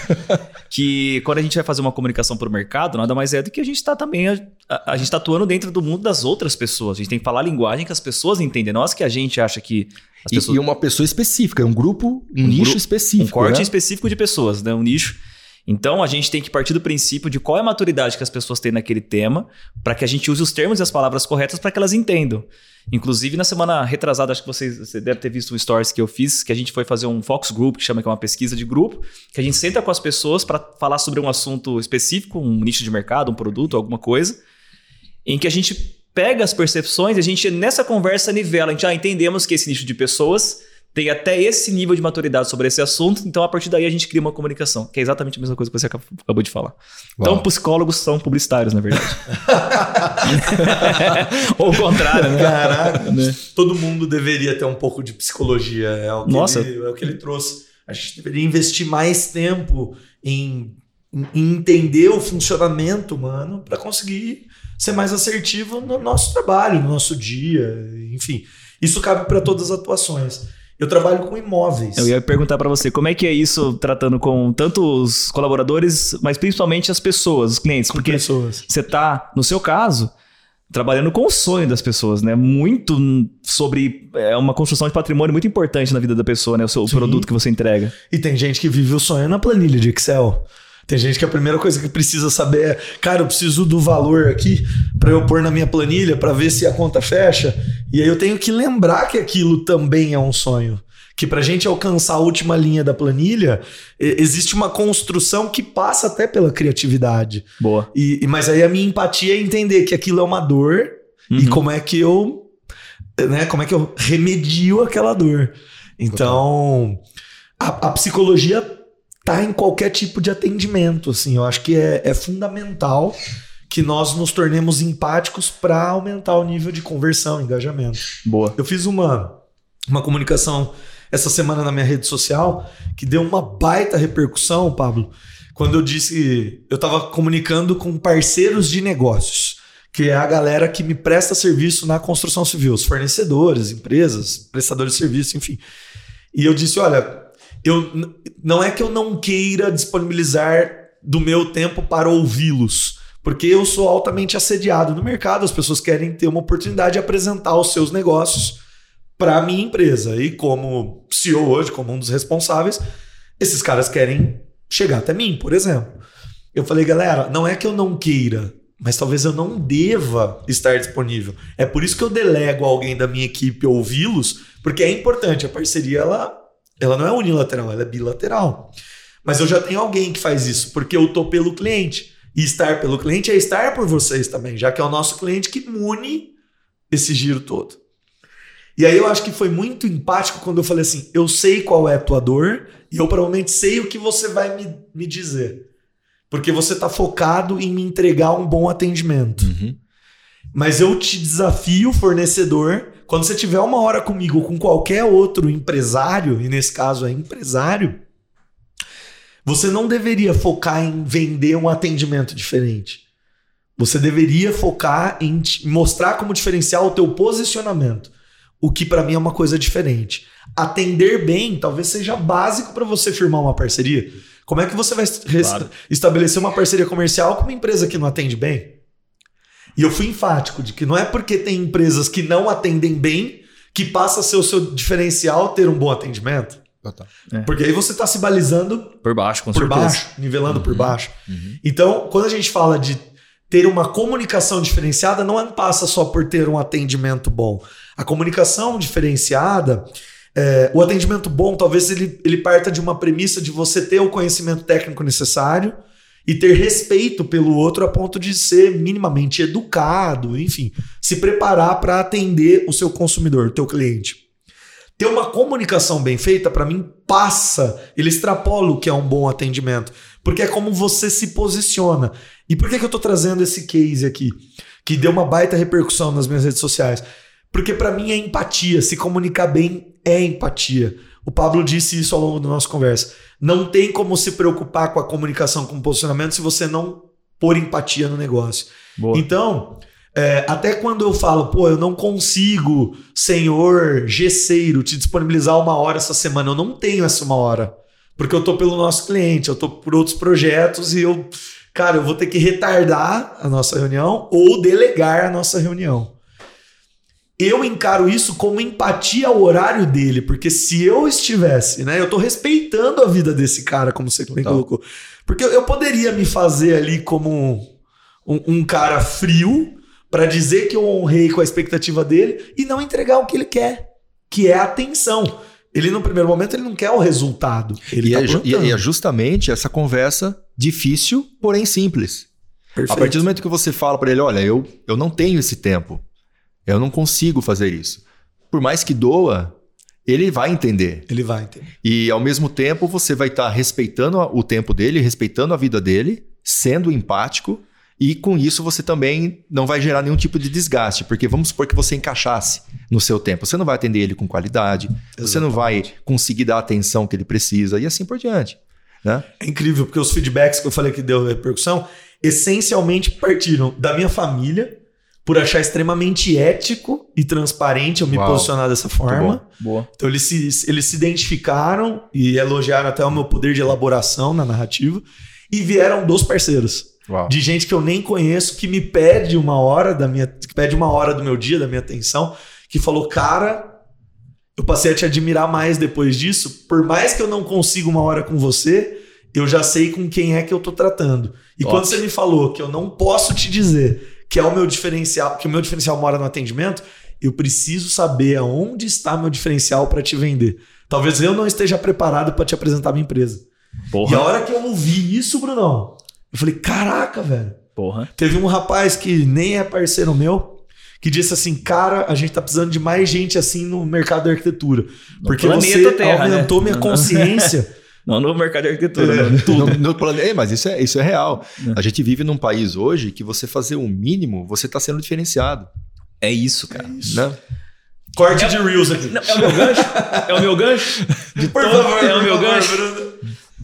que quando a gente vai fazer uma comunicação para o mercado, nada mais é do que a gente está também a, a, a gente tá atuando dentro do mundo das outras pessoas. A gente tem que falar a linguagem que as pessoas entendem. Nós que a gente acha que as E, pessoas e uma pessoa específica, um grupo, um, Um nicho grupo- específico. um corte né? específico de pessoas, né? Um nicho. Então a gente tem que partir do princípio de qual é a maturidade que as pessoas têm naquele tema, para que a gente use os termos e as palavras corretas para que elas entendam. Inclusive, na semana retrasada, acho que vocês, você deve ter visto o stories que eu fiz, que a gente foi fazer um Fox Group, que chama que é uma pesquisa de grupo, que a gente senta com as pessoas para falar sobre um assunto específico, um nicho de mercado, um produto, alguma coisa, em que a gente pega as percepções e a gente, nessa conversa, nivela. A gente, ah, entendemos que esse nicho de pessoas tem até esse nível de maturidade sobre esse assunto, então a partir daí a gente cria uma comunicação, que é exatamente a mesma coisa que você acab- acabou de falar. Então, Uau. psicólogos são publicitários, na verdade. Ou o contrário, né? Caraca. Né? Todo mundo deveria ter um pouco de psicologia. É o que, Nossa. ele, é o que ele trouxe. A gente deveria investir mais tempo em, em entender o funcionamento humano para conseguir ser mais assertivo no nosso trabalho, no nosso dia, enfim. Isso cabe para todas as atuações. Eu trabalho com imóveis. Eu ia perguntar pra você, como é que é isso tratando com tanto os colaboradores, mas principalmente as pessoas, os clientes? com Porque pessoas. você tá, no seu caso, trabalhando com o sonho das pessoas, né? Muito sobre é uma construção de patrimônio muito importante na vida da pessoa, né? O seu Sim. produto que você entrega. E tem gente que vive o sonho na planilha de Excel. Tem gente que a primeira coisa que precisa saber é, cara, eu preciso do valor aqui para eu pôr na minha planilha para ver se a conta fecha. E aí eu tenho que lembrar que aquilo também é um sonho. Que pra gente alcançar a última linha da planilha, e- existe uma construção que passa até pela criatividade. Boa. E, e- mas aí a minha empatia é entender que aquilo é uma dor e Uhum. como é que eu, né, como é que eu remedio aquela dor. Então, a, a psicologia tá em qualquer tipo de atendimento, assim. Eu acho que é, é fundamental que nós nos tornemos empáticos para aumentar o nível de conversão, engajamento. Boa. Eu fiz uma, uma comunicação essa semana na minha rede social que deu uma baita repercussão, Pablo, quando eu disse. Eu estava comunicando com parceiros de negócios, que é a galera que me presta serviço na construção civil, os fornecedores, empresas, prestadores de serviço, enfim. E eu disse: olha, eu, não é que eu não queira disponibilizar do meu tempo para ouvi-los, porque eu sou altamente assediado no mercado, as pessoas querem ter uma oportunidade de apresentar os seus negócios para a minha empresa. E como CEO hoje, como um dos responsáveis, esses caras querem chegar até mim, por exemplo. Eu falei, galera, não é que eu não queira, mas talvez eu não deva estar disponível. É por isso que eu delego alguém da minha equipe ouvi-los, porque é importante. A parceria, ela, ela não é unilateral, ela é bilateral. Mas eu já tenho alguém que faz isso, porque eu tô pelo cliente. E estar pelo cliente é estar por vocês também, já que é o nosso cliente que mune esse giro todo. E aí eu acho que foi muito empático quando eu falei assim: eu sei qual é a tua dor e eu provavelmente sei o que você vai me, me dizer. Porque você está focado em me entregar um bom atendimento. Uhum. Mas eu te desafio, fornecedor, quando você tiver uma hora comigo ou com qualquer outro empresário, e nesse caso é empresário, você não deveria focar em vender um atendimento diferente. Você deveria focar em mostrar como diferenciar o teu posicionamento. O que para mim é uma coisa diferente. Atender bem talvez seja básico para você firmar uma parceria. Como é que você vai claro. estabelecer uma parceria comercial com uma empresa que não atende bem? E eu fui enfático de que não é porque tem empresas que não atendem bem que passa a ser o seu diferencial ter um bom atendimento. É. Porque aí você está se balizando por baixo, com por certeza. baixo, nivelando uhum. por baixo. Uhum. Então, quando a gente fala de ter uma comunicação diferenciada, não passa só por ter um atendimento bom. A comunicação diferenciada, é, o atendimento bom, talvez ele, ele parta de uma premissa de você ter o conhecimento técnico necessário e ter respeito pelo outro a ponto de ser minimamente educado, enfim, se preparar para atender o seu consumidor, o teu cliente. Ter uma comunicação bem feita, para mim, passa, ele extrapola o que é um bom atendimento, porque é como você se posiciona. E por que, que eu estou trazendo esse case aqui, que deu uma baita repercussão nas minhas redes sociais? Porque para mim é empatia, se comunicar bem é empatia. O Pablo disse isso ao longo da nossa conversa. Não tem como se preocupar com a comunicação, com o posicionamento, se você não pôr empatia no negócio. Boa. Então, é, até quando eu falo, pô, eu não consigo, senhor gesseiro, te disponibilizar uma hora essa semana, eu não tenho essa uma hora. Porque eu tô pelo nosso cliente, eu tô por outros projetos e eu, cara, eu vou ter que retardar a nossa reunião ou delegar a nossa reunião eu encaro isso como empatia ao horário dele, porque se eu estivesse, né, eu tô respeitando a vida desse cara, como você bem colocou. Porque eu poderia me fazer ali como um, um cara frio para dizer que eu honrei com a expectativa dele e não entregar o que ele quer, que é a atenção. Ele, no primeiro momento, ele não quer o resultado. Ele e, tá é, e é justamente essa conversa difícil, porém simples. Perfeito. A partir do momento que você fala para ele, olha, eu, eu não tenho esse tempo. Eu não consigo fazer isso. Por mais que doa, ele vai entender. Ele vai entender. E ao mesmo tempo você vai estar tá respeitando o tempo dele, respeitando a vida dele, sendo empático. E com isso você também não vai gerar nenhum tipo de desgaste, porque vamos supor que você encaixasse no seu tempo. Você não vai atender ele com qualidade, Exatamente. você não vai conseguir dar a atenção que ele precisa e assim por diante. Né? É incrível, porque os feedbacks que eu falei que deu repercussão essencialmente partiram da minha família, por achar extremamente ético e transparente eu me Uau. posicionar dessa forma. Boa. Então eles se, eles se identificaram e elogiaram até o meu poder de elaboração na narrativa e vieram dos parceiros. Uau. De gente que eu nem conheço, que me pede uma hora da minha. que pede uma hora do meu dia, da minha atenção, que falou, cara, eu passei a te admirar mais depois disso. Por mais que eu não consiga uma hora com você, eu já sei com quem é que eu tô tratando. E Ótimo. quando você me falou que eu não posso te dizer que é o meu diferencial, que o meu diferencial mora no atendimento, eu preciso saber aonde está meu diferencial para te vender. Talvez eu não esteja preparado para te apresentar minha empresa. Porra. E a hora que eu ouvi isso, Brunão, eu falei: caraca, velho. Porra. Teve um rapaz que nem é parceiro meu, que disse assim: Cara, a gente tá precisando de mais gente assim no mercado da arquitetura. porque planeta você Terra, aumentou né? minha consciência. Não no mercado de arquitetura, É. não, tudo. No, no plane- É, mas isso é, isso é real. A gente vive num país hoje que você fazer o mínimo, você está sendo diferenciado. É isso, cara. Né? Corte de Reels aqui. Não, é o meu gancho? É o meu gancho? De Por todo- favor, é o meu favor, gancho. Bruno.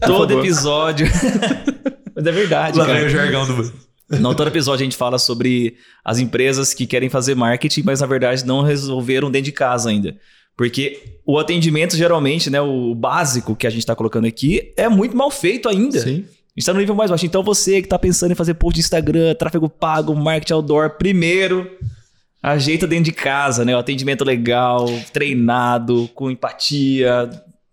Todo favor. episódio. Mas é verdade, Lá vem cara. o jargão do. Não, todo episódio a gente fala sobre as empresas que querem fazer marketing, mas na verdade não resolveram dentro de casa ainda. Porque o atendimento, geralmente, né, o básico que a gente está colocando aqui, é muito mal feito ainda. Sim. A gente está no nível mais baixo. Então você que está pensando em fazer post de Instagram, tráfego pago, marketing outdoor, primeiro ajeita dentro de casa, né? O atendimento legal, treinado, com empatia.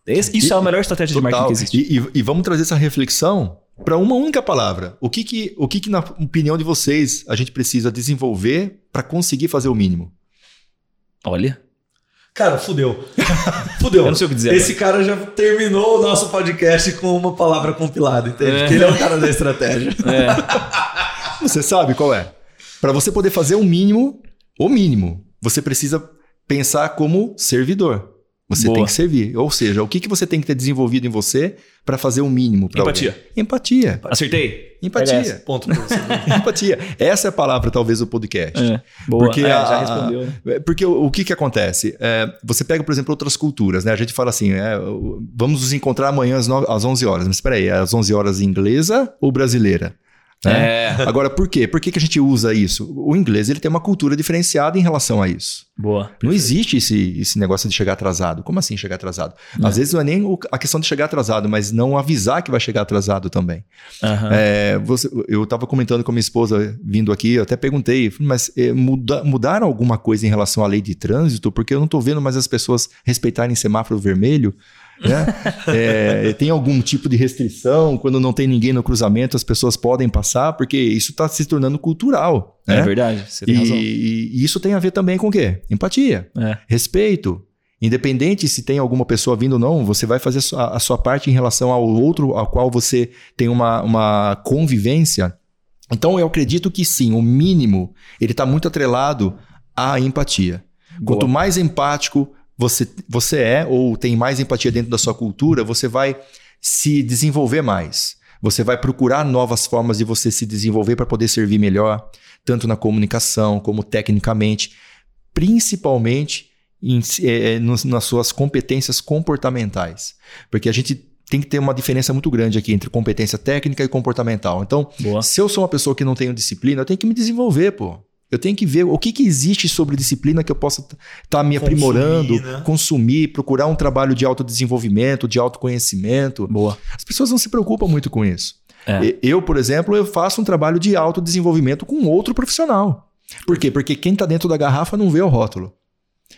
Esse- isso E- é a melhor estratégia de marketing Total. que existe. E, e- e vamos trazer essa reflexão para uma única palavra. O que que, o que que, na opinião de vocês, a gente precisa desenvolver para conseguir fazer o mínimo? Olha, Cara, fudeu. Fudeu. eu não sei o que dizer. Esse cara já terminou o nosso podcast com uma palavra compilada, entende? É. Porque ele é o cara da estratégia. É. Você sabe qual é? Para você poder fazer o mínimo, o mínimo, você precisa pensar como servidor. Você Boa. tem que servir. Ou seja, o que, que você tem que ter desenvolvido em você para fazer o mínimo para Empatia. Empatia. Acertei? Empatia. essa. Ponto pra você. Empatia. Essa é a palavra, talvez, do podcast. É, boa. Porque É, a- já respondeu. né? Porque o, o que que acontece? É, você pega, por exemplo, outras culturas, né? A gente fala assim, é, vamos nos encontrar amanhã às, nove- às 11 horas. Mas espera aí, é às 11 horas inglesa ou brasileira? Né? É, Agora, por quê? Por que, que a gente usa isso? O inglês ele tem uma cultura diferenciada em relação a isso. boa. Não existe esse, esse negócio de chegar atrasado. Como assim chegar atrasado? É. Às vezes não é nem a questão de chegar atrasado, mas não avisar que vai chegar atrasado também. Aham. É, você- eu estava comentando com a minha esposa vindo aqui, eu até perguntei, mas é, muda- mudaram alguma coisa em relação à lei de trânsito? Porque eu não estou vendo mais as pessoas respeitarem semáforo vermelho. Né? É, tem algum tipo de restrição quando não tem ninguém no cruzamento, as pessoas podem passar, porque isso está se tornando cultural. É né? verdade, você E, tem razão. e isso tem a ver também com o quê? Empatia, É. respeito. Independente se tem alguma pessoa vindo ou não, você vai fazer a sua, a sua parte em relação ao outro ao qual você tem uma, uma convivência. Então eu acredito que sim, o mínimo ele está muito atrelado à empatia. Quanto Boa. mais empático você, você é, ou tem mais empatia dentro da sua cultura, você vai se desenvolver mais. Você vai procurar novas formas de você se desenvolver para poder servir melhor, tanto na comunicação como tecnicamente, principalmente em, eh, nos- nas suas competências comportamentais. Porque a gente tem que ter uma diferença muito grande aqui entre competência técnica e comportamental. Então, Boa. se eu sou uma pessoa que não tenho disciplina, eu tenho que me desenvolver, pô. Eu tenho que ver o que, que existe sobre disciplina que eu possa estar me Consumir, aprimorando, né? consumir, procurar um trabalho de autodesenvolvimento, de autoconhecimento. Boa. As pessoas não se preocupam muito com isso. É. Eu, por exemplo, eu faço um trabalho de autodesenvolvimento com outro profissional. Por quê? Porque quem está dentro da garrafa não vê o rótulo.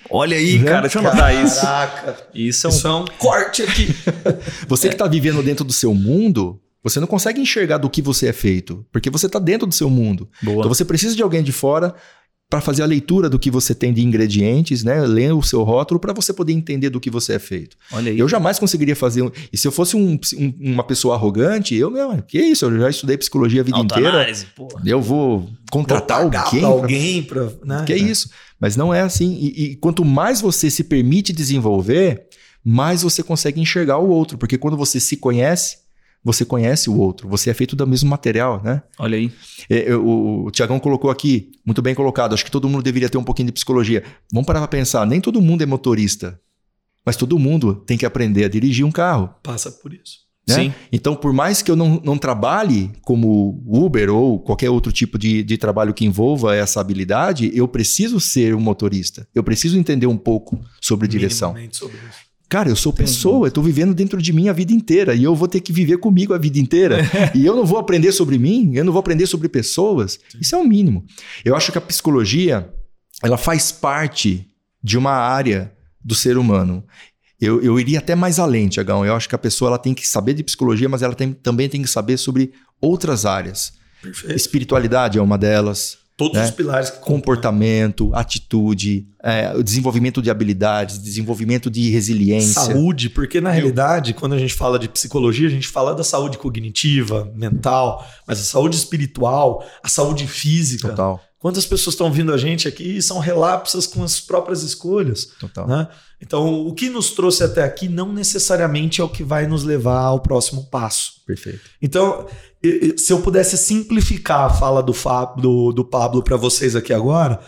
Olha aí, Né? cara, deixa eu anotar isso. Caraca. Isso é um. Isso é um corte aqui. Você que está vivendo dentro do seu mundo, você não consegue enxergar do que você é feito, porque você está dentro do seu mundo. Boa. Então você precisa de alguém de fora para fazer a leitura do que você tem de ingredientes, né? Ler o seu rótulo para você poder entender do que você é feito. Olha aí. Eu jamais conseguiria fazer. um- E se eu fosse um- um- uma pessoa arrogante, eu, meu, que isso? Eu já estudei psicologia a vida inteira. Pô. Eu vou contratar Vou pagar alguém. pra alguém pra, né? Que é isso? Mas não é assim. E, e quanto mais você se permite desenvolver, mais você consegue enxergar o outro. Porque quando você se conhece, você conhece o outro. Você é feito do mesmo material, né? Olha aí. É, o, o Tiagão colocou aqui, muito bem colocado. Acho que todo mundo deveria ter um pouquinho de psicologia. Vamos parar para pensar. Nem todo mundo é motorista. Mas todo mundo tem que aprender a dirigir um carro. Passa por isso. né? Sim. Então, por mais que eu não, não trabalhe como Uber ou qualquer outro tipo de, de trabalho que envolva essa habilidade, eu preciso ser um motorista. Eu preciso entender um pouco sobre direção. Sobre isso. Cara, eu sou pessoa, eu tô vivendo dentro de mim a vida inteira e eu vou ter que viver comigo a vida inteira. e eu não vou aprender sobre mim, eu não vou aprender sobre pessoas. Isso é o mínimo. Eu acho que a psicologia, ela faz parte de uma área do ser humano. Eu, eu iria até mais além, Tiagão. Eu acho que a pessoa ela tem que saber de psicologia, mas ela tem- também tem que saber sobre outras áreas. Perfeito. Espiritualidade é uma delas, Todos né? os pilares que comportamento, atitude, é, desenvolvimento de habilidades, desenvolvimento de resiliência. Saúde, porque na realidade, quando a gente fala de psicologia, a gente fala da saúde cognitiva, mental, mas a saúde espiritual, a saúde física, Total. Quantas pessoas estão vindo a gente aqui e são relapsas com as próprias escolhas? Total. Né? Então, o que nos trouxe até aqui não necessariamente é o que vai nos levar ao próximo passo. Perfeito. Então, se eu pudesse simplificar a fala do, Fá- do, do Pablo para vocês aqui agora,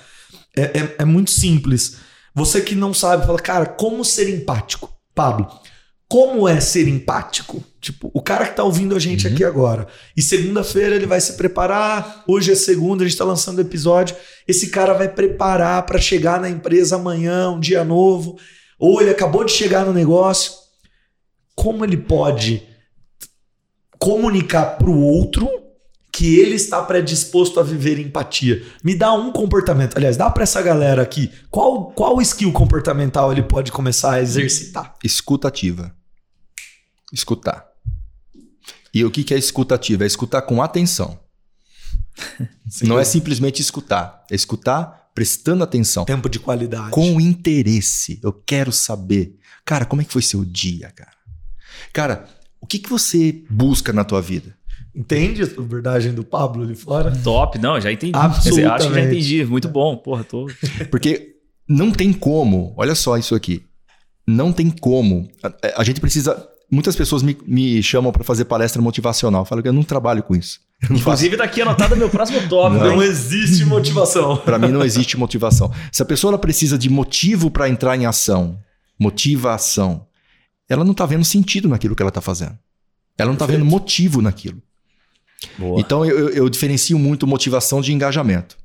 é, é- é muito simples. Você que não sabe, fala, cara, como ser empático? Pablo, como é ser empático? Tipo, o cara que tá ouvindo a gente aqui agora, e segunda-feira ele vai se preparar, hoje é segunda, a gente tá lançando o episódio, esse cara vai preparar para chegar na empresa amanhã, um dia novo, ou ele acabou de chegar no negócio. Como ele pode comunicar para o outro que ele está predisposto a viver empatia. Me dá um comportamento. Aliás, dá para essa galera aqui. Qual, qual skill comportamental ele pode começar a exercitar? Escutativa. Escutar. E o que é escutativa? É escutar com atenção. Não é simplesmente escutar. É escutar prestando atenção. tempo de qualidade. Com interesse. Eu quero saber. Cara, como é que foi seu dia, cara? Cara, o que, que você busca na tua vida? Entende a verdade do Pablo ali fora? Top, não, já entendi. Absolutamente. Acho que já entendi. Muito bom. Porra, tô. Porque não tem como, olha só isso aqui. Não tem como. A, a gente precisa. Muitas pessoas me, me chamam para fazer palestra motivacional. Eu falo que eu não trabalho com isso. Não. Inclusive, tá aqui anotado meu próximo tópico. Não, hein? existe motivação. Para mim não existe motivação. Se a pessoa ela precisa de motivo para entrar em ação, motivação, ela não tá vendo sentido naquilo que ela tá fazendo. Ela não tá Perfeito. vendo motivo naquilo. Boa. Então eu, eu- diferencio muito motivação de engajamento.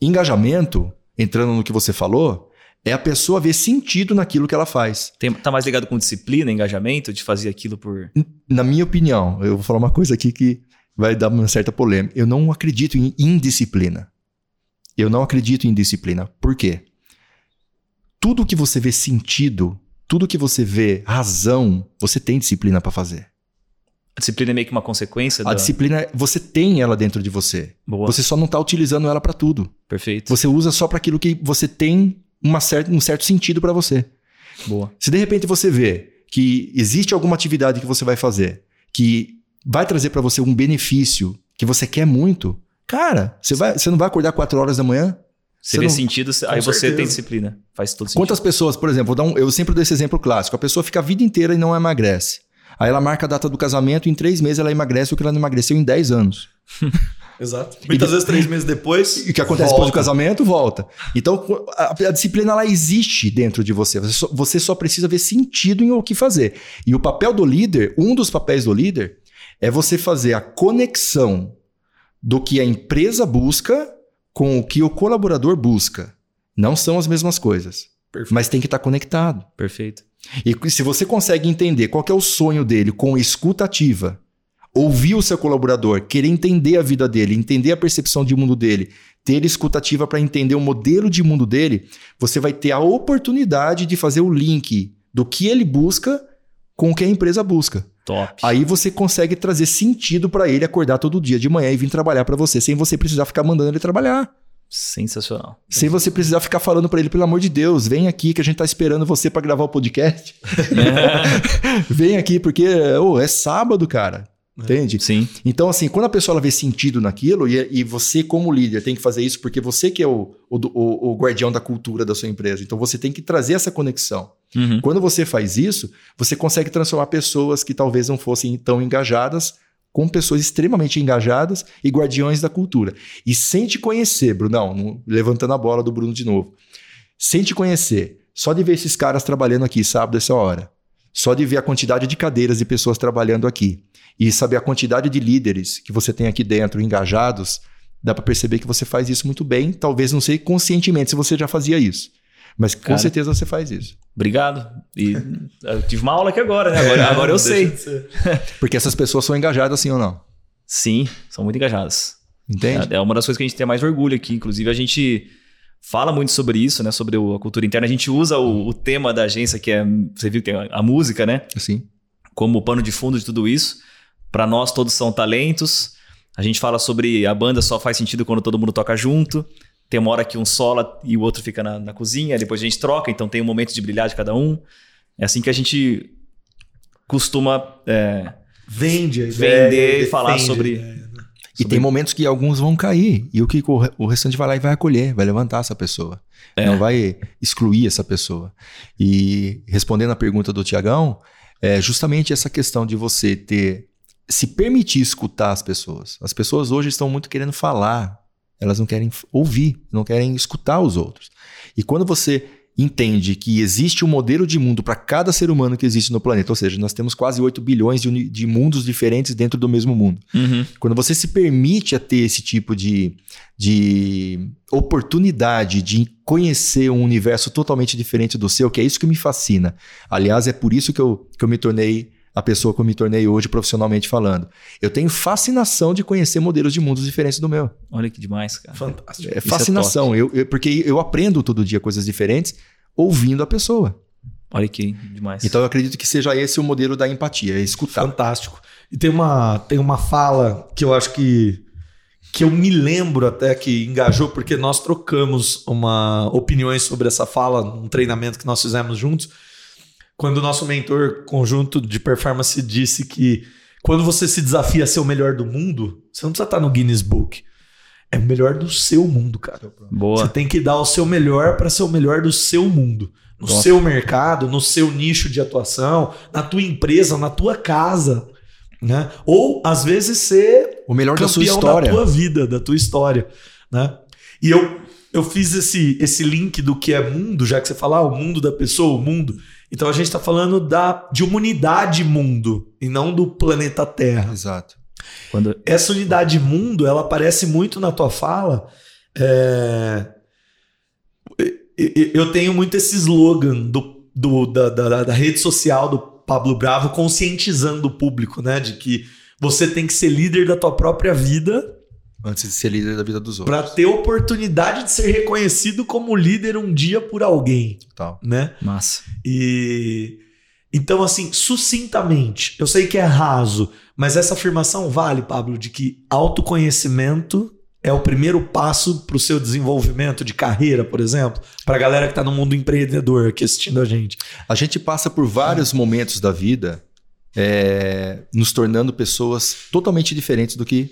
Engajamento, entrando no que você falou, é a pessoa ver sentido naquilo que ela faz. Tem- tá mais ligado com disciplina, engajamento, de fazer aquilo por. Na minha opinião, eu vou falar uma coisa aqui que vai dar uma certa polêmica. Eu não acredito em indisciplina. Eu não acredito em disciplina. Por quê? Tudo que você vê sentido, tudo que você vê razão, você tem disciplina para fazer. A disciplina é meio que uma consequência A da. disciplina, você tem ela dentro de você. Boa. Você só não tá utilizando ela para tudo. Perfeito. Você usa só para aquilo que você tem uma certa, um certo sentido para você. Boa. Se de repente você vê que existe alguma atividade que você vai fazer que vai trazer para você um benefício que você quer muito, cara, você, vai, você não vai acordar 4 horas da manhã? Você, Você vê não- sentido, aí você certeza. tem disciplina. Faz todo sentido. Quantas pessoas, por exemplo, vou dar um- eu sempre dou esse exemplo clássico: a pessoa fica a vida inteira e não emagrece. Aí ela marca a data do casamento, em três meses ela emagrece o que ela não emagreceu em 10 anos. Exato. Muitas vezes, três meses depois. E o que acontece depois do casamento, volta. Então, a, a disciplina ela existe dentro de você. Você só, você só precisa ver sentido em o que fazer. E o papel do líder, um dos papéis do líder, é você fazer a conexão do que a empresa busca com o que o colaborador busca. Não são as mesmas coisas. Perfeito. Mas tem que estar conectado. Perfeito. E se você consegue entender qual é o sonho dele com escuta ativa, ouvir o seu colaborador, querer entender a vida dele, entender a percepção de mundo dele, ter escuta ativa para entender o modelo de mundo dele, você vai ter a oportunidade de fazer o link do que ele busca com o que a empresa busca. Top. Aí você consegue trazer sentido para ele acordar todo dia de manhã e vir trabalhar para você, sem você precisar ficar mandando ele trabalhar. Sensacional. Sem você precisar ficar falando para ele, pelo amor de Deus, vem aqui que a gente tá esperando você para gravar o podcast. Vem aqui, porque ô, é sábado, cara. Entende? Sim. Então, assim, quando a pessoa vê sentido naquilo, e, e você, como líder, tem que fazer isso porque você que é o, o- o guardião da cultura da sua empresa. Então, você tem que trazer essa conexão. Uhum. Quando você faz isso, você consegue transformar pessoas que talvez não fossem tão engajadas com pessoas extremamente engajadas e guardiões da cultura. E sem te conhecer, Brunão, não- levantando a bola do Bruno de novo, sem te conhecer, só de ver esses caras trabalhando aqui sábado essa hora, só de ver a quantidade de cadeiras de pessoas trabalhando aqui e saber a quantidade de líderes que você tem aqui dentro engajados, dá para perceber que você faz isso muito bem. Talvez não sei conscientemente se você já fazia isso, mas com Cara. certeza você faz isso. Obrigado. E eu tive uma aula aqui agora, né? Agora, agora eu sei. Porque essas pessoas são engajadas sim ou não? Sim, são muito engajadas. Entende? É é uma das coisas que a gente tem mais orgulho aqui. Inclusive, a gente fala muito sobre isso, né? Sobre o- a cultura interna. A gente usa o, o tema da agência, que é. Você viu que tem a, a música, né? Assim. Como pano de fundo de tudo isso. Para nós, todos são talentos. A gente fala sobre a banda só faz sentido quando todo mundo toca junto. Tem uma hora que um sola e o outro fica na, na cozinha, depois a gente troca, então tem um momento de brilhar de cada um. É assim que a gente costuma é, Vende ideia, Vender e falar defende sobre- né? E tem momentos que alguns vão cair. E o que o, o restante vai lá e vai acolher, vai levantar essa pessoa. É. Não vai excluir essa pessoa. E respondendo a pergunta do Tiagão, é justamente essa questão de você ter. se permitir escutar as pessoas. As pessoas hoje estão muito querendo falar. Elas não querem ouvir, não querem escutar os outros. E quando você entende que existe um modelo de mundo para cada ser humano que existe no planeta, ou seja, nós temos quase 8 bilhões de, de mundos diferentes dentro do mesmo mundo. Uhum. Quando você se permite a ter esse tipo de, de oportunidade de conhecer um universo totalmente diferente do seu, que é isso que me fascina. Aliás, é por isso que eu, que eu me tornei a pessoa que eu me tornei hoje profissionalmente falando. Eu tenho fascinação de conhecer modelos de mundos diferentes do meu. Olha que demais, cara. Fantástico. É é fascinação, eu, eu- porque eu aprendo todo dia coisas diferentes ouvindo a pessoa. Olha que demais. Então eu acredito que seja esse o modelo da empatia, é escutar. Fantástico. E tem uma, tem uma fala que eu acho que, que eu me lembro até que engajou, porque nós trocamos uma opiniões sobre essa fala num treinamento que nós fizemos juntos. Quando o nosso mentor conjunto de performance disse que quando você se desafia a ser o melhor do mundo, você não precisa estar no Guinness Book. É o melhor do seu mundo, cara. Você Boa. tem que dar o seu melhor para ser o melhor do seu mundo. No Nossa. seu mercado, no seu nicho de atuação, na tua empresa, na tua casa. Né? Ou, às vezes, ser O melhor da sua campeão história. da tua vida, da tua história. Né? E eu, eu fiz esse, esse link do que é mundo, já que você fala ah, o mundo da pessoa, o mundo. Então a gente está falando da, de uma unidade mundo e não do planeta Terra Exato. Quando... essa unidade mundo, ela aparece muito na tua fala. É, Eu tenho muito esse slogan do, do- da, da- da rede social do Pablo Bravo conscientizando o público, né? De que você tem que ser líder da tua própria vida Antes de ser líder da vida dos outros. para ter oportunidade de ser reconhecido como líder um dia por alguém, Tal. né? Massa. E então, assim, sucintamente, eu sei que é raso, mas essa afirmação vale, Pablo, de que autoconhecimento é o primeiro passo para o seu desenvolvimento de carreira, por exemplo, para a galera que está no mundo empreendedor aqui assistindo a gente. A gente passa por vários momentos da vida é, nos tornando pessoas totalmente diferentes do que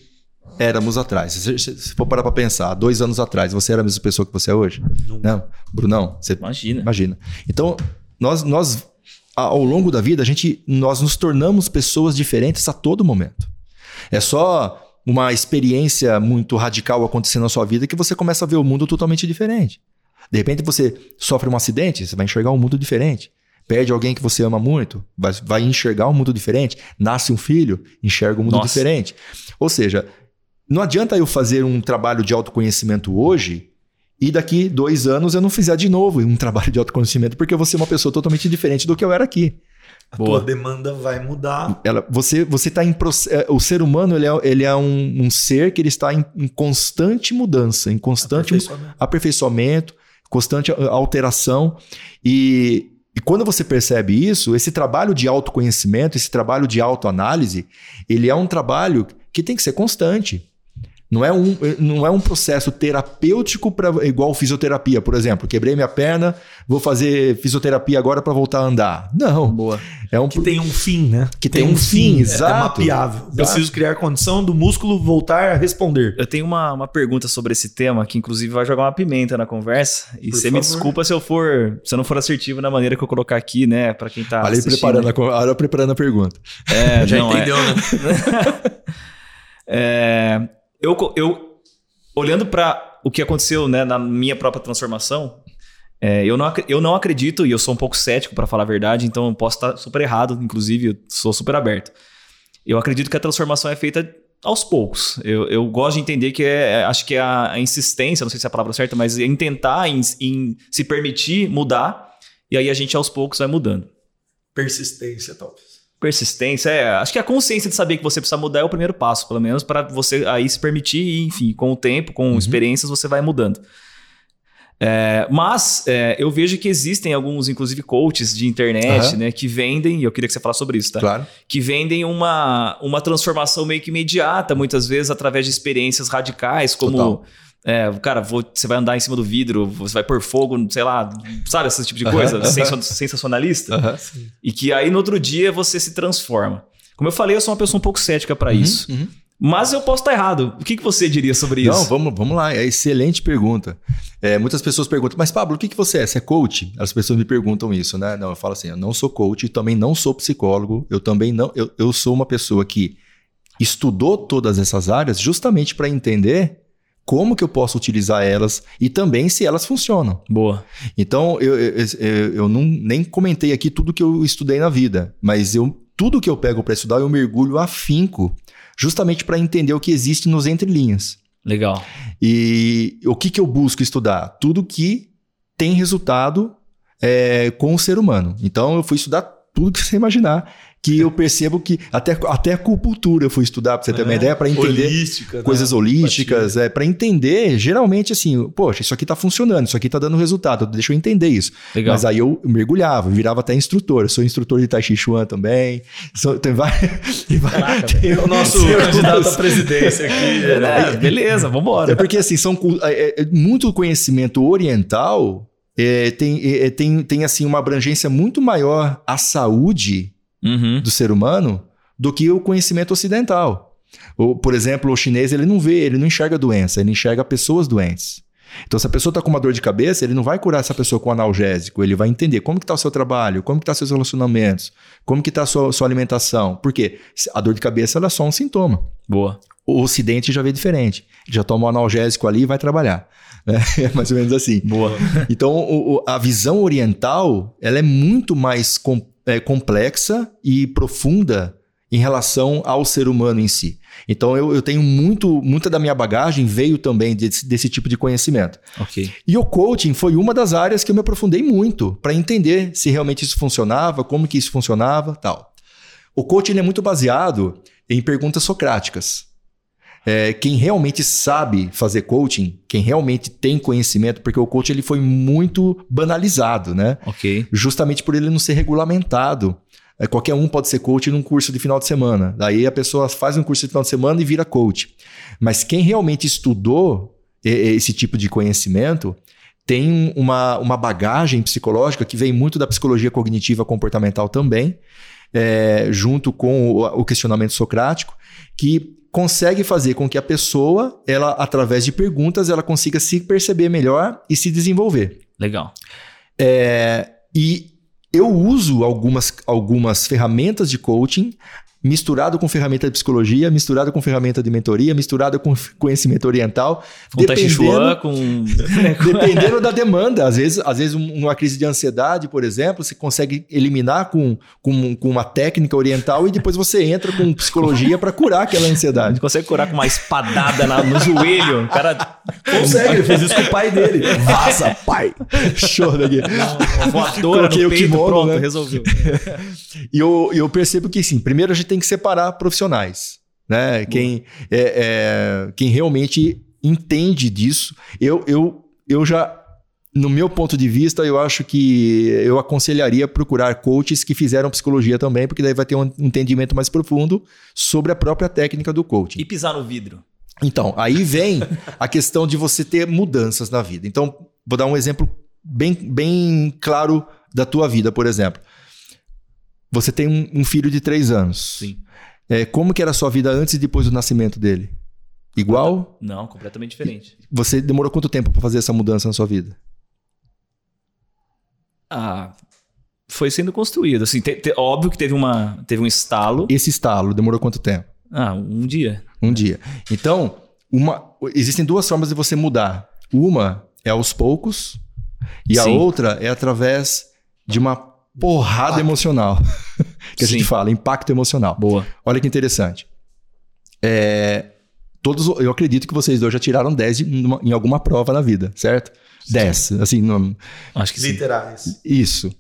éramos atrás. Se, se- for parar para pensar, dois anos atrás, você era a mesma pessoa que você é hoje? Não. Brunão, você Imagina. Imagina. Então, nós, nós ao longo da vida, a gente, nós nos tornamos pessoas diferentes a todo momento. É só uma experiência muito radical acontecendo na sua vida que você começa a ver o mundo totalmente diferente. De repente você sofre um acidente, você vai enxergar um mundo diferente. Perde alguém que você ama muito, vai, vai enxergar um mundo diferente. Nasce um filho, enxerga um mundo Nossa. diferente. Ou seja, não adianta eu fazer um trabalho de autoconhecimento hoje e daqui dois anos eu não fizer de novo um trabalho de autoconhecimento, porque eu vou ser uma pessoa totalmente diferente do que eu era aqui. A Boa. tua demanda vai mudar. Ela, você, você tá em é, o ser humano ele é, ele é um, um ser que ele está em, em constante mudança, em constante Aperfeiçoamento. aperfeiçoamento, constante a- alteração. E, e quando você percebe isso, esse trabalho de autoconhecimento, esse trabalho de autoanálise, ele é um trabalho que tem que ser constante. Não é um, não é um processo terapêutico pra, igual fisioterapia, por exemplo. Quebrei minha perna, vou fazer fisioterapia agora para voltar a andar. Não. Boa. É um Que tem um fim, né? Que tem um fim, É- exato. É mapeável. Preciso criar condição do músculo voltar a responder. Eu tenho uma, uma pergunta sobre esse tema que, inclusive, vai jogar uma pimenta na conversa. E Por você me desculpa se eu for, se eu não for assertivo na maneira que eu colocar aqui, né, Pra quem tá Olha preparando a, olha eu preparando a pergunta. É, Já não, é. entendeu, né? É, eu, eu olhando para o que aconteceu né, na minha própria transformação, é, eu, não, eu não acredito, e eu sou um pouco cético, para falar a verdade, então eu posso estar super errado, inclusive, eu sou super aberto. Eu acredito que a transformação é feita aos poucos. Eu, eu gosto de entender que é, é- acho que é a, a insistência, não sei se é a palavra certa, mas em tentar, em, em se permitir mudar, e aí a gente aos poucos vai mudando. Persistência, talvez. Persistência, é. Acho que a consciência de saber que você precisa mudar é o primeiro passo, pelo menos, para você aí se permitir, e, enfim, com o tempo, com experiências, você vai mudando. É, mas é, eu vejo que existem alguns, inclusive, coaches de internet, Aham. né, que vendem, e eu queria que você falasse sobre isso, tá? Claro. Que vendem uma, uma transformação meio que imediata, muitas vezes, através de experiências radicais, como. Total. É, cara, vou- você vai andar em cima do vidro, você vai pôr fogo, sei lá, sabe, esse tipo de coisa? sensa- Sensacionalista. Aham. E que aí no outro dia você se transforma. Como eu falei, eu sou uma pessoa um pouco cética para isso. Uhum. Mas eu posso estar errado. O que, que você diria sobre isso? Não, vamos, vamos lá. É excelente pergunta. É, muitas pessoas perguntam, mas Pablo, o que, que você é? Você é coach? As pessoas me perguntam isso, né? Não, eu falo assim, eu não sou coach, também não sou psicólogo, eu também não. Eu, eu sou uma pessoa que estudou todas essas áreas justamente para entender como que eu posso utilizar elas e também se elas funcionam. Boa. Então, eu, eu, eu, eu não, nem comentei aqui tudo que eu estudei na vida, mas eu tudo que eu pego para estudar, eu mergulho afinco, justamente para entender o que existe nos entrelinhas. Legal. E o que, que eu busco estudar? Tudo que tem resultado é, com o ser humano. Então, eu fui estudar tudo que você imaginar que eu percebo que até, até a acupuntura eu fui estudar, para você ter uma É, ideia, para entender holística, né? coisas holísticas, é, para entender, geralmente assim, poxa, isso aqui tá funcionando, isso aqui tá dando resultado, deixa eu entender isso. Legal. Mas aí eu mergulhava, virava até instrutor. Eu sou instrutor de Tai Chi Chuan também. Sou, tem vários. tem O nosso candidato à presidência aqui. né? É, beleza, vambora. É porque assim, são é, é, muito conhecimento oriental é, tem, é, tem, tem assim uma abrangência muito maior à saúde Uhum. do ser humano do que o conhecimento ocidental. O, por exemplo, o chinês ele não vê, ele não enxerga doença, ele enxerga pessoas doentes. Então, se a pessoa está com uma dor de cabeça, ele não vai curar essa pessoa com analgésico, ele vai entender como que está o seu trabalho, como que está seus relacionamentos, como que está a sua, sua alimentação. Por quê? A dor de cabeça ela é só um sintoma. Boa. O ocidente já vê diferente. Já toma um analgésico ali e vai trabalhar. né? É mais ou menos assim. Boa. Então, o- o- a visão oriental ela é muito mais com- é, complexa e profunda em relação ao ser humano em si. Então, eu, eu tenho muito, muita da minha bagagem veio também desse, desse tipo de conhecimento. Ok. E o coaching foi uma das áreas que eu me aprofundei muito para entender se realmente isso funcionava, como que isso funcionava, tal. O coaching é muito baseado em perguntas socráticas. É, quem realmente sabe fazer coaching, quem realmente tem conhecimento, porque o coaching ele foi muito banalizado, né? Ok. Justamente por ele não ser regulamentado. É, qualquer um pode ser coach num curso de final de semana. Daí a pessoa faz um curso de final de semana e vira coach. Mas quem realmente estudou esse tipo de conhecimento tem uma, uma bagagem psicológica que vem muito da psicologia cognitiva comportamental também, é, junto com o, o questionamento socrático, que consegue fazer com que a pessoa, ela através de perguntas, ela consiga se perceber melhor e se desenvolver. Legal. É, e eu uso algumas, algumas ferramentas de coaching misturado com ferramenta de psicologia, misturado com ferramenta de mentoria, misturado com conhecimento oriental, Com Chi Chuan, com... dependendo da demanda. Às vezes, às vezes um- uma crise de ansiedade, por exemplo, você consegue eliminar com, com, com uma técnica oriental e depois você entra com psicologia para curar aquela A ansiedade. gente consegue curar com uma espadada na- no joelho. O cara... Consegue, ele fez isso com o pai dele. Vaza, pai! Show daqui. Voadora Coloquei no o peito, kimono, pronto, né? resolveu. E eu, eu percebo que, sim, primeiro a gente tem que separar profissionais, né? Quem, é, é, quem realmente entende disso. Eu, eu, eu já, no meu ponto de vista, eu acho que eu aconselharia procurar coaches que fizeram psicologia também, porque daí vai ter um entendimento mais profundo sobre a própria técnica do coaching. E pisar no vidro. Então, aí vem a questão de você ter mudanças na vida. Então, vou dar um exemplo bem, bem claro da tua vida, por exemplo. Você tem um, um filho de três anos. Sim. É, como que era a sua vida antes e depois do nascimento dele? Igual? Não, completamente diferente. Você demorou quanto tempo para fazer essa mudança na sua vida? Ah, foi sendo construído. Assim, te- te- óbvio que teve, uma, teve um estalo. Esse estalo demorou quanto tempo? Ah, um dia. Um dia. Então, uma, existem duas formas de você mudar. Uma é aos poucos e a Sim. outra é através de uma porrada emocional. que a gente fala, impacto emocional. Boa. Olha que interessante. É, todos, eu acredito que vocês dois já tiraram 10 de- numa- em alguma prova na vida, certo? 10. Assim, não- Acho que sim. Literais. isso.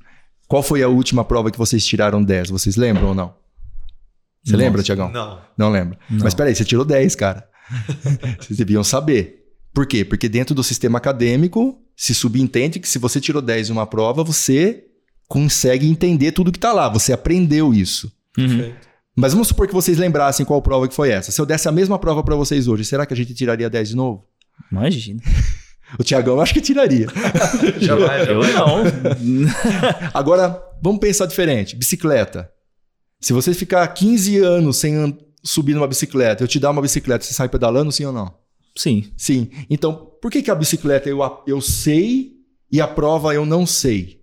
Qual foi a última prova que vocês tiraram 10? Vocês lembram ou não? Você Nossa. lembra, Tiagão? Não. Não lembra. Não. Mas peraí, você tirou 10, cara. Vocês deviam saber. Por quê? Porque dentro do sistema acadêmico se subentende que se você tirou 10 em uma prova, você consegue entender tudo que tá lá. Você aprendeu isso. Uhum. Mas vamos supor que vocês lembrassem qual prova que foi essa. Se eu desse a mesma prova pra vocês hoje, será que a gente tiraria 10 de novo? Imagina. O Tiagão eu acho que tiraria. Jamais. Eu não. Agora, vamos pensar diferente. Bicicleta. Se você ficar 15 anos sem, subir numa bicicleta, eu te dar uma bicicleta, você sai pedalando, sim ou não? Sim. Sim. Então, por que, que a bicicleta eu, eu sei e a prova eu não sei?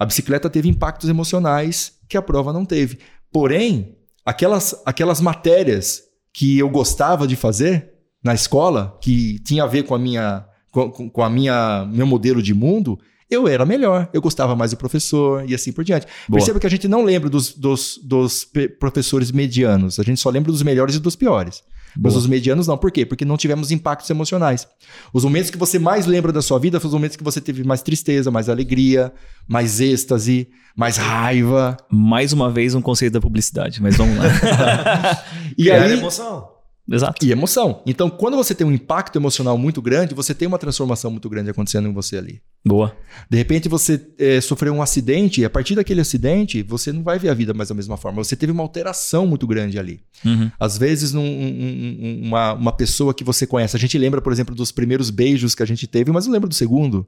A bicicleta teve impactos emocionais que a prova não teve. Porém, aquelas, aquelas matérias que eu gostava de fazer na escola, que tinha a ver com a minha com, com a minha meu modelo de mundo, eu era melhor, eu gostava mais do professor e assim por diante. Boa. Perceba que a gente não lembra dos, dos, dos, professores medianos, a gente só lembra dos melhores e dos piores. Boa. Mas os medianos não. Por quê? Porque não tivemos impactos emocionais. Os momentos que você mais lembra da sua vida foram os momentos que você teve mais tristeza, mais alegria, mais êxtase, mais raiva. Mais uma vez um conceito da publicidade, mas vamos lá. e aí, emoção. Exato. E emoção. Então, quando você tem um impacto emocional muito grande, você tem uma transformação muito grande acontecendo em você ali. Boa. De repente você é, sofreu um acidente e a partir daquele acidente você não vai ver a vida mais da mesma forma. Você teve uma alteração muito grande ali. Uhum. Às vezes, num, um, uma, uma pessoa que você conhece, a gente lembra, por exemplo, dos primeiros beijos que a gente teve, mas não lembra do segundo.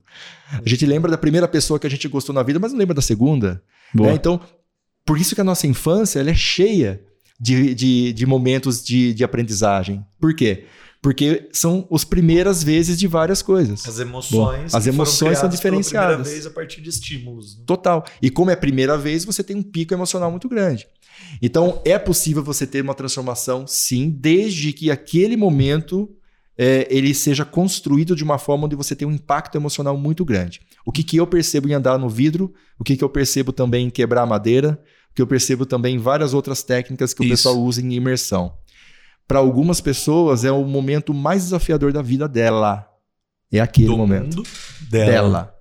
A gente lembra da primeira pessoa que a gente gostou na vida, mas não lembra da segunda. Né? Então, por isso que a nossa infância ela é cheia de, de, de momentos de, de aprendizagem. Por quê? Porque são as primeiras vezes de várias coisas. As emoções. as emoções são diferenciadas. Pela primeira vez a partir de estímulos. Né? Total. E como é a primeira vez, você tem um pico emocional muito grande. Então, é possível você ter uma transformação, sim, desde que aquele momento é, ele seja construído de uma forma onde você tem um impacto emocional muito grande. O que, que eu percebo em andar no vidro, o que, que eu percebo também em quebrar madeira, que eu percebo também várias outras técnicas que o Isso. pessoal usa em imersão. Para algumas pessoas é o momento mais desafiador da vida dela. É aquele Do momento. dela. dela.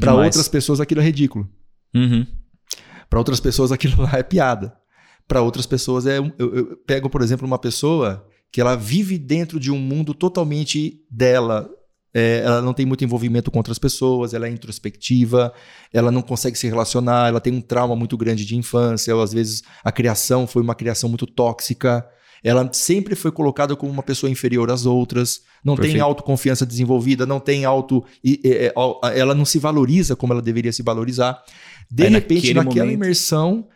Para outras pessoas aquilo é ridículo. Uhum. Para outras pessoas aquilo lá é piada. Para outras pessoas é. Eu, eu pego, por exemplo, uma pessoa que ela vive dentro de um mundo totalmente dela, é, ela não tem muito envolvimento com outras pessoas, ela é introspectiva, ela não consegue se relacionar, ela tem um trauma muito grande de infância, ou às vezes a criação foi uma criação muito tóxica. Ela sempre foi colocada como uma pessoa inferior às outras, não Perfeito. tem autoconfiança desenvolvida, não tem auto. Ela não se valoriza como ela deveria se valorizar. De Aí repente, naquela momento... imersão,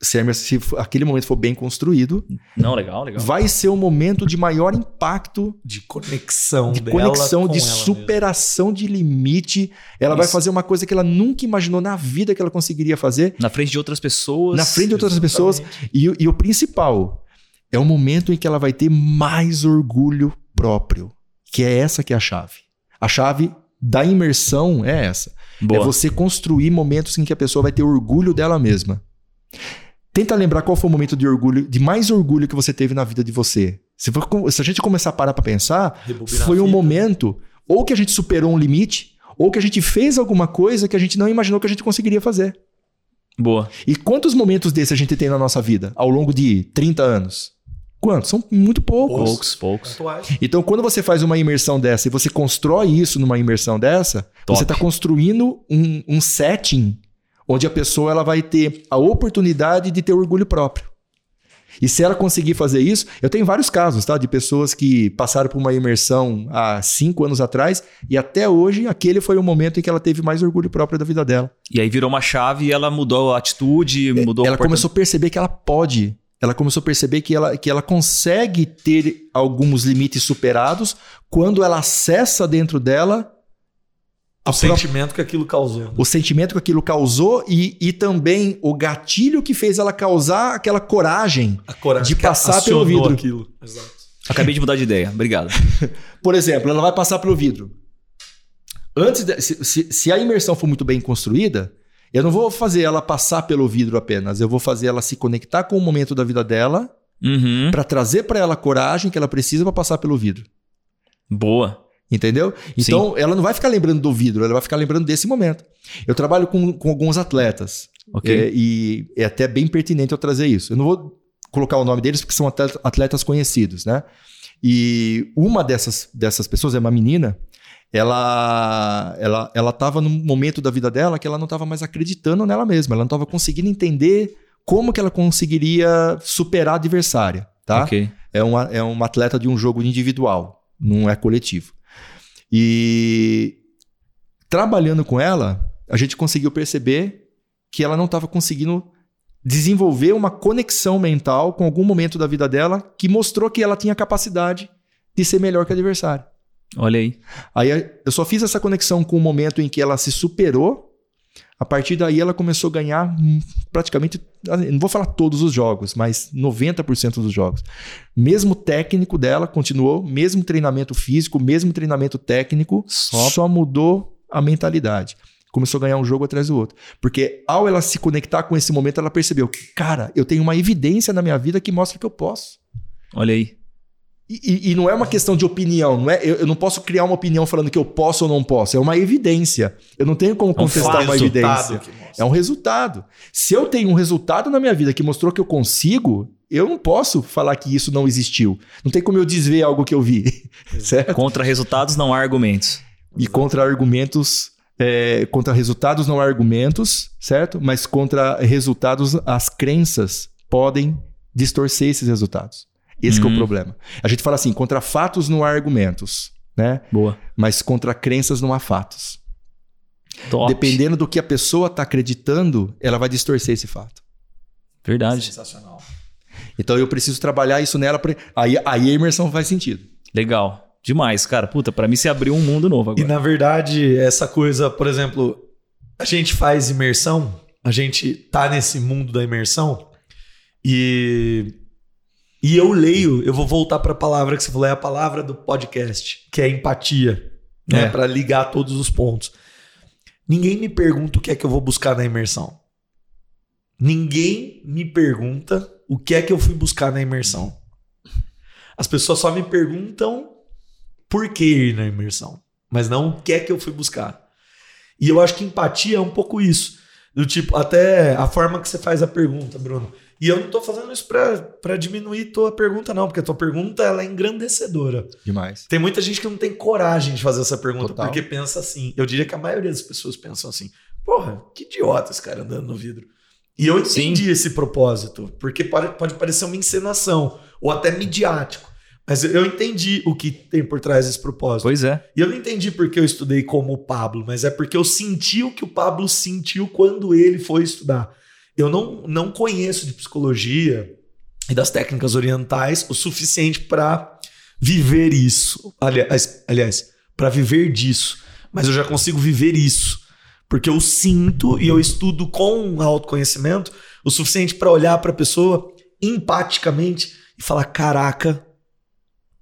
se, se aquele momento for bem construído, não legal, legal, vai ser o momento de maior impacto de conexão, de conexão, de superação mesmo. de limite. Ela Isso. vai fazer uma coisa que ela nunca imaginou na vida que ela conseguiria fazer na frente de outras pessoas. Na frente de outras Exatamente. pessoas e, e o principal é o momento em que ela vai ter mais orgulho próprio, que é essa que é a chave. A chave da imersão é essa. É Boa. É você construir momentos em que a pessoa vai ter orgulho dela mesma. Tenta lembrar qual foi o momento de orgulho, de mais orgulho que você teve na vida de você. Se, for, se a gente começar a parar para pensar, Rebobinar foi um momento ou que a gente superou um limite, ou que a gente fez alguma coisa que a gente não imaginou que a gente conseguiria fazer. Boa. E quantos momentos desses a gente tem na nossa vida ao longo de 30 anos? Quantos? São muito poucos. Poucos, poucos. Então, quando você faz uma imersão dessa e você constrói isso numa imersão dessa, Top. você está construindo um, um setting onde a pessoa ela vai ter a oportunidade de ter orgulho próprio. E se ela conseguir fazer isso, eu tenho vários casos, tá? De pessoas que passaram por uma imersão há cinco anos atrás e até hoje aquele foi o momento em que ela teve mais orgulho próprio da vida dela. E aí virou uma chave e ela mudou a atitude, é, mudou Ela começou a perceber que ela pode. Ela começou a perceber que ela, que ela consegue ter alguns limites superados quando ela acessa dentro dela o sentimento que aquilo causou. Né? O sentimento que aquilo causou e, e também o gatilho que fez ela causar aquela coragem, coragem de passar pelo vidro. Aquilo. Exato. Acabei de mudar de ideia. Obrigado. Por exemplo, ela vai passar pelo vidro. Antes de, se, se, se, a imersão for muito bem construída, eu não vou fazer ela passar pelo vidro apenas. Eu vou fazer ela se conectar com o momento da vida dela uhum. para trazer para ela a coragem que ela precisa para passar pelo vidro. Boa. Entendeu? Então, Sim. ela não vai ficar lembrando do vidro, ela vai ficar lembrando desse momento. Eu trabalho com, com alguns atletas. Okay. É, e é até bem pertinente eu trazer isso. Eu não vou colocar o nome deles porque são atletas conhecidos, né? E uma dessas, dessas pessoas é uma menina. Ela ela ela estava num momento da vida dela que ela não estava mais acreditando nela mesma. Ela não estava conseguindo entender como que ela conseguiria superar a adversária, tá? Okay. É, uma, é uma atleta de um jogo individual, não é coletivo. E trabalhando com ela, a gente conseguiu perceber que ela não estava conseguindo desenvolver uma conexão mental com algum momento da vida dela que mostrou que ela tinha capacidade de ser melhor que o adversário. Olha aí. Aí eu só fiz essa conexão com o momento em que ela se superou. A partir daí ela começou a ganhar hum, praticamente, não vou falar todos os jogos, mas 90% dos jogos. Mesmo técnico dela continuou, mesmo treinamento físico, mesmo treinamento técnico, só, só mudou a mentalidade. Começou a ganhar um jogo atrás do outro. Porque ao ela se conectar com esse momento, ela percebeu: cara, eu tenho uma evidência na minha vida que mostra que eu posso. Olha aí. E, e, não é uma questão de opinião, não é? Eu, eu, não posso criar uma opinião falando que eu posso ou não posso. É uma evidência. Eu não tenho como contestar é um uma evidência. É um resultado. Se eu tenho um resultado na minha vida que mostrou que eu consigo, eu não posso falar que isso não existiu. Não tem como eu desver algo que eu vi. certo? Contra resultados não há argumentos. E contra argumentos. É, contra resultados não há argumentos, certo? Mas contra resultados, as crenças podem distorcer esses resultados. Esse uhum. é o problema. A gente fala assim, contra fatos não há argumentos, né? Boa. Mas contra crenças não há fatos. Top. Dependendo do que a pessoa está acreditando, ela vai distorcer esse fato. Verdade. Sensacional. Então eu preciso trabalhar isso nela. Pra... Aí, aí a imersão faz sentido. Legal. Demais, cara. Puta, para mim se abriu um mundo novo agora. E na verdade, essa coisa, por exemplo, a gente faz imersão, a gente tá nesse mundo da imersão e e eu leio, eu vou voltar para a palavra que você falou, é a palavra do podcast, que é empatia, né? É. Para ligar todos os pontos. Ninguém me pergunta o que é que eu vou buscar na imersão. Ninguém me pergunta o que é que eu fui buscar na imersão. As pessoas só me perguntam por que ir na imersão, mas não o que é que eu fui buscar. E eu acho que empatia é um pouco isso. Do tipo, até a forma que você faz a pergunta, Bruno. E eu não tô fazendo isso para diminuir tua pergunta, não, porque a tua pergunta ela é engrandecedora. Demais. Tem muita gente que não tem coragem de fazer essa pergunta, Total. porque pensa assim. Eu diria que a maioria das pessoas pensam assim: porra, que idiota esse cara andando no vidro. E eu entendi Sim. esse propósito, porque pode, pode parecer uma encenação, ou até midiático. Mas eu entendi o que tem por trás desse propósito. Pois é. E eu não entendi porque eu estudei como o Pablo, mas é porque eu senti o que o Pablo sentiu quando ele foi estudar eu não, não conheço de psicologia e das técnicas orientais o suficiente para viver isso. Aliás, aliás para viver disso. Mas eu já consigo viver isso. Porque eu sinto e eu estudo com autoconhecimento o suficiente para olhar para a pessoa empaticamente e falar: caraca,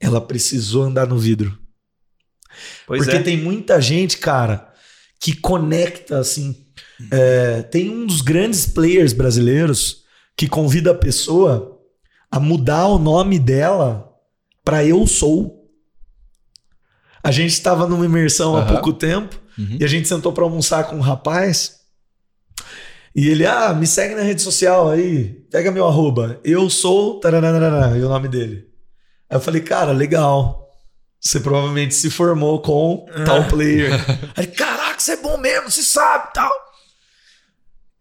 ela precisou andar no vidro. Pois Porque é. tem muita gente, cara, que conecta assim é, tem um dos grandes players brasileiros que convida a pessoa a mudar o nome dela para Eu Sou. A gente estava numa imersão uhum. há pouco tempo uhum. e a gente sentou para almoçar com um rapaz. E ele, ah, me segue na rede social aí, pega meu arroba. Eu sou. Taranana, e o nome dele. Aí eu falei, cara, legal. Você provavelmente se formou com tal player. Aí, caraca, você é bom mesmo, você sabe tal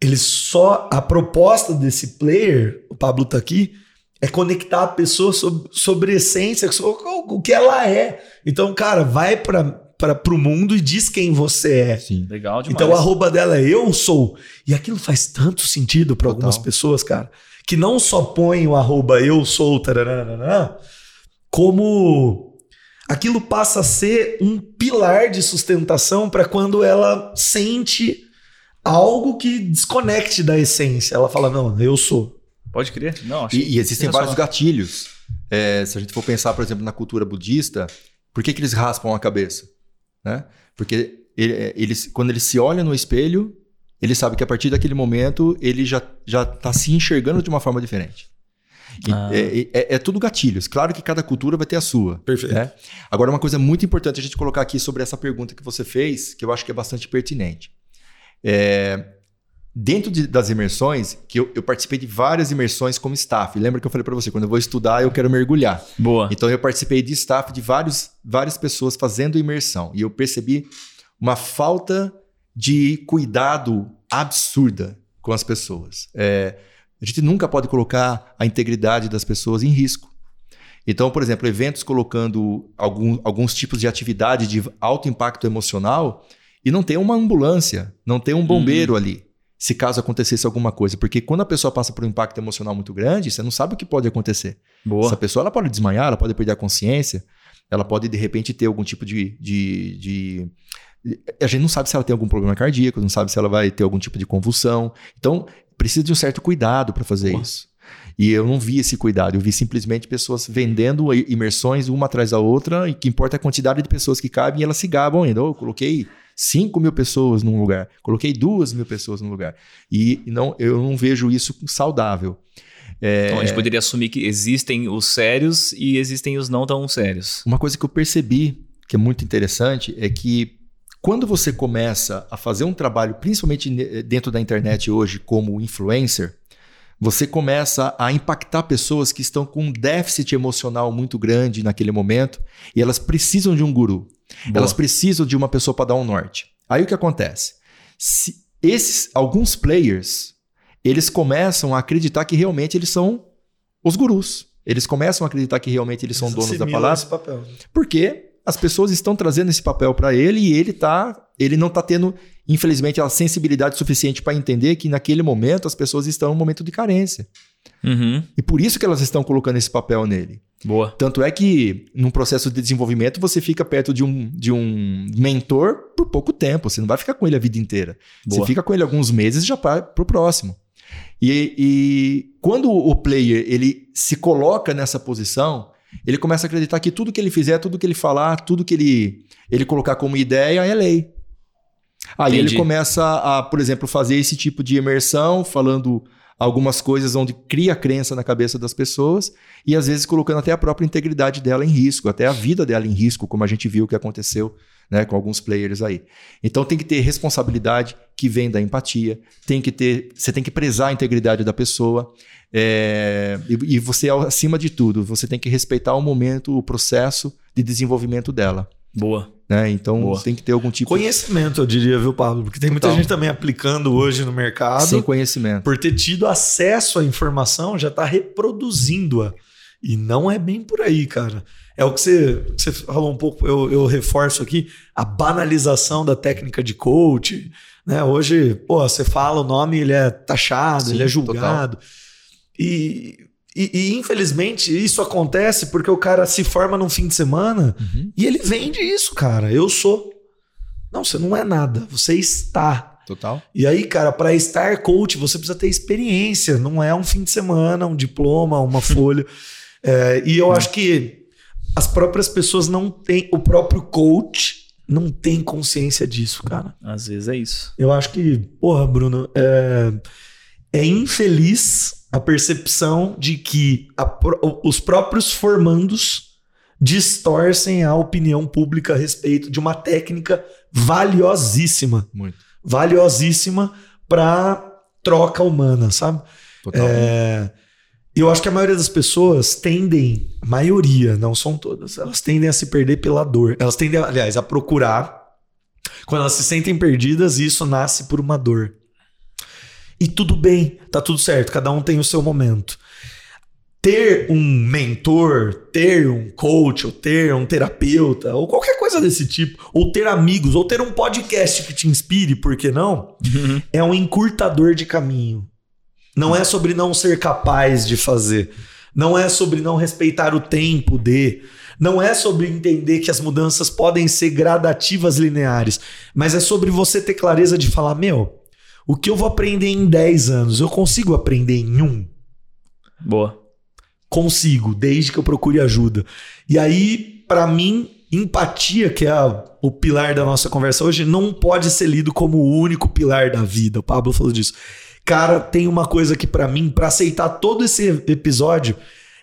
ele só. A proposta desse player, o Pablo tá aqui, é conectar a pessoa sobre, sobre essência, sobre o que ela é. Então, cara, vai para para o mundo e diz quem você é. Sim, legal demais. Então, o arroba dela é eu sou. E aquilo faz tanto sentido para algumas pessoas, cara, que não só põe o arroba eu sou, taranana, como aquilo passa a ser um pilar de sustentação para quando ela sente algo que desconecte da essência. Ela fala, não, eu sou. Pode crer. Não, e, e existem vários gatilhos. É, se a gente for pensar, por exemplo, na cultura budista, por que, que eles raspam a cabeça? Né? Porque ele, é, eles, quando ele se olha no espelho, ele sabe que a partir daquele momento ele já está se enxergando de uma forma diferente. Ah. É, é, é, tudo gatilhos. Claro que cada cultura vai ter a sua. Perfeito. Né? Agora, uma coisa muito importante a gente colocar aqui sobre essa pergunta que você fez, que eu acho que é bastante pertinente. É, dentro de, das imersões, que eu, eu, participei de várias imersões como staff. Lembra que eu falei para você, quando eu vou estudar, eu quero mergulhar. Boa. Então eu participei de staff de vários, várias pessoas fazendo imersão. E eu percebi uma falta de cuidado absurda com as pessoas. É, a gente nunca pode colocar a integridade das pessoas em risco. Então, por exemplo, eventos colocando algum, alguns tipos de atividade de alto impacto emocional, e não tem uma ambulância, não tem um bombeiro uhum. ali. se caso acontecesse alguma coisa. Porque quando a pessoa passa por um impacto emocional muito grande, você não sabe o que pode acontecer. Boa. Essa pessoa ela pode desmaiar, ela pode perder a consciência, ela pode de repente ter algum tipo de, de, de- A gente não sabe se ela tem algum problema cardíaco, não sabe se ela vai ter algum tipo de convulsão. Então, precisa de um certo cuidado para fazer isso. E eu não vi esse cuidado, eu vi simplesmente pessoas vendendo imersões uma atrás da outra, e que importa a quantidade de pessoas que cabem, e elas se gabam ainda. Oh, eu coloquei 5 mil pessoas num lugar, coloquei 2 mil pessoas num lugar. E não, eu não vejo isso saudável. É, Então a gente poderia assumir que existem os sérios e existem os não tão sérios. Uma coisa que eu percebi que é muito interessante é que quando você começa a fazer um trabalho, principalmente dentro da internet hoje, como influencer, você começa a impactar pessoas que estão com um déficit emocional muito grande naquele momento e elas precisam de um guru. Boa. Elas precisam de uma pessoa para dar um norte. Aí o que acontece? Se esses alguns players, eles começam a acreditar que realmente eles são os gurus. Eles começam a acreditar que realmente eles são donos da palavra. esse papel. Porque as pessoas estão trazendo esse papel para ele e ele tá, ele não está tendo, infelizmente, a sensibilidade suficiente para entender que naquele momento as pessoas estão em um momento de carência. Uhum. E por isso que elas estão colocando esse papel nele. Boa. Tanto é que num processo de desenvolvimento você fica perto de um, de um mentor por pouco tempo. Você não vai ficar com ele a vida inteira. Boa. Você fica com ele alguns meses e já vai pro próximo. E, e quando o player ele se coloca nessa posição, ele começa a acreditar que tudo que ele fizer, tudo que ele falar, tudo que ele, ele colocar como ideia é lei. Aí Entendi. ele começa a, por exemplo, fazer esse tipo de imersão, falando algumas coisas onde cria crença na cabeça das pessoas e às vezes colocando até a própria integridade dela em risco, até a vida dela em risco, como a gente viu que aconteceu né, com alguns players aí. Então tem que ter responsabilidade que vem da empatia, tem que ter, você tem que prezar a integridade da pessoa é, e, e você acima de tudo, você tem que respeitar o momento, o processo de desenvolvimento dela. Boa. Né? Então Boa. tem que ter algum tipo Conhecimento, eu diria, viu, Pablo? Porque tem muita Total. gente também aplicando hoje no mercado. sem conhecimento. por ter tido acesso à informação, já está reproduzindo-a. E não é bem por aí, cara. É o que você, você falou um pouco, eu, eu reforço aqui, a banalização da técnica de coach. Né? Hoje, pô, você fala o nome, ele é taxado, Sim, ele é julgado. E, e, e, infelizmente isso acontece porque o cara se forma num fim de semana Uhum. e ele vende isso, cara. Eu sou. Não, você não é nada, você está. Total. E aí, cara, para estar coach, você precisa ter experiência. Não é um fim de semana, um diploma, uma folha. É, e eu acho que as próprias pessoas não têm, o próprio coach não tem consciência disso, cara. Às vezes é isso. Eu acho que, porra, Bruno, é, é infeliz a percepção de que a os próprios formandos distorcem a opinião pública a respeito de uma técnica valiosíssima Muito. valiosíssima para troca humana, sabe? Total. É, eu acho que a maioria das pessoas tendem, maioria, não são todas, elas tendem a se perder pela dor. Elas tendem, aliás, a procurar. Quando elas se sentem perdidas, isso nasce por uma dor. E tudo bem, tá tudo certo, cada um tem o seu momento. Ter um mentor, ter um coach, ou ter um terapeuta, ou qualquer coisa desse tipo, ou ter amigos, ou ter um podcast que te inspire, por que não? é um encurtador de caminho. Não é sobre não ser capaz de fazer. Não é sobre não respeitar o tempo de. Não é sobre entender que as mudanças podem ser gradativas lineares. Mas é sobre você ter clareza de falar: meu, o que eu vou aprender em 10 anos, eu consigo aprender em um? Boa. Consigo, desde que eu procure ajuda. E aí, pra mim, empatia, que é a- o pilar da nossa conversa hoje, não pode ser lido como o único pilar da vida. O Pablo falou disso. Cara, tem uma coisa que pra mim, pra aceitar todo esse episódio,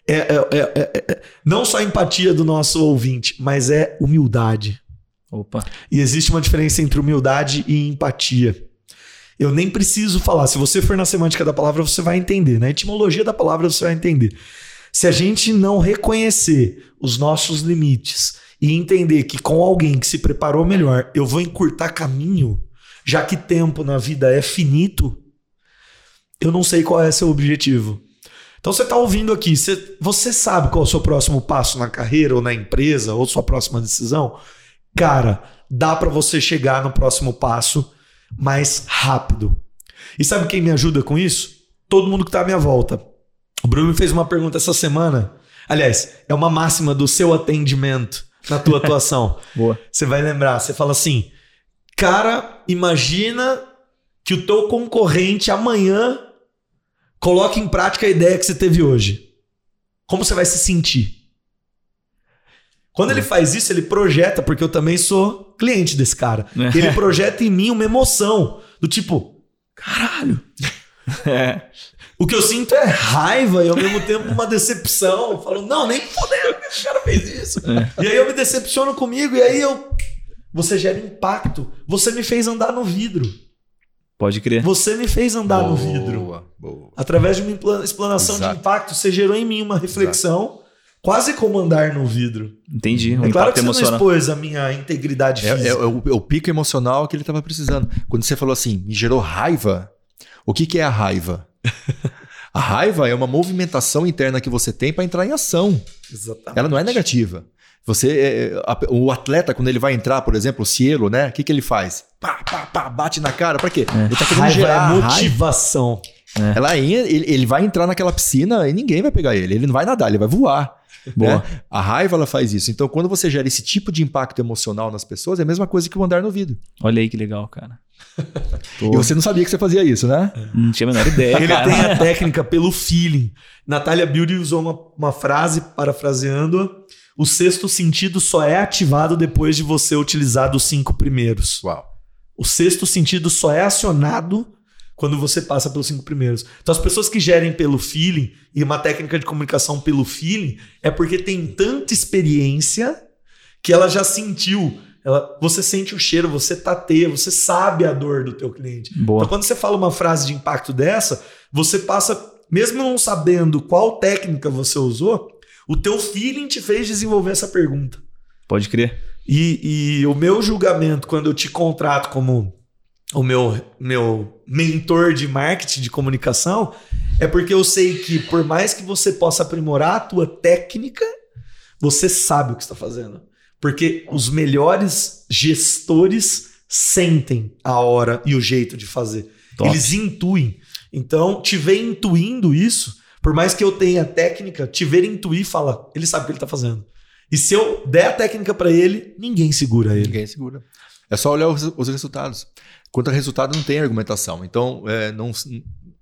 é, é- é- é- é- não só a empatia do nosso ouvinte, mas é humildade. Opa. E existe uma diferença entre humildade e empatia. Eu nem preciso falar. Se você for na semântica da palavra, você vai entender. Na etimologia da palavra, você vai entender. Se a gente não reconhecer os nossos limites e entender que com alguém que se preparou melhor, eu vou encurtar caminho, já que tempo na vida é finito, eu não sei qual é seu objetivo. Então você está ouvindo aqui, você, você sabe qual é o seu próximo passo na carreira ou na empresa ou sua próxima decisão? Cara, dá para você chegar no próximo passo mais rápido. E sabe quem me ajuda com isso? Todo mundo que está à minha volta. O Bruno me fez uma pergunta essa semana. Aliás, é uma máxima do seu atendimento na tua atuação. Boa. Você vai lembrar, você fala assim: "Cara, imagina que o teu concorrente amanhã coloque em prática a ideia que você teve hoje. Como você vai se sentir?" Quando ele faz isso, ele projeta, porque eu também sou cliente desse cara. É. Ele projeta em mim uma emoção do tipo, caralho. É. O que eu sinto é raiva e ao mesmo tempo uma decepção. Eu falo, não, nem fodendo que esse cara fez isso. E aí eu me decepciono comigo e aí eu. Você gera impacto. Você me fez andar no vidro. Pode crer. Você me fez andar no vidro. Boa, boa. Através de uma explanação Exato. de impacto, você gerou em mim uma reflexão, quase como andar no vidro. Entendi. Um é claro que você não emocional. expôs a minha integridade É, é- física. é o, é o pico emocional que ele estava precisando. Quando você falou assim, me gerou raiva. O que, que é a raiva? a raiva é uma movimentação interna que você tem para entrar em ação. Exatamente. Ela não é negativa. Você, é, a- o atleta, quando ele vai entrar, por exemplo, o cielo, né? O que, que ele faz? Pá, pá, pá, bate na cara. Pra quê? Ele tá querendo Raiva gerar é raiva. motivação. Ela, ele, ele vai entrar naquela piscina e ninguém vai pegar ele. Ele não vai nadar, ele vai voar. Boa. né? A raiva ela faz isso. Então, quando você gera esse tipo de impacto emocional nas pessoas, é a mesma coisa que o andar no vidro. Olha aí que legal, cara. E você não sabia que você fazia isso, né? Não tinha a menor ideia, Ele cara. tem a técnica pelo feeling. Natália Beauty usou uma, uma frase, parafraseando: o sexto sentido só é ativado depois de você utilizar dos cinco primeiros. Uau. O sexto sentido só é acionado quando você passa pelos cinco primeiros. Então, as pessoas que gerem pelo feeling e uma técnica de comunicação pelo feeling é porque tem tanta experiência que ela já sentiu. Ela, você sente o cheiro, você tateia, você sabe a dor do teu cliente. Boa. Então, quando você fala uma frase de impacto dessa, você passa, mesmo não sabendo qual técnica você usou, o teu feeling te fez desenvolver essa pergunta. Pode crer. E, e o meu julgamento, quando eu te contrato como o meu, meu mentor de marketing, de comunicação, é porque eu sei que por mais que você possa aprimorar a tua técnica, você sabe o que está fazendo. Porque os melhores gestores sentem a hora e o jeito de fazer. Top. Eles intuem. Então, te ver intuindo isso, por mais que eu tenha técnica, te ver intuir fala, ele sabe o que ele está fazendo. E se eu der a técnica para ele, ninguém segura ele. Ninguém segura. É só olhar os, os resultados. Quanto a resultado, não tem argumentação. Então, é, não,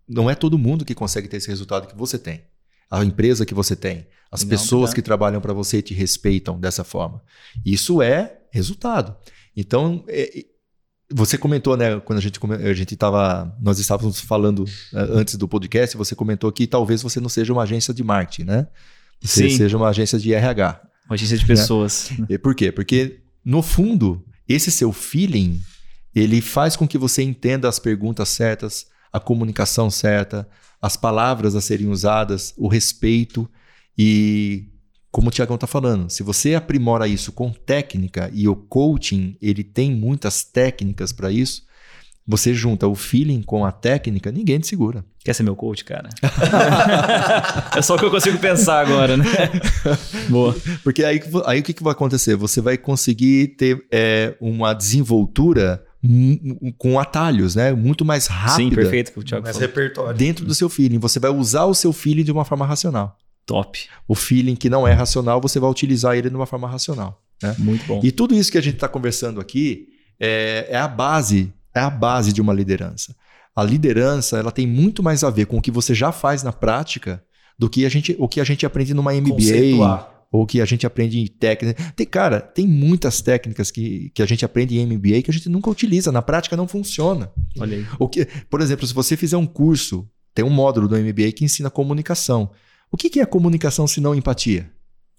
não é todo mundo que consegue ter esse resultado que você tem. A empresa que você tem. As Não, pessoas tá. que trabalham para você e te respeitam dessa forma. Isso é resultado. Então, é- você comentou, né, quando a gente a gente estava, nós estávamos falando é, antes do podcast, você comentou que talvez você não seja uma agência de marketing, né? Você Sim. seja uma agência de RH. Uma agência de pessoas. E por quê? Porque, no fundo, esse seu feeling, ele faz com que você entenda as perguntas certas, a comunicação certa, as palavras a serem usadas, o respeito e como o Tiagão está falando, se você aprimora isso com técnica e o coaching, ele tem muitas técnicas para isso, você junta o feeling com a técnica, ninguém te segura. Quer ser meu coach, cara? é só o que eu consigo pensar agora, né? Boa. Porque aí, aí o que, que vai acontecer? Você vai conseguir ter é, uma desenvoltura com atalhos, né? Muito mais rápida Sim, perfeito que o Thiago Mais falou. repertório. dentro do seu feeling. Você vai usar o seu feeling de uma forma racional. Top. O feeling que não é racional, você vai utilizar ele de uma forma racional. Né? Muito bom. E tudo isso que a gente está conversando aqui é, é a base, é a base de uma liderança. A liderança, ela tem muito mais a ver com o que você já faz na prática do que a gente, o que a gente aprende numa MBA, Conceituar. Ou que a gente aprende em técnica. Tem, cara, tem muitas técnicas que, que a gente aprende em MBA que a gente nunca utiliza, na prática não funciona. Olha aí. O que, por exemplo, se você fizer um curso, tem um módulo do MBA que ensina comunicação. O que, que é comunicação se não empatia?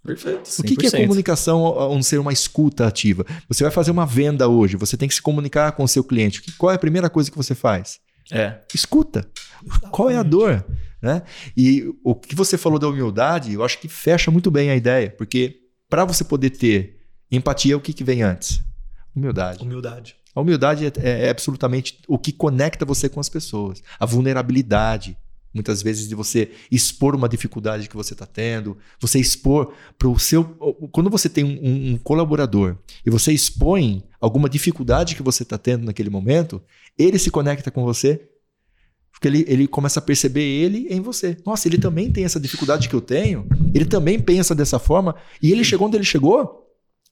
Perfeito. O que, que é 100%. comunicação a não ser uma escuta ativa? Você vai fazer uma venda hoje, você tem que se comunicar com o seu cliente. Qual é a primeira coisa que você faz? É. Escuta. Qual é a dor? Né? E o que você falou da humildade, eu acho que fecha muito bem a ideia, porque para você poder ter empatia, o que, que vem antes? Humildade. Humildade. A humildade é, é absolutamente o que conecta você com as pessoas. A vulnerabilidade, muitas vezes, de você expor uma dificuldade que você está tendo, você expor para o seu. Quando você tem um- um colaborador e você expõe alguma dificuldade que você está tendo naquele momento, ele se conecta com você. Porque ele, ele começa a perceber ele em você. Nossa, ele também tem essa dificuldade que eu tenho. Ele também pensa dessa forma. E ele chegou onde ele chegou.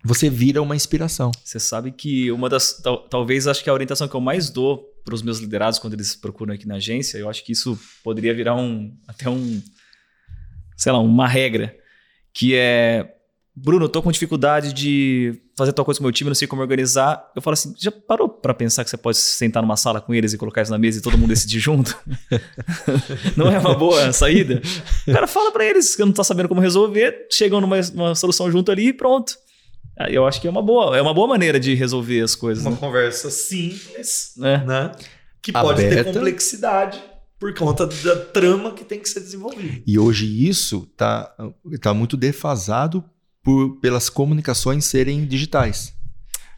Você vira uma inspiração. Você sabe que uma das. Tal, talvez acho que a orientação que eu mais dou para os meus liderados quando eles procuram aqui na agência, eu acho que isso poderia virar um. até um. sei lá, uma regra. Que é Bruno, eu tô com dificuldade de fazer tal coisa com o meu time, não sei como organizar. Eu falo assim, já parou para pensar que você pode sentar numa sala com eles e colocar isso na mesa e todo mundo decidir junto? não é uma boa saída? O cara fala para eles que não tá sabendo como resolver, chegam numa, solução junto ali e pronto. Eu acho que é uma boa, é uma boa maneira de resolver as coisas. Uma né? conversa simples, É. né? Que pode ter Aberta. complexidade por conta da trama que tem que ser desenvolvida. E hoje isso tá, tá muito defasado por, pelas comunicações serem digitais.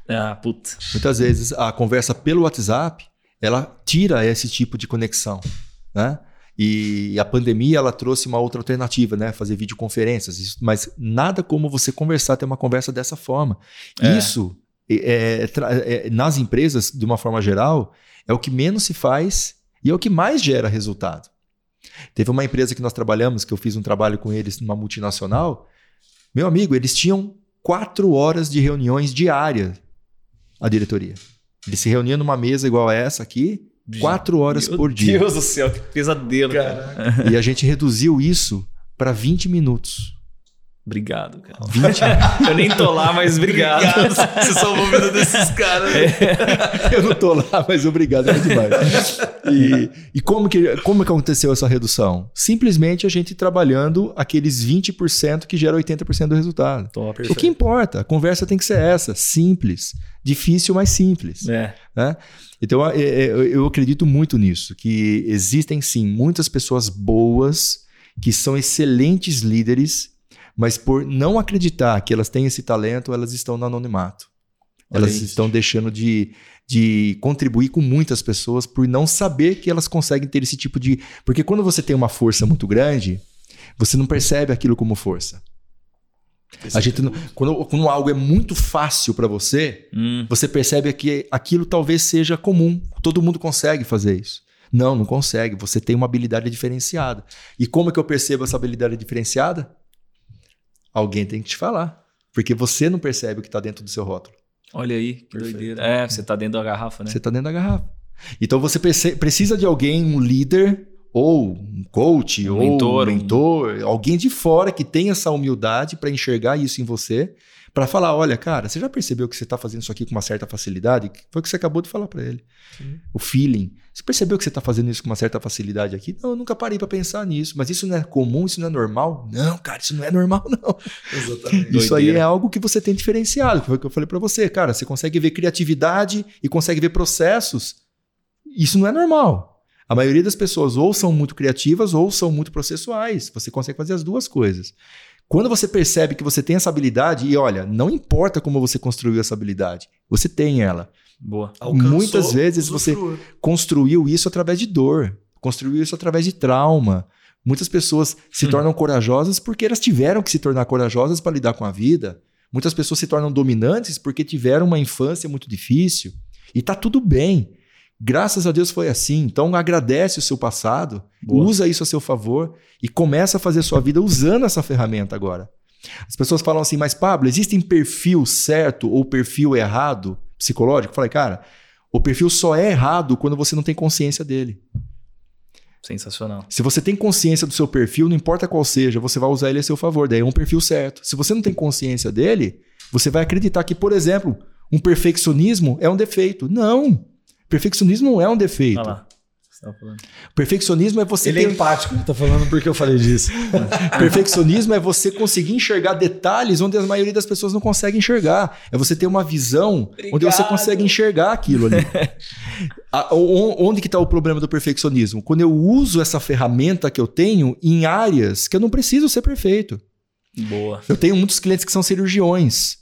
Ah, puta. Muitas vezes a conversa pelo WhatsApp, ela tira esse tipo de conexão, né? E a pandemia ela trouxe uma outra alternativa, né? Fazer videoconferências, mas nada como você conversar, ter uma conversa dessa forma. É. Isso é, é, é, nas empresas, de uma forma geral, é o que menos se faz e é o que mais gera resultado. Teve uma empresa que nós trabalhamos, que eu fiz um trabalho com eles numa multinacional. Meu amigo, eles tinham quatro horas de reuniões diárias, a diretoria. Eles se reuniam numa mesa igual a essa aqui, quatro horas Meu por dia. Deus do céu, que pesadelo. Cara. E a gente reduziu isso para 20 minutos. Obrigado, cara. Eu nem tô lá, mas obrigado. Você salvou a vida desses caras. Eu não tô lá, mas obrigado, é demais. E, e como, que, como que aconteceu essa redução? Simplesmente a gente trabalhando aqueles 20% que gera 80% do resultado. Top. O que importa? A conversa tem que ser essa, simples. Difícil, mas simples. É. né? Então é, é, eu acredito muito nisso, que existem sim muitas pessoas boas que são excelentes líderes, mas por não acreditar que elas têm esse talento, elas estão no anonimato. Olha Elas isso. estão deixando de, de contribuir com muitas pessoas por não saber que elas conseguem ter esse tipo de. Porque quando você tem uma força muito grande, você não percebe aquilo como força. A gente não- quando, quando algo é muito fácil para você, Hum, você percebe que aquilo talvez seja comum. Todo mundo consegue fazer isso. Não, não consegue. Você tem uma habilidade diferenciada. E como é que eu percebo essa habilidade diferenciada? Alguém tem que te falar. Porque você não percebe o que está dentro do seu rótulo. olha aí, que Perfeito. doideira. É, você tá dentro da garrafa, né? Você está dentro da garrafa. Então você precisa de alguém, um líder, ou um coach, Um ou mentor, um- mentor, alguém de fora que tenha essa humildade para enxergar isso em você, para falar, olha, cara, você já percebeu que você está fazendo isso aqui com uma certa facilidade? Foi o que você acabou de falar para ele. Sim. O feeling. Você percebeu que você está fazendo isso com uma certa facilidade aqui? Não, eu nunca parei para pensar nisso. Mas isso não é comum, isso não é normal? Não, cara, isso não é normal, não. Exatamente. Isso aí Doideira. é algo que você tem diferenciado. Foi o que eu falei para você, cara. Você consegue ver criatividade e consegue ver processos. Isso não é normal. A maioria das pessoas ou são muito criativas ou são muito processuais. Você consegue fazer as duas coisas. Quando você percebe que você tem essa habilidade, e olha, não importa como você construiu essa habilidade, você tem ela. Boa. Alcançou, Muitas vezes você-. Construiu isso através de dor, construiu isso através de trauma. Muitas pessoas se Hum. tornam corajosas porque elas tiveram que se tornar corajosas para lidar com a vida. Muitas pessoas se tornam dominantes porque tiveram uma infância muito difícil. E tá tudo bem. Graças a Deus foi assim. Então agradece o seu passado, Boa. usa isso a seu favor e começa a fazer sua vida usando essa ferramenta agora. As pessoas falam assim, mas Pablo, existe perfil certo ou perfil errado psicológico? Eu falei, cara, o perfil só é errado quando você não tem consciência dele. Sensacional. Se você tem consciência do seu perfil, não importa qual seja, você vai usar ele a seu favor. Daí é um perfil certo. Se você não tem consciência dele, você vai acreditar que, por exemplo, um perfeccionismo é um defeito. Não. Perfeccionismo não é um defeito. Olha lá. Falando. Perfeccionismo é você Ele é ter... empático, ele tá falando porque eu falei disso. Perfeccionismo é você conseguir enxergar detalhes onde a maioria das pessoas não consegue enxergar. É você ter uma visão onde você Obrigado. consegue enxergar aquilo ali. A- o- onde que está o problema do perfeccionismo? Quando eu uso essa ferramenta que eu tenho em áreas que eu não preciso ser perfeito. Boa. Eu tenho muitos clientes que são cirurgiões.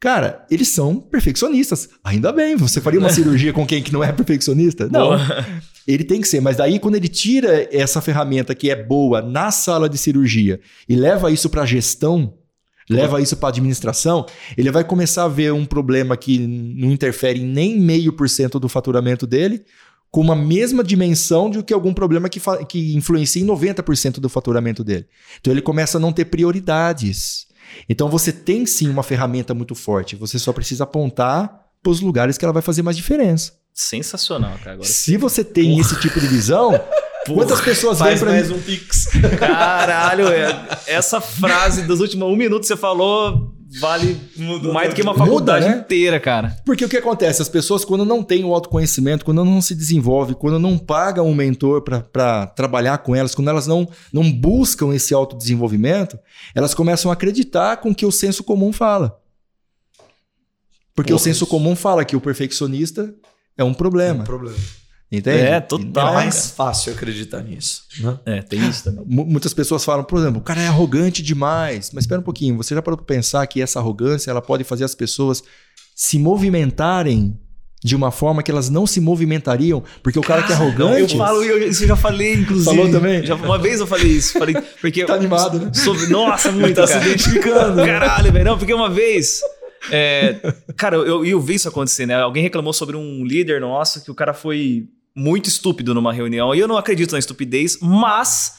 Cara, eles são perfeccionistas. Ainda bem, você faria uma cirurgia com quem que não é perfeccionista? Não. Boa. Ele tem que ser, mas daí quando ele tira essa ferramenta que é boa na sala de cirurgia e leva isso para gestão, leva isso para administração, ele vai começar a ver um problema que não interfere em nem meio por cento do faturamento dele, com uma mesma dimensão de que algum problema que, que influencia em 90% do faturamento dele. Então ele começa a não ter prioridades. Então você tem sim uma ferramenta muito forte, você só precisa apontar para os lugares que ela vai fazer mais diferença. Sensacional, cara. Agora Se você tem Porra. esse tipo de visão, quantas pessoas vêm para mais um pix? Caralho, é, essa frase dos últimos um minuto que você falou vale Mudou mais do que uma faculdade Muda, né? inteira, cara. Porque o que acontece? As pessoas, quando não têm o autoconhecimento, quando não se desenvolve, quando não pagam um mentor para trabalhar com elas, quando elas não, não buscam esse autodesenvolvimento, elas começam a acreditar com o que o senso comum fala. Porque Porra, o senso isso. comum fala que o perfeccionista é um problema. É um problema. Entende? É, total. É mais fácil acreditar nisso. Né? É, tem isso também. muitas pessoas falam, por exemplo, o cara é arrogante demais. Mas espera um pouquinho, você já parou para pensar que essa arrogância ela pode fazer as pessoas se movimentarem de uma forma que elas não se movimentariam, porque o cara, que é arrogante. Eu falo, eu, isso eu já falei, inclusive. Falou também? Já, uma vez eu falei isso. Falei, porque tá animado, né? Sobre, nossa, muito. tá cara. se identificando. Caralho, velho. Não, porque uma vez. É, cara, eu, eu vi isso acontecer, né? Alguém reclamou sobre um líder nosso que o cara foi muito estúpido numa reunião. E eu não acredito na estupidez, mas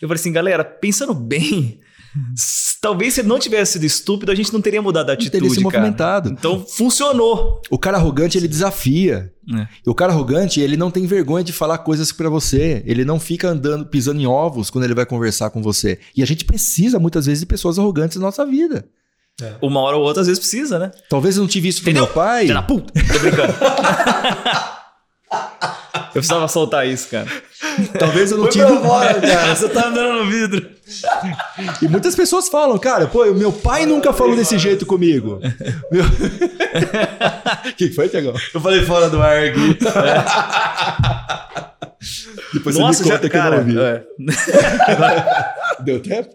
eu falei assim, galera, pensando bem, talvez se ele não tivesse sido estúpido, a gente não teria mudado a atitude, teria se movimentado. Então funcionou. O cara arrogante, ele desafia. É. O cara arrogante, ele não tem vergonha de falar coisas para você. Ele não fica andando, pisando em ovos quando ele vai conversar com você. E a gente precisa, muitas vezes, de pessoas arrogantes na nossa vida. É. Uma hora ou outra, às vezes precisa, né? Talvez eu não tive isso do meu pai. Na puta. Tô brincando. Eu precisava soltar isso, cara. Talvez eu não tive. Embora, cara. Você tá andando no vidro. E muitas pessoas falam, cara, pô, meu pai nunca falou desse jeito comigo. Meu... O que foi, Tiagão? Eu falei fora do ar aqui. É. Depois Nossa, você me conta já, que cara, eu não ouvi. É. Deu tempo?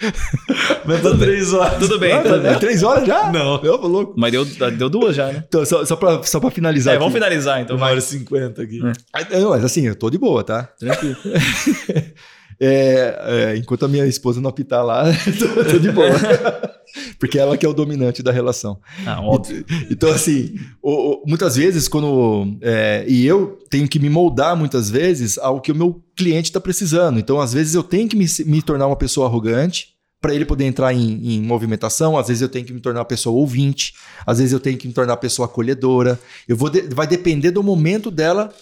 Mas tá três horas. Tudo bem, ah, tudo bem. Três horas já? Não. Eu, louco. Mas deu, deu duas já, né? Então, só, só, pra, só pra finalizar. É, aqui. vamos finalizar então. Uma hora e cinquenta aqui. É. Não, mas assim, eu tô de boa, tá? Tranquilo. É, é, enquanto a minha esposa não apitar lá, tô, tô de boa. Porque ela que é o dominante da relação. Ah, óbvio. Então, assim, o, o, muitas vezes, quando. É, e eu tenho que me moldar muitas vezes ao que o meu cliente está precisando. Então, às vezes, eu tenho que me, me tornar uma pessoa arrogante para ele poder entrar em, em, movimentação. Às vezes eu tenho que me tornar uma pessoa ouvinte, às vezes eu tenho que me tornar uma pessoa acolhedora. Eu vou de, vai depender do momento dela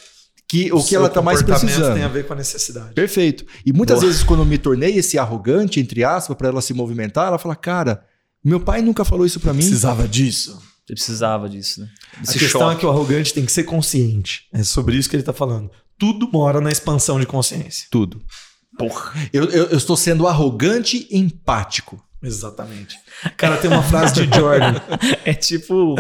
que o, o que ela está mais precisando. tem a ver com a necessidade. Perfeito. E muitas Boa. vezes quando eu me tornei esse arrogante entre aspas para ela se movimentar, ela fala: "Cara, meu pai nunca falou isso para mim". Precisava disso. Ele precisava disso, né? Esse a questão choque. é que o arrogante tem que ser consciente. É sobre isso que ele está falando. Tudo mora na expansão de consciência. Tudo. Porra. Eu, eu, eu estou sendo arrogante e empático. Exatamente. Cara, tem uma frase de Jordan. é tipo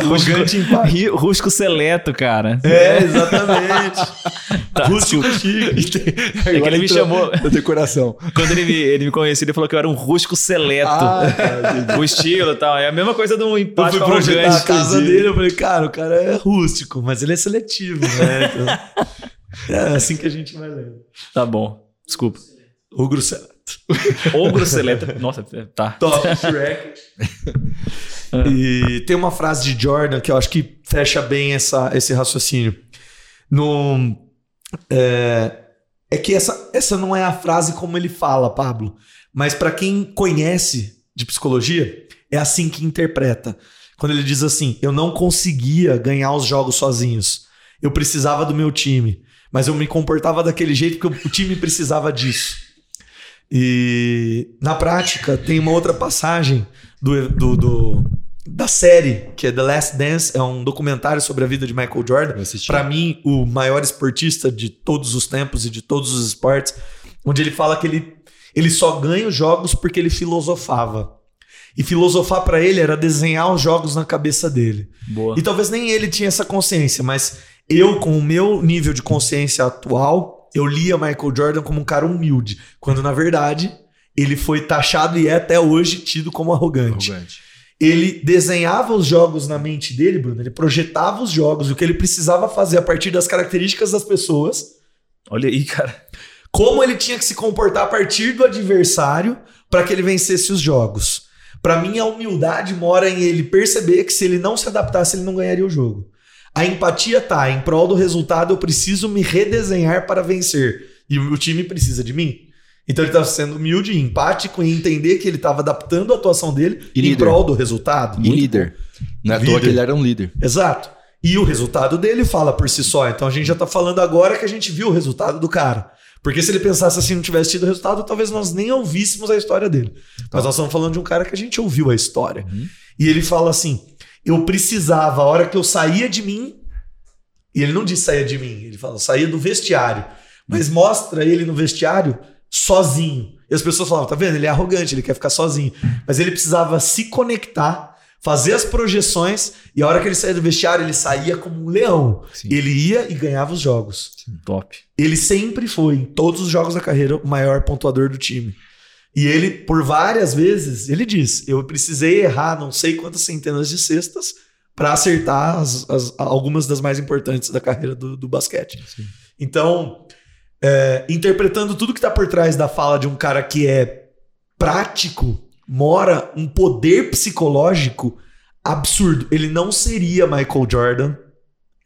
empático. Rusco seleto, cara. É, exatamente. tá, Rusco chique. É que ele me chamou. Da decoração. Quando ele me, ele me conhecia, ele falou que eu era um rusco seleto. Ah, o estilo e tal. É a mesma coisa do empático eu fui projetar a casa dele, eu falei, cara, o cara é rústico, mas ele é seletivo, né? Então, é assim que a gente vai lendo. Tá bom. Desculpa. Ogro Seleto. Ogro Seleto. Nossa, tá. Top Shrek. e tem uma frase de Jordan que eu acho que fecha bem essa, esse raciocínio. No, é, é que essa, essa não é a frase como ele fala, Pablo. Mas para quem conhece de psicologia, é assim que interpreta. Quando ele diz assim: Eu não conseguia ganhar os jogos sozinhos. Eu precisava do meu time. Mas eu me comportava daquele jeito porque o time precisava disso. E na prática, tem uma outra passagem do, do, do, da série, que é The Last Dance, é um documentário sobre a vida de Michael Jordan. Para mim, o maior esportista de todos os tempos e de todos os esportes, onde ele fala que ele, ele só ganha os jogos porque ele filosofava. E filosofar para ele era desenhar os jogos na cabeça dele. Boa. E talvez nem ele tinha essa consciência, mas eu, com o meu nível de consciência atual, eu lia Michael Jordan como um cara humilde, quando na verdade ele foi taxado e é até hoje tido como arrogante. arrogante. Ele desenhava os jogos na mente dele, Bruno, ele projetava os jogos, o que ele precisava fazer a partir das características das pessoas. Olha aí, cara. Como ele tinha que se comportar a partir do adversário para que ele vencesse os jogos. Para mim, a humildade mora em ele perceber que se ele não se adaptasse, ele não ganharia o jogo. A empatia tá em prol do resultado, eu preciso me redesenhar para vencer. E o time precisa de mim. Então ele estava sendo humilde e empático em entender que ele estava adaptando a atuação dele E em líder. prol do resultado. E líder. Não é à toa Líder. que ele era um líder. Exato. E o resultado dele fala por si só. Então a gente já tá falando agora que a gente viu o resultado do cara. Porque se ele pensasse assim, não tivesse tido resultado, talvez nós nem ouvíssemos a história dele. Mas nós estamos falando de um cara que a gente ouviu a história. E ele fala assim: eu precisava, a hora que eu saía de mim, e ele não diz saía de mim, ele fala saía do vestiário. Mas mostra ele no vestiário sozinho. E as pessoas falavam, tá vendo? Ele é arrogante, ele quer ficar sozinho. Mas ele precisava se conectar, fazer as projeções, e a hora que ele saía do vestiário, ele saía como um leão. Sim. Ele ia e ganhava os jogos. Top. Ele sempre foi, em todos os jogos da carreira, o maior pontuador do time. E ele, por várias vezes, ele diz: Eu precisei errar não sei quantas centenas de cestas para acertar as- as- algumas das mais importantes da carreira do, do basquete. Então, é, interpretando tudo que está por trás da fala de um cara que é prático, mora um poder psicológico absurdo. Ele não seria Michael Jordan.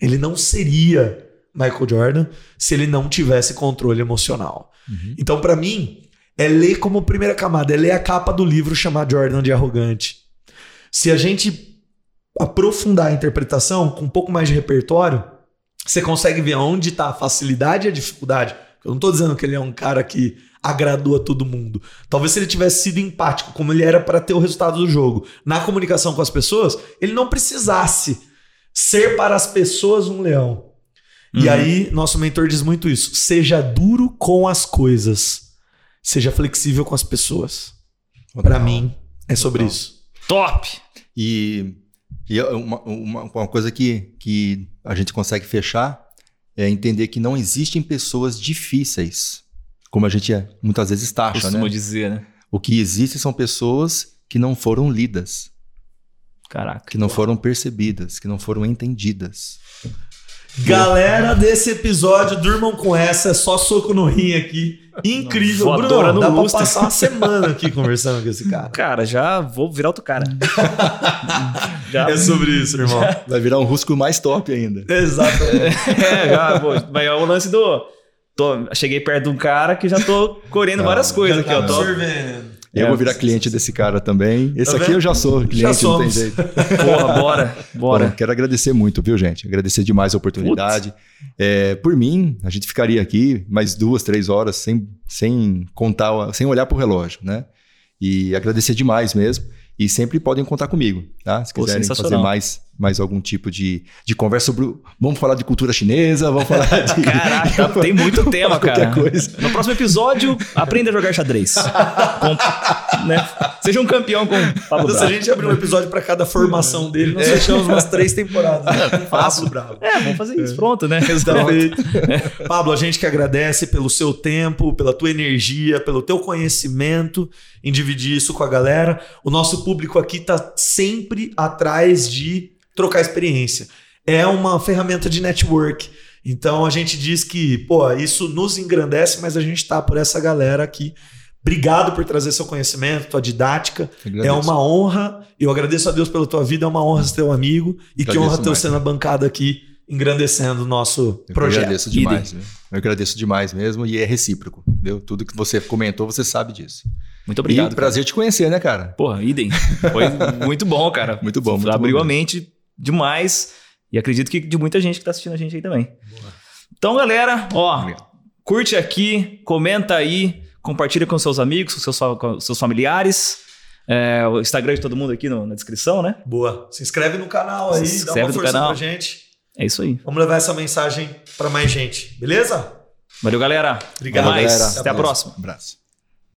Ele não seria Michael Jordan se ele não tivesse controle emocional. Então, pra mim, é ler como primeira camada, é ler a capa do livro chamar Jordan de arrogante. Se a gente aprofundar a interpretação com um pouco mais de repertório, você consegue ver onde está a facilidade e a dificuldade. Eu não estou dizendo que ele é um cara que agradou a todo mundo. Talvez se ele tivesse sido empático, como ele era para ter o resultado do jogo, na comunicação com as pessoas, ele não precisasse ser para as pessoas um leão. E Uhum. aí, nosso mentor diz muito isso. Seja duro com as coisas. Seja flexível com as pessoas. Para mim, é sobre Total. isso. Top. E, e uma, uma, uma coisa que, que a gente consegue fechar é entender que não existem pessoas difíceis, como a gente é, muitas vezes taxa, Costumo né? dizer, né? O que existe são pessoas que não foram lidas, Caraca. que não foram percebidas, que não foram entendidas. Galera desse episódio, durmam com essa, é só soco no rim aqui. Incrível. Voadora Bruno, no dá pra lustre. passar uma semana aqui conversando com esse cara. Cara, já vou virar outro cara. já, É sobre isso, irmão. Vai virar um rusco mais top ainda. Exatamente. é, já, pô, mas é o lance do. tô- cheguei perto de um cara que já tô colhendo Ah, várias coisas Já aqui, tá ó. Tô, absorvendo. Eu É, vou virar cliente desse cara também. Esse Tá aqui vendo? eu já sou cliente, Já não tem somos. jeito. porra, bora, bora. Bom, quero agradecer muito, viu, gente? Agradecer demais a oportunidade. É, por mim, a gente ficaria aqui mais duas, três horas sem, sem contar, sem olhar para o relógio, né? E agradecer demais mesmo. E sempre podem contar comigo, tá? Se Pô, quiserem fazer mais, mais algum tipo de, de conversa sobre. o- Vamos falar de cultura chinesa, vamos falar de. Caraca, tem muito tema, qualquer cara. coisa. No próximo episódio, aprenda a jogar xadrez. Com- né? Seja um campeão com Pablo se a gente abrir um episódio pra cada formação dele, nós fechamos umas três temporadas. Né? Fácil, bravo. É, vamos fazer isso. Pronto, né? Perfeito. Pablo, a gente que agradece pelo seu tempo, pela tua energia, pelo teu conhecimento em dividir isso com a galera. O nosso público aqui tá sempre atrás de trocar experiência. É uma ferramenta de network. Então a gente diz que, pô, isso nos engrandece, mas a gente tá por essa galera aqui. Obrigado por trazer seu conhecimento, tua didática. É uma honra. Eu agradeço a Deus pela tua vida, é uma honra ser teu amigo. E que Agradeço honra ter você na bancada aqui, engrandecendo o nosso Eu projeto. agradeço demais. Eu agradeço demais mesmo e é recíproco. Viu? Tudo que você comentou, você sabe disso. Muito obrigado. e prazer te conhecer, né, cara? Porra, idem. Foi muito bom, cara. Muito bom, muito Abriu bom a mente demais. E acredito que de muita gente que tá assistindo a gente aí também. Então, galera, ó, Obrigado. curte aqui, comenta aí, compartilha com seus amigos, com seus, com seus familiares. É, o Instagram de todo mundo aqui no- na descrição, né? Boa. Se inscreve no canal aí, Se dá uma força canal. pra gente. É isso aí. Vamos levar essa mensagem pra mais gente, beleza? Valeu, galera. Obrigado, Até mais. galera. Até a Beleza. próxima. Abraço.